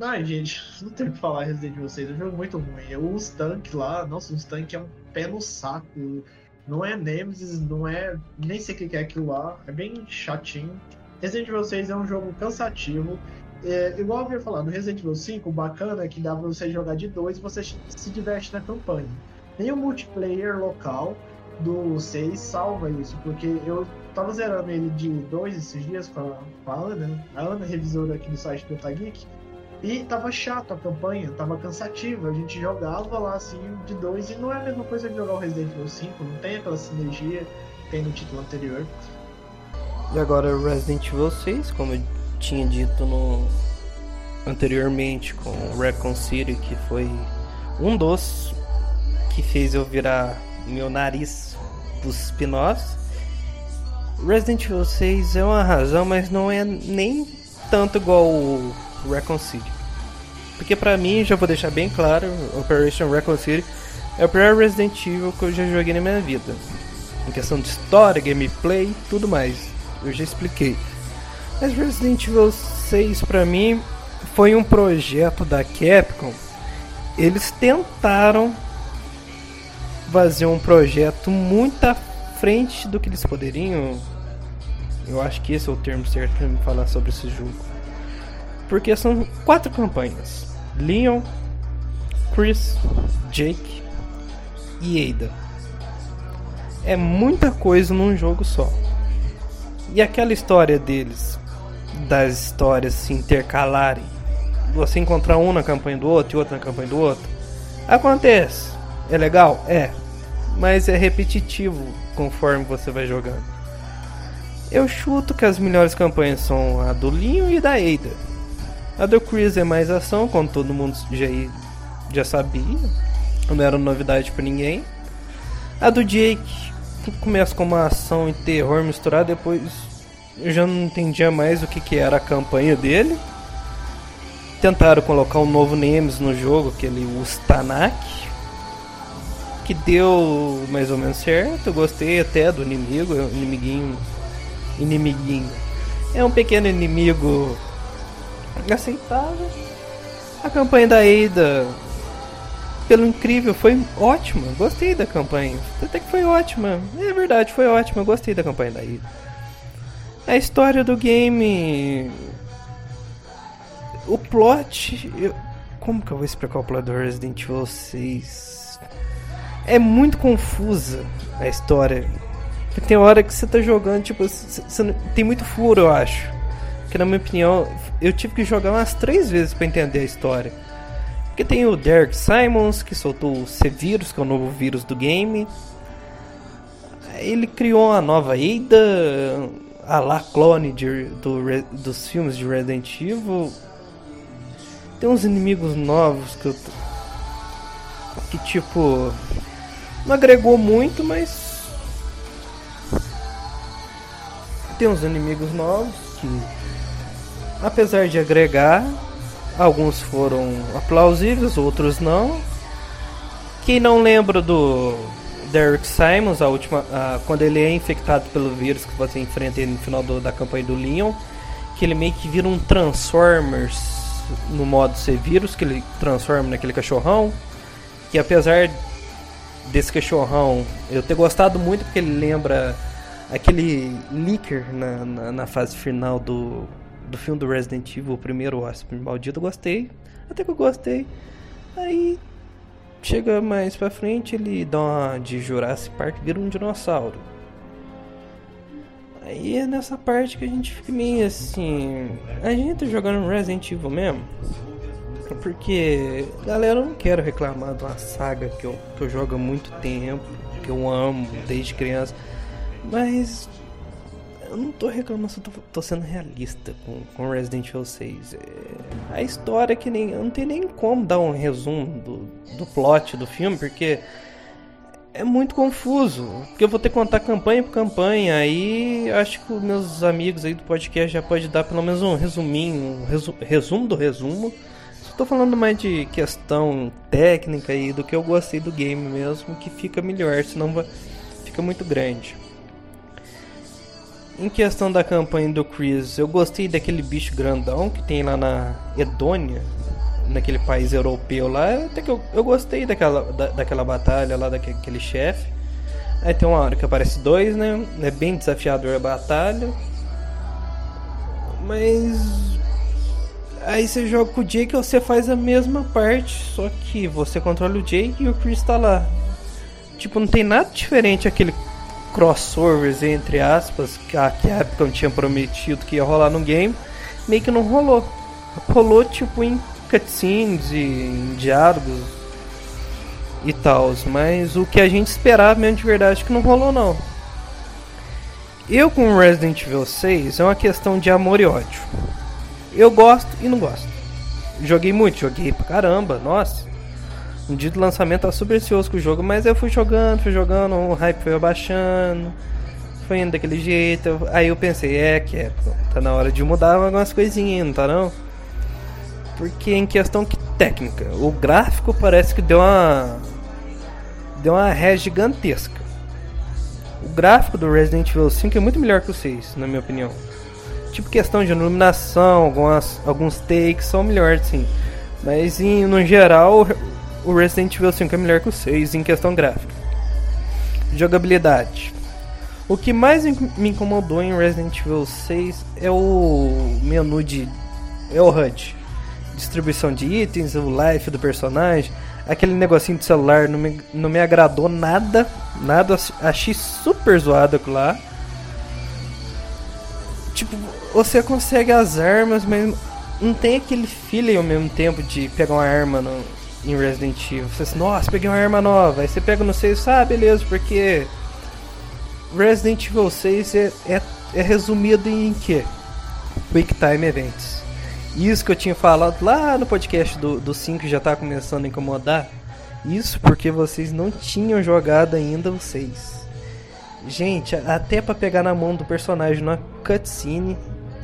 Ai, gente, não tem o que falar Resident Evil 6, é um jogo muito ruim. Os tanques lá, nossa, os tanques é um pé no saco. Não é Nemesis, não é. Nem sei o que é aquilo lá. É bem chatinho. Resident Evil 6 é um jogo cansativo. É, igual eu havia falado, no Resident Evil 5, o bacana é que dá pra você jogar de dois e você se diverte na campanha. Nem o multiplayer local do 6 salva isso, porque eu tava zerando ele de dois esses dias com a, Ana, a Ana, revisora aqui do site do Otageek, e tava chato a campanha, tava cansativa. A gente jogava lá assim de dois e não é a mesma coisa que jogar o Resident Evil 5, não tem aquela sinergia que tem no título anterior. E agora Resident Evil 6, como eu tinha dito no anteriormente com Recon City, que foi um dos que fez eu virar meu nariz dos spin-offs. Resident Evil 6 é uma razão, mas não é nem tanto igual o Recon City. Porque pra mim, já vou deixar bem claro, Operation Recon City é o pior Resident Evil que eu já joguei na minha vida. Em questão de história, gameplay, tudo mais. Eu já expliquei. Mas Resident Evil 6 pra mim foi um projeto da Capcom. Eles tentaram fazer um projeto muito à frente do que eles poderiam. Eu acho que esse é o termo certo para me falar sobre esse jogo. Porque são quatro campanhas: Leon, Chris, Jake e Ada. É muita coisa num jogo só. E aquela história deles, das histórias se intercalarem, você encontrar um na campanha do outro e outro na campanha do outro, acontece. É legal? É. Mas é repetitivo conforme você vai jogando. Eu chuto que as melhores campanhas são a do Linho e da Ada. A do Chris é mais ação, como todo mundo já, já sabia. Não era novidade para ninguém. A do Jake começa com uma ação e terror misturado, depois eu já não entendia mais o que, que era a campanha dele. Tentaram colocar um novo Nemesis no jogo, aquele Ustanak, que deu mais ou menos certo. Eu gostei até do inimigo, é inimiguinho. Inimiguinho. É um pequeno inimigo aceitável. A campanha da Ada, pelo incrível, foi ótima. Gostei da campanha. Até que foi ótima. É verdade, foi ótima. Gostei da campanha da Ada. A história do game. O plot. Eu... Como que eu vou explicar o plot do Resident Evil 6? É muito confusa a história. Tem hora que você tá jogando, tipo, tem muito furo, eu acho. Que na minha opinião, eu tive que jogar umas três vezes para entender a história. Porque tem o Derek Simons, que soltou o C-Vírus, que é o novo vírus do game. Ele criou uma nova Ada, a lá clone de, do, dos filmes de Resident Evil. Tem uns inimigos novos que eu. que tipo. não agregou muito, mas. Tem uns inimigos novos que apesar de agregar, alguns foram aplausíveis, outros não. Quem não lembra do Derek Simons, a última, a, quando ele é infectado pelo vírus que você enfrenta no final do, da campanha do Leon, que ele meio que vira um Transformers no modo ser vírus, que ele transforma naquele cachorrão, que apesar desse cachorrão eu ter gostado muito porque ele lembra aquele Licker na, na, na fase final do do filme do Resident Evil, o primeiro Hóspede Maldito, eu gostei. Até que eu gostei. Aí chega mais pra frente, ele dá uma de Jurassic Park, vira um dinossauro. Aí é nessa parte que a gente fica meio assim. A gente tá jogando Resident Evil mesmo. Porque, galera, eu não quero reclamar de uma saga que eu, que eu jogo há muito tempo, que eu amo desde criança. Mas eu não tô reclamando, só tô, tô sendo realista com, com Resident Evil 6. É, a história que nem. Eu não tem nem como dar um resumo do, do plot do filme, porque é muito confuso. Porque eu vou ter que contar campanha por campanha. Aí acho que os meus amigos aí do podcast já pode dar pelo menos um resuminho, um resu, resumo do resumo. Só tô falando mais de questão técnica aí do que eu gostei do game mesmo, que fica melhor, senão vai, fica muito grande. Em questão da campanha do Chris, eu gostei daquele bicho grandão que tem lá na Edônia, naquele país europeu lá. Até que eu, eu gostei daquela, da, daquela batalha lá, daquele chefe. Aí tem uma hora que aparece dois, né? É bem desafiador a batalha. Mas. Aí você joga com o Jake e você faz a mesma parte, só que você controla o Jake e o Chris tá lá. Tipo, não tem nada diferente aquele crossovers, entre aspas, que a Capcom tinha prometido que ia rolar no game, meio que não rolou. Rolou tipo em cutscenes e em diálogos e tal, mas o que a gente esperava mesmo de verdade que não rolou não. Eu com Resident Evil 6 é uma questão de amor e ódio. Eu gosto e não gosto. Joguei muito, joguei pra caramba, nossa. No dia do lançamento tava super ansioso com o jogo, mas eu fui jogando, fui jogando, o hype foi abaixando, foi indo daquele jeito. Aí eu pensei, é que é, tá na hora de mudar algumas coisinhas, não tá não? Porque em questão técnica, o gráfico parece que deu uma deu uma ré gigantesca. O gráfico do Resident Evil 5 é muito melhor que o 6, na minha opinião. Tipo questão de iluminação, algumas, alguns takes são melhores sim. Mas em, no geral, o Resident Evil 5 é melhor que o 6 em questão gráfica. Jogabilidade. O que mais me incomodou em Resident Evil 6 é o menu de. é o HUD. Distribuição de itens, o life do personagem, aquele negocinho de celular não me, não me agradou nada. Nada, achei super zoado aquilo lá. Tipo, você consegue as armas, mas não tem aquele feeling ao mesmo tempo de pegar uma arma no, em Resident Evil. Você assim, nossa, peguei uma arma nova. Aí você pega no 6, ah, beleza, porque Resident Evil 6 é, é, é resumido em que? Quick Time Events. Isso que eu tinha falado lá no podcast do, do 5 já tá começando a incomodar. Isso porque vocês não tinham jogado ainda o 6. Gente, até para pegar na mão do personagem na cutscene,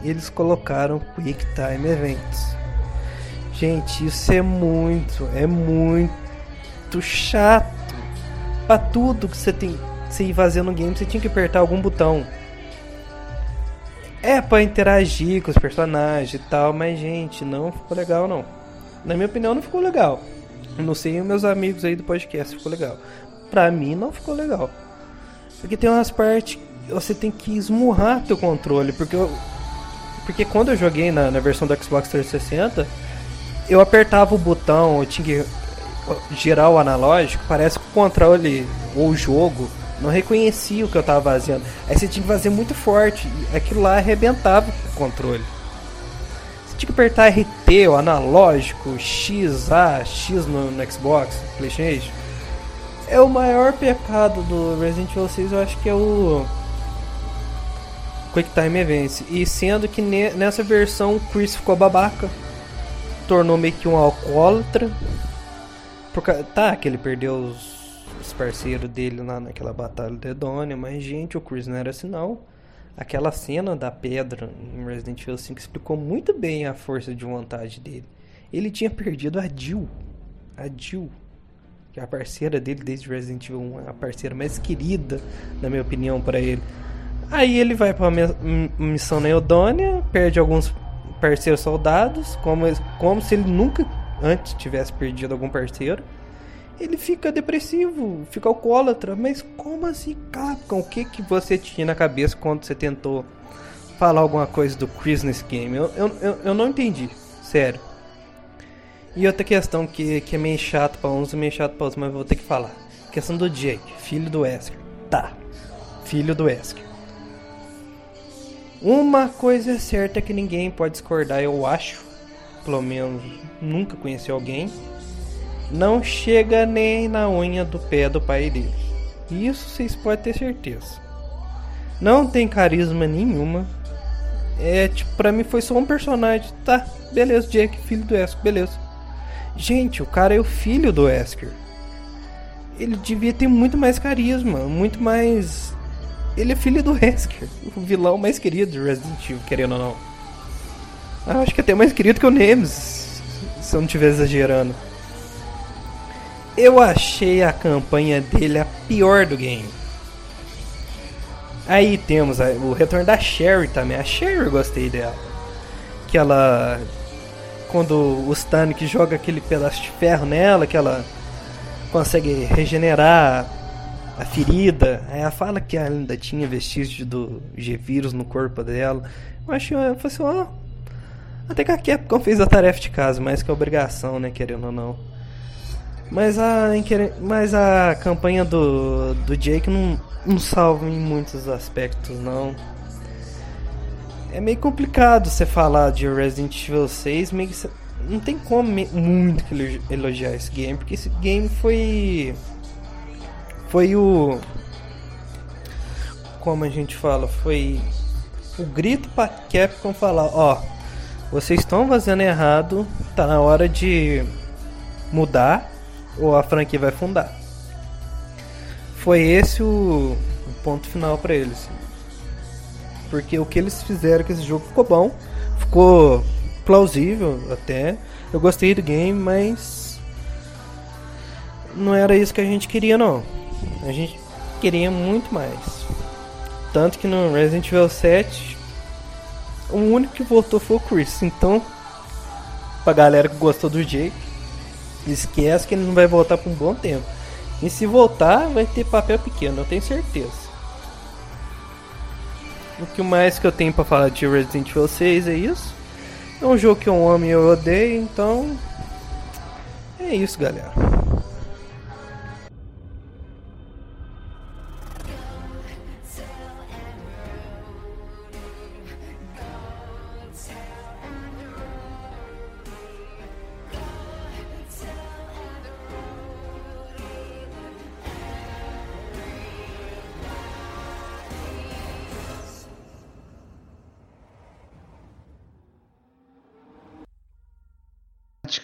eles colocaram Quick Time Events. Gente, isso é muito, é muito chato. Pra tudo que você tem você ir fazendo no game, você tinha que apertar algum botão. É para interagir com os personagens e tal, mas gente, não ficou legal não. Na minha opinião, não ficou legal. Não sei meus amigos aí do podcast ficou legal. Pra mim não ficou legal. Porque tem umas partes você tem que esmurrar teu controle, porque eu, porque quando eu joguei na, na versão do Xbox 360, eu apertava o botão, eu tinha que girar o analógico, parece que o controle ou o jogo não reconhecia o que eu estava fazendo. Aí você tinha que fazer muito forte, aquilo lá arrebentava o controle. Você tinha que apertar RT, o analógico, X, A, X no, no Xbox, Playstation. É o maior pecado do Resident Evil 6, eu acho que é o Quick Time Events. E sendo que nessa versão o Chris ficou babaca tornou meio que um alcoólatra. Porque, tá, que ele perdeu os, os parceiros dele lá naquela batalha de Edonia, mas gente, o Chris não era assim não. Aquela cena da pedra em Resident Evil 5 explicou muito bem a força de vontade dele. Ele tinha perdido a Jill. A Jill. Que é a parceira dele desde Resident Evil 1. A parceira mais querida, na minha opinião, para ele. Aí ele vai pra missão na Eudônia, perde alguns parceiros soldados, como, como se ele nunca antes tivesse perdido algum parceiro. Ele fica depressivo, fica alcoólatra. Mas como assim, Capcom? O que, que você tinha na cabeça quando você tentou falar alguma coisa do Chris nesse game? Eu, eu, eu, eu não entendi, sério. E outra questão que, que é meio chato pra uns e meio chato pra outros, mas vou ter que falar. Questão do Jake, filho do Wesker. Tá, filho do Wesker. Uma coisa é certa que ninguém pode discordar, eu acho. Pelo menos nunca conheci alguém. Não chega nem na unha do pé do pai dele. Isso vocês podem ter certeza. Não tem carisma nenhuma. É, tipo, pra mim foi só um personagem. Tá, beleza, Jack, filho do Wesker, beleza. Gente, o cara é o filho do Wesker. Ele devia ter muito mais carisma, muito mais ele é filho do Wesker, o vilão mais querido de Resident Evil, querendo ou não. Eu acho que até mais querido que o Nemesis, se eu não estiver exagerando. Eu achei a campanha dele a pior do game. Aí temos o retorno da Sherry também. A Sherry eu gostei dela. Que ela. Quando o Stanik joga aquele pedaço de ferro nela, que ela consegue regenerar a ferida. Aí ela fala que ela ainda tinha vestígio do G-Vírus no corpo dela. Eu acho eu falei assim, ó. Até que a Capcom fez a tarefa de casa, mais que a obrigação, né, querendo ou não. Mas a, mas a campanha do, do Jake não, não salva em muitos aspectos, não. É meio complicado você falar de Resident Evil 6, meio que não tem como muito elogiar esse game, porque esse game foi. Foi o. Como a gente fala? Foi o grito pra Capcom falar: ó, vocês estão fazendo errado, tá na hora de mudar ou a franquia vai fundar. Foi esse o, o ponto final pra eles. Porque o que eles fizeram com esse jogo ficou bom, ficou plausível até. Eu gostei do game, mas não era isso que a gente queria não. A gente queria muito mais. Tanto que no Resident Evil 7 o único que voltou foi o Chris. Então, pra galera que gostou do Jake, esquece que ele não vai voltar por um bom tempo. E se voltar, vai ter papel pequeno, eu tenho certeza. O que mais que eu tenho pra falar de Resident Evil 6 é isso. É um jogo que eu amo e eu odeio, então. É isso, galera.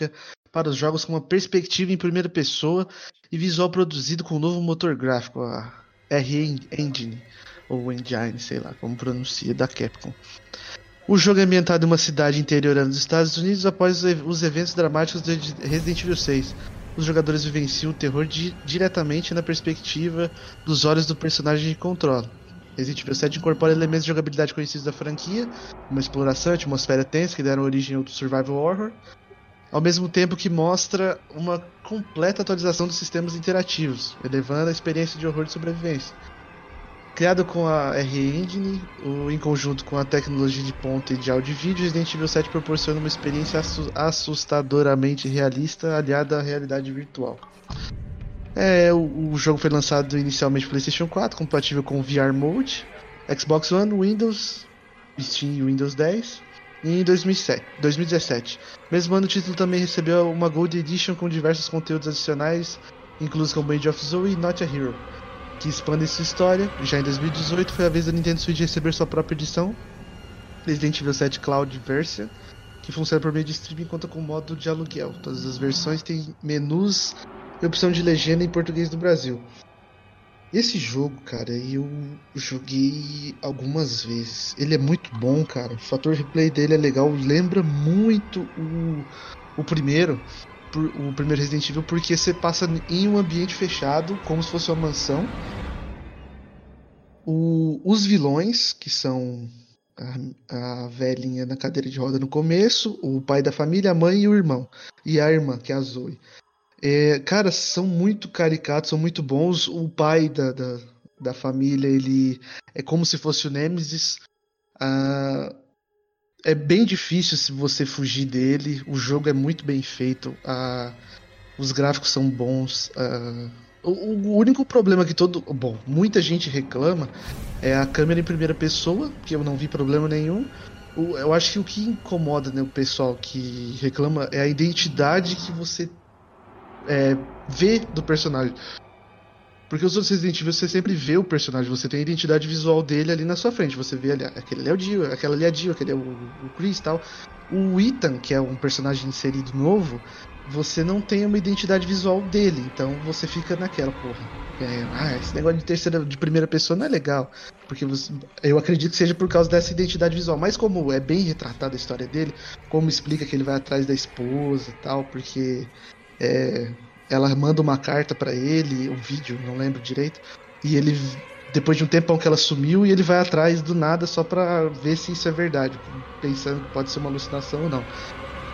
Prática para os jogos com uma perspectiva em primeira pessoa e visual produzido com um novo motor gráfico, a R-Engine, ou Engine, sei lá como pronuncia, da Capcom. O jogo é ambientado em uma cidade interiorana dos Estados Unidos após os eventos dramáticos de Resident Evil 6. Os jogadores vivenciam o terror di diretamente na perspectiva dos olhos do personagem que controla. Resident Evil 7 incorpora elementos de jogabilidade conhecidos da franquia, uma exploração, atmosfera tensa que deram origem ao survival horror, ao mesmo tempo que mostra uma completa atualização dos sistemas interativos, elevando a experiência de horror de sobrevivência. Criado com a R-Engine, em conjunto com a tecnologia de ponta e de áudio e vídeo, Resident Evil 7 proporciona uma experiência assustadoramente realista aliada à realidade virtual. É, o, o jogo foi lançado inicialmente para PlayStation 4, compatível com VR Mode, Xbox One, Windows, Steam e Windows 10 em 2007, 2017. Mesmo ano, o título também recebeu uma Gold Edition com diversos conteúdos adicionais, inclusos como Age of Zoe e Not a Hero, que expandem sua história. Já em 2018 foi a vez da Nintendo Switch receber sua própria edição, Resident Evil 7 Cloud Version, que funciona por meio de streaming e conta com modo de aluguel. Todas as versões têm menus e opção de legenda em português do Brasil. Esse jogo, cara, eu joguei algumas vezes. Ele é muito bom, cara. O fator replay dele é legal. Lembra muito o, o primeiro, o primeiro Resident Evil, porque você passa em um ambiente fechado, como se fosse uma mansão. O, os vilões, que são a, a velhinha na cadeira de roda no começo, o pai da família, a mãe e o irmão. E a irmã, que é a Zoe. É, cara, são muito caricatos, são muito bons. O pai da, da, da família, ele é como se fosse o Nemesis. Ah, é bem difícil se você fugir dele. O jogo é muito bem feito. Ah, os gráficos são bons. Ah, o, o, único problema que todo. Bom, muita gente reclama é a câmera em primeira pessoa, que eu não vi problema nenhum. Eu acho que o que incomoda né, o pessoal que reclama é a identidade que você é, vê do personagem. Porque os outros Resident Evil você sempre vê o personagem, você tem a identidade visual dele ali na sua frente. Você vê ali, aquele é o Dio, aquela ali é a Dio, aquele é o, o Chris e tal. O Ethan, que é um personagem inserido novo, você não tem uma identidade visual dele, então você fica naquela, porra. É, ah, esse negócio de terceira, de primeira pessoa não é legal. Porque você, eu acredito que seja por causa dessa identidade visual. Mas como é bem retratada a história dele, como explica que ele vai atrás da esposa e tal, porque é, ela manda uma carta para ele, um vídeo, não lembro direito, e ele depois de um tempão que ela sumiu e ele vai atrás do nada só pra ver se isso é verdade, pensando que pode ser uma alucinação ou não.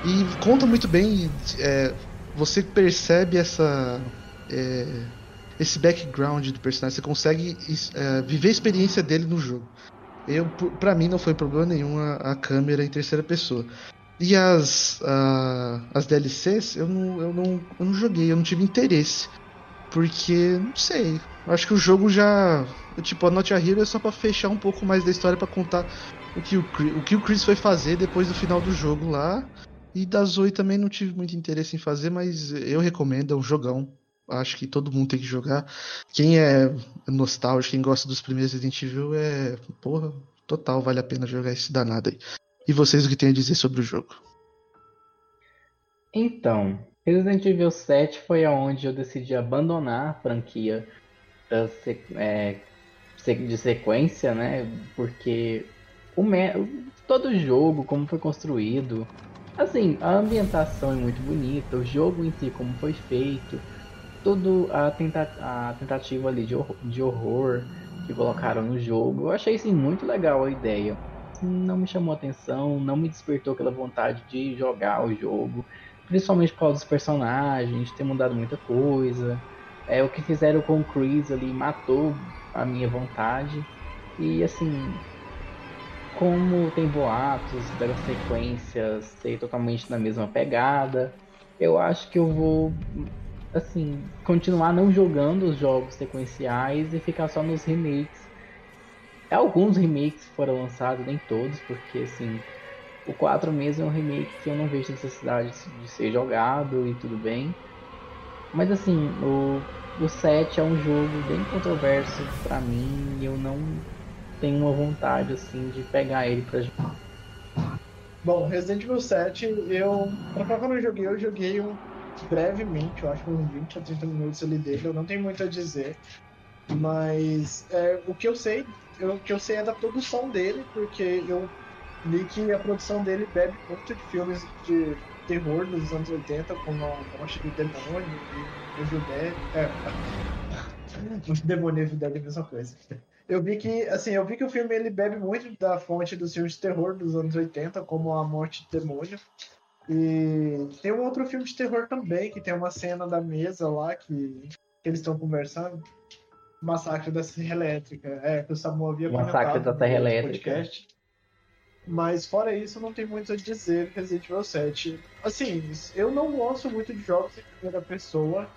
E conta muito bem, é, você percebe essa. É, esse background do personagem, você consegue é, viver a experiência dele no jogo. Eu, pra mim não foi problema nenhum a, a câmera em terceira pessoa. E as, a, as DLCs eu não, eu, não, eu não joguei, eu não tive interesse. Porque, não sei, acho que o jogo já. Tipo, a Not a Hero é só pra fechar um pouco mais da história para contar o que o, o que o Chris foi fazer depois do final do jogo lá. E da Zoe também não tive muito interesse em fazer, mas eu recomendo, é um jogão. Acho que todo mundo tem que jogar. Quem é nostálgico, quem gosta dos primeiros Resident Evil, é. Porra, total, vale a pena jogar esse danado aí. E vocês o que tem a dizer sobre o jogo? Então, Resident Evil 7 foi aonde eu decidi abandonar a franquia é, de sequência, né? Porque o todo jogo, como foi construído, Assim, a ambientação é muito bonita, o jogo em si, como foi feito, toda a, tenta a tentativa ali de horror, de horror que colocaram no jogo, eu achei assim, muito legal a ideia. Não me chamou atenção, não me despertou aquela vontade de jogar o jogo, principalmente por causa dos personagens, ter mudado muita coisa. É, o que fizeram com o Chris ali matou a minha vontade. E assim, como tem boatos das sequências ser totalmente na mesma pegada, eu acho que eu vou assim continuar não jogando os jogos sequenciais e ficar só nos remakes. Alguns remakes foram lançados, nem todos, porque assim o 4 mesmo é um remake que eu não vejo necessidade de ser jogado e tudo bem. Mas assim, o, o 7 é um jogo bem controverso para mim e eu não tenho uma vontade assim de pegar ele pra jogar. Bom, Resident Evil 7, eu. Pra falar quando eu joguei, eu joguei um brevemente, eu acho uns 20 a 30 minutos ali dele, eu não tenho muito a dizer. Mas é, o que eu sei, eu, que eu sei é da produção dele, porque eu li que a produção dele bebe muito de filmes de terror dos anos 80, como a Morte do Demônio e o Judé. É, o Demônio e o Judé é a mesma coisa eu vi que, assim, eu vi que o filme ele bebe muito da fonte dos filmes de terror dos anos 80, como A Morte do Demônio. E tem um outro filme de terror também, que tem uma cena da mesa lá que, que eles estão conversando. Massacre da Serra Elétrica. É, que o Samu havia Massacre da Serra Elétrica. Podcast. Mas fora isso, não tem muito a dizer Resident Evil 7. Assim, eu não gosto muito de jogos em primeira pessoa.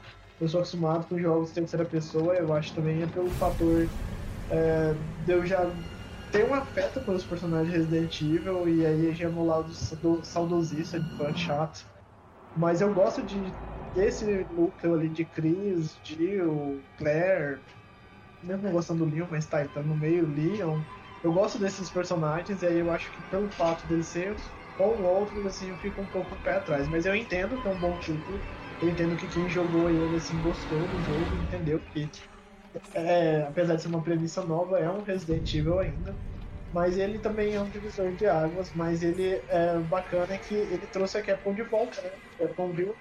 Eu sou acostumado com jogos em terceira pessoa. Eu acho também é pelo fator é, eu já tenho um afeto pelos personagens Resident Evil e aí já é meu lado saudosista de fã chato. Mas eu gosto de desse núcleo ali de Chris, Jill, Claire, mesmo gostando do Leon, mas tá, tá no meio Leon. Eu gosto desses personagens e aí eu acho que pelo fato dele ser ou outro, assim, eu fico um pouco pé atrás. Mas eu entendo que é um bom título. Eu entendo que quem jogou ele assim gostou do jogo, entendeu que é, apesar de ser uma premissa nova, é um Resident Evil ainda. Mas ele também é um divisor de águas, mas ele é bacana é que ele trouxe a Capcom de volta, né? Capcom viu.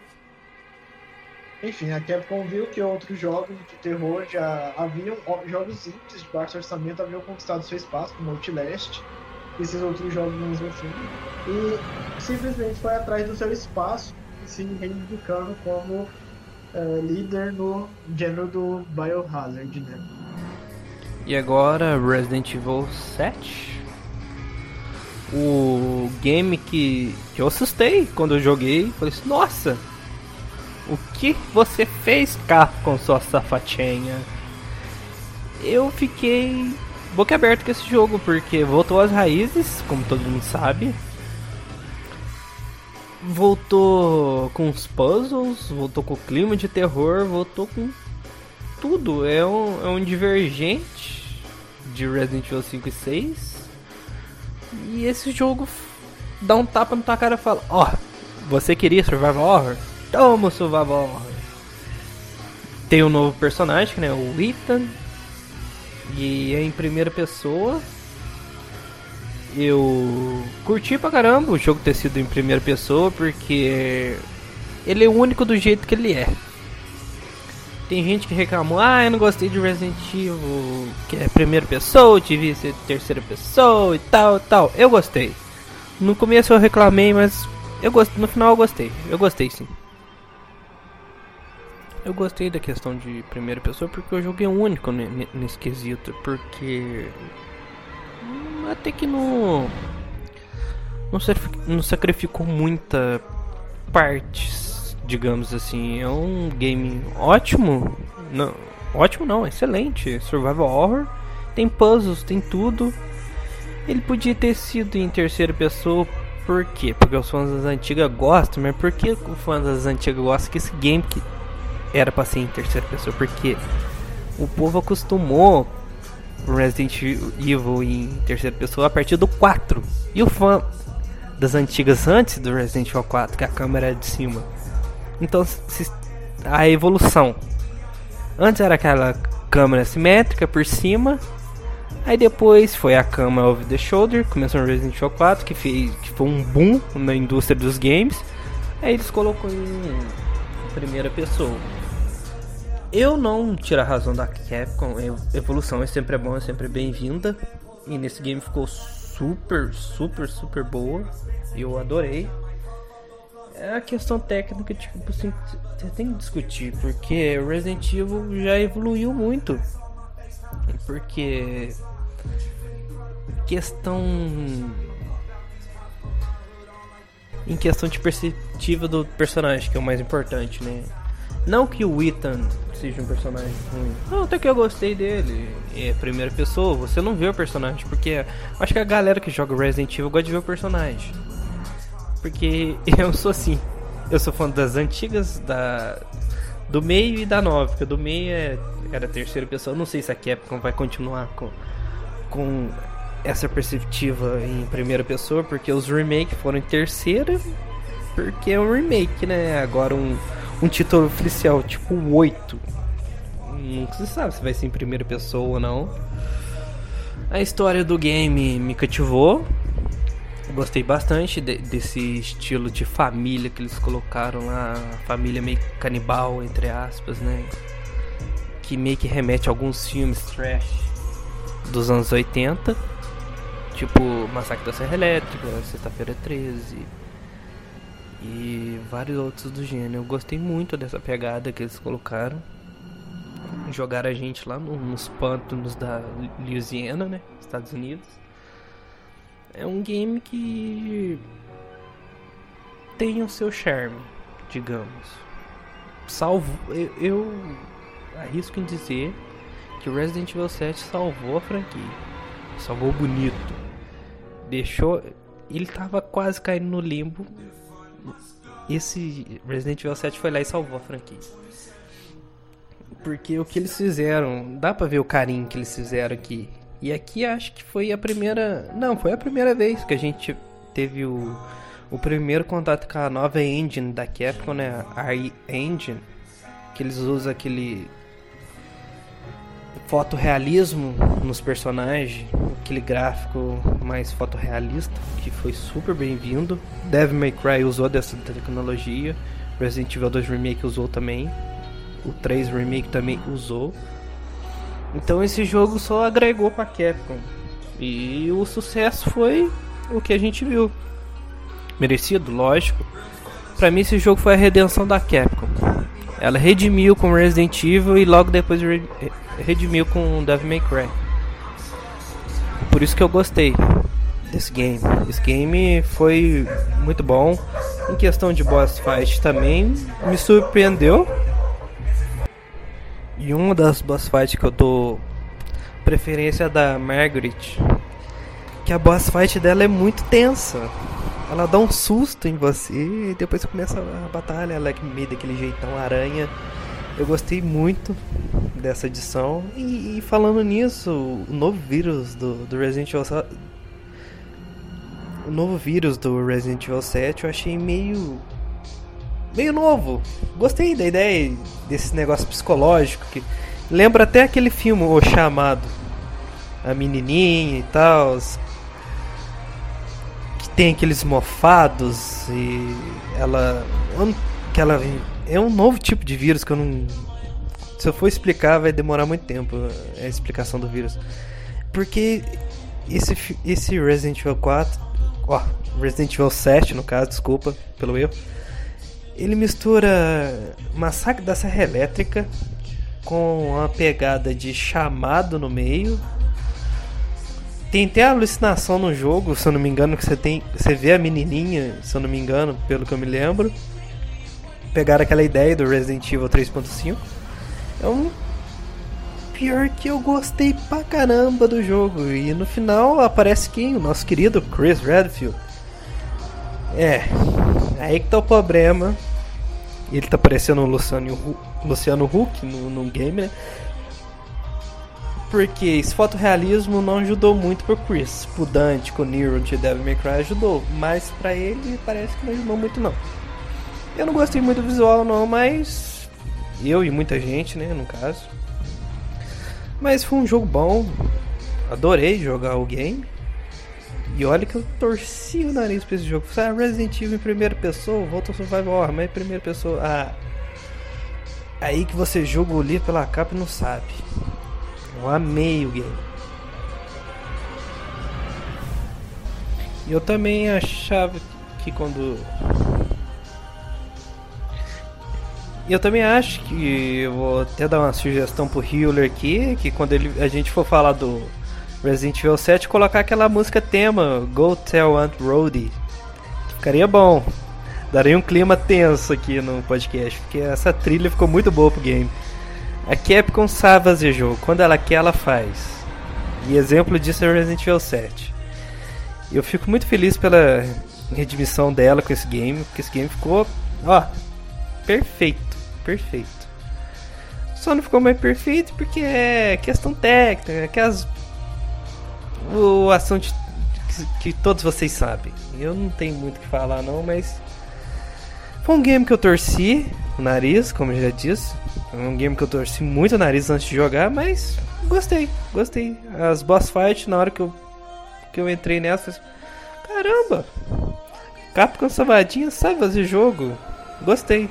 Enfim, a Capcom viu que outros jogos de terror já haviam, jogos simples de baixo orçamento haviam conquistado seu espaço, como Outlast, esses outros jogos mesmo assim, e simplesmente foi atrás do seu espaço, se reivindicando como uh, líder no gênero do Biohazard, né? E agora Resident Evil 7. O game que, eu assustei quando eu joguei. Falei assim, nossa! O que você fez, cá com sua safatinha? Eu fiquei boca aberta com esse jogo, porque voltou às raízes, como todo mundo sabe voltou com os puzzles, voltou com o clima de terror, voltou com tudo. É um, é um divergente de Resident Evil 5 e 6. E esse jogo dá um tapa na tua cara e fala: Ó, oh, você queria Survival Horror? Toma Survival Horror. Tem um novo personagem, né? O Ethan. E é em primeira pessoa eu curti pra caramba o jogo ter sido em primeira pessoa, porque ele é único do jeito que ele é. Tem gente que reclamou, ah, eu não gostei de Resident Evil, que é primeira pessoa, devia ser terceira pessoa e tal, tal. Eu gostei. No começo eu reclamei, mas eu gost... no final eu gostei. Eu gostei sim. Eu gostei da questão de primeira pessoa porque o jogo é único ne- ne- nesse quesito. Porque. hum, Até que não. Não, não sacrificou muita partes, digamos assim. É um game ótimo. Não, ótimo não, excelente. Survival horror. Tem puzzles, tem tudo. Ele podia ter sido em terceira pessoa. Por quê? Porque os fãs das antigas gostam, mas por que os fãs das antigas gostam que esse game que era pra ser em terceira pessoa? Porque o povo acostumou o Resident Evil em terceira pessoa a partir do 4. E o fã das antigas antes do Resident Evil 4, que a câmera é de cima. Então, se- a evolução. Antes era aquela câmera simétrica por cima. Aí depois foi a câmera over the shoulder, começou no Resident Evil 4, que, fez, que foi um boom na indústria dos games. Aí eles colocou em primeira pessoa. Eu não tiro a razão da Capcom, ev- evolução é sempre bom, é sempre bem-vinda. E nesse game ficou super, super, super boa. Eu adorei. É a questão técnica, tipo assim, você tem que discutir, porque Resident Evil já evoluiu muito. Porque questão em questão de perspectiva do personagem, que é o mais importante, né? Não que o Ethan seja um personagem ruim. Não, até que eu gostei dele. É primeira pessoa, você não vê o personagem. Porque acho que a galera que joga Resident Evil gosta de ver o personagem. Porque eu sou assim. Eu sou fã das antigas, da do meio e da nova. Porque do meio é, era terceira pessoa. Eu não sei se a Capcom vai continuar com, com essa perspectiva em primeira pessoa. Porque os remakes foram em terceira. Porque é um remake, né? Agora um, um título oficial, tipo o 8. Nunca se sabe se vai ser em primeira pessoa ou não. A história do game me cativou. Gostei bastante de- desse estilo de família que eles colocaram lá. Família meio canibal, entre aspas, né? Que meio que remete a alguns filmes trash dos anos 80. Tipo Massacre da Serra Elétrica, Sexta-feira 13 e vários outros do gênero. Eu gostei muito dessa pegada que eles colocaram. Jogaram a gente lá no- nos pântanos da Louisiana, né? Estados Unidos. É um game que tem o seu charme, digamos. Salvo. Eu, eu arrisco em dizer que o Resident Evil 7 salvou a franquia. Salvou bonito. Deixou. Ele tava quase caindo no limbo esse Resident Evil 7 foi lá e salvou a franquia. Porque o que eles fizeram, dá pra ver o carinho que eles fizeram aqui. E aqui acho que foi a primeira. Não, foi a primeira vez que a gente teve o, o primeiro contato com a nova engine da Capcom, né? A engine. Que eles usam aquele fotorrealismo nos personagens, aquele gráfico mais fotorrealista, que foi super bem-vindo. Devil May Cry usou dessa tecnologia, Resident Evil 2 Remake usou também, o 3 Remake também usou. Então esse jogo só agregou pra Capcom. E o sucesso foi o que a gente viu. Merecido, lógico. Pra mim esse jogo foi a redenção da Capcom. Ela redimiu com Resident Evil e logo depois re- redimiu com Devil May Cry. Por isso que eu gostei desse game. Esse game foi muito bom. Em questão de boss fight também me surpreendeu. E uma das boss fights que eu dou preferência é da Margaret. Que a boss fight dela é muito tensa. Ela dá um susto em você e depois começa a batalha, ela é meio daquele jeitão aranha. Eu gostei muito dessa edição. E, e falando nisso, o novo vírus do, do Resident Evil 7. O novo vírus do Resident Evil 7 eu achei meio. meio novo. Gostei da ideia desse negócio psicológico que lembra até aquele filme, O Chamado. A menininha e tal. Tem aqueles mofados e ela. não- que ela é um novo tipo de vírus que eu não se eu for explicar, vai demorar muito tempo a explicação do vírus. Porque esse, esse Resident Evil 4, ó, Resident Evil 7 no caso, desculpa pelo erro, ele mistura Massacre da Serra Elétrica com uma pegada de chamado no meio. Tem até alucinação no jogo, se eu não me engano, que você tem, você vê a menininha, se eu não me engano, pelo que eu me lembro. Pegaram aquela ideia do Resident Evil 3.5. É um pior que eu gostei pra caramba do jogo. E no final aparece quem? O nosso querido Chris Redfield. É, aí que tá o problema. Ele tá parecendo o Luciano, Hu- Luciano Huck no, no game, né? Porque esse fotorrealismo não ajudou muito pro Chris. Pro Dante, com Nero de Devil May Cry ajudou. Mas pra ele parece que não ajudou muito não. Eu não gostei muito do visual não, mas... Eu e muita gente, né, no caso. Mas foi um jogo bom. Adorei jogar o game. E olha que eu torci o nariz pra esse jogo. Ah, Resident Evil em primeira pessoa, volta Survival Horror, mas em primeira pessoa. Ah. Aí que você julga o livro pela capa e não sabe. Eu amei o game. E eu também achava que quando. Eu também acho que vou até dar uma sugestão pro Healer aqui, que quando ele, a gente for falar do Resident Evil 7, colocar aquela música tema, Go Tell Aunt Rhody. Ficaria bom. Daria um clima tenso aqui no podcast, porque essa trilha ficou muito boa pro game. A Capcom sabe fazer jogo, quando ela quer, ela faz. E exemplo disso é Resident Evil 7. E eu fico muito feliz pela redimissão dela com esse game, porque esse game ficou, ó, perfeito, perfeito. Só não ficou mais perfeito porque é questão técnica, aquelas o assunto que, que todos vocês sabem. Eu não tenho muito o que falar não, mas foi um game que eu torci o nariz, como eu já disse. Foi um game que eu torci muito o nariz antes de jogar, mas gostei, gostei. As boss fights na hora que eu que eu entrei eu falei, caramba. Capcom Savadinha sabe fazer jogo. Gostei.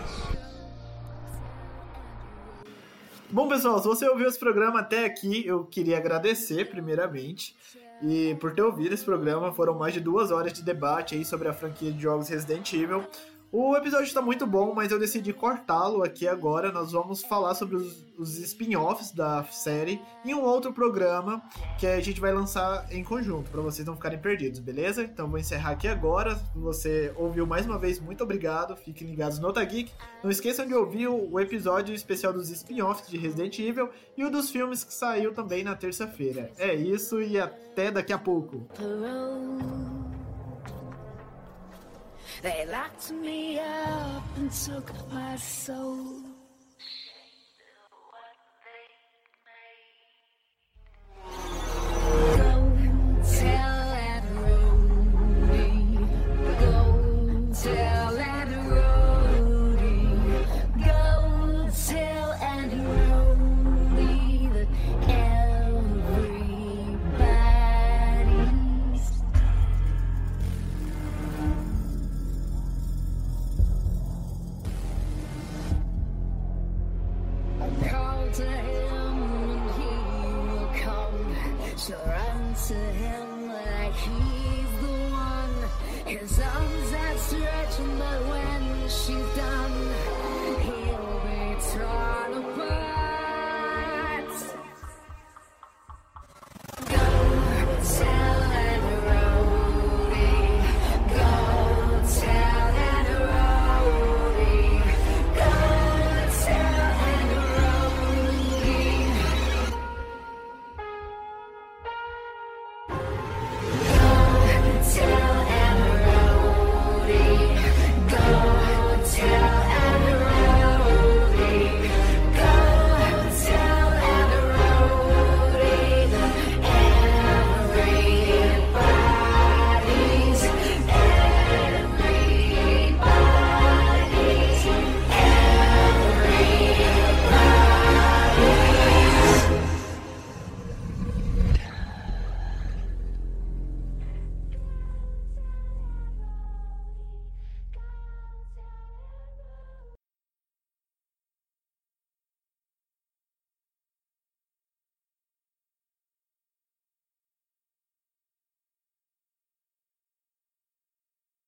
Bom, pessoal, se você ouviu esse programa até aqui, eu queria agradecer, primeiramente. E por ter ouvido esse programa, foram mais de duas horas de debate aí sobre a franquia de jogos Resident Evil. O episódio está muito bom, mas eu decidi cortá-lo aqui agora. Nós vamos falar sobre os, os spin-offs da série em um outro programa que a gente vai lançar em conjunto, para vocês não ficarem perdidos, beleza? Então vou encerrar aqui agora. Você ouviu mais uma vez, muito obrigado. Fiquem ligados no Otageek. Não esqueçam de ouvir o episódio especial dos spin-offs de Resident Evil e o dos filmes que saiu também na terça-feira. É isso e até daqui a pouco. They locked me up and took my soul.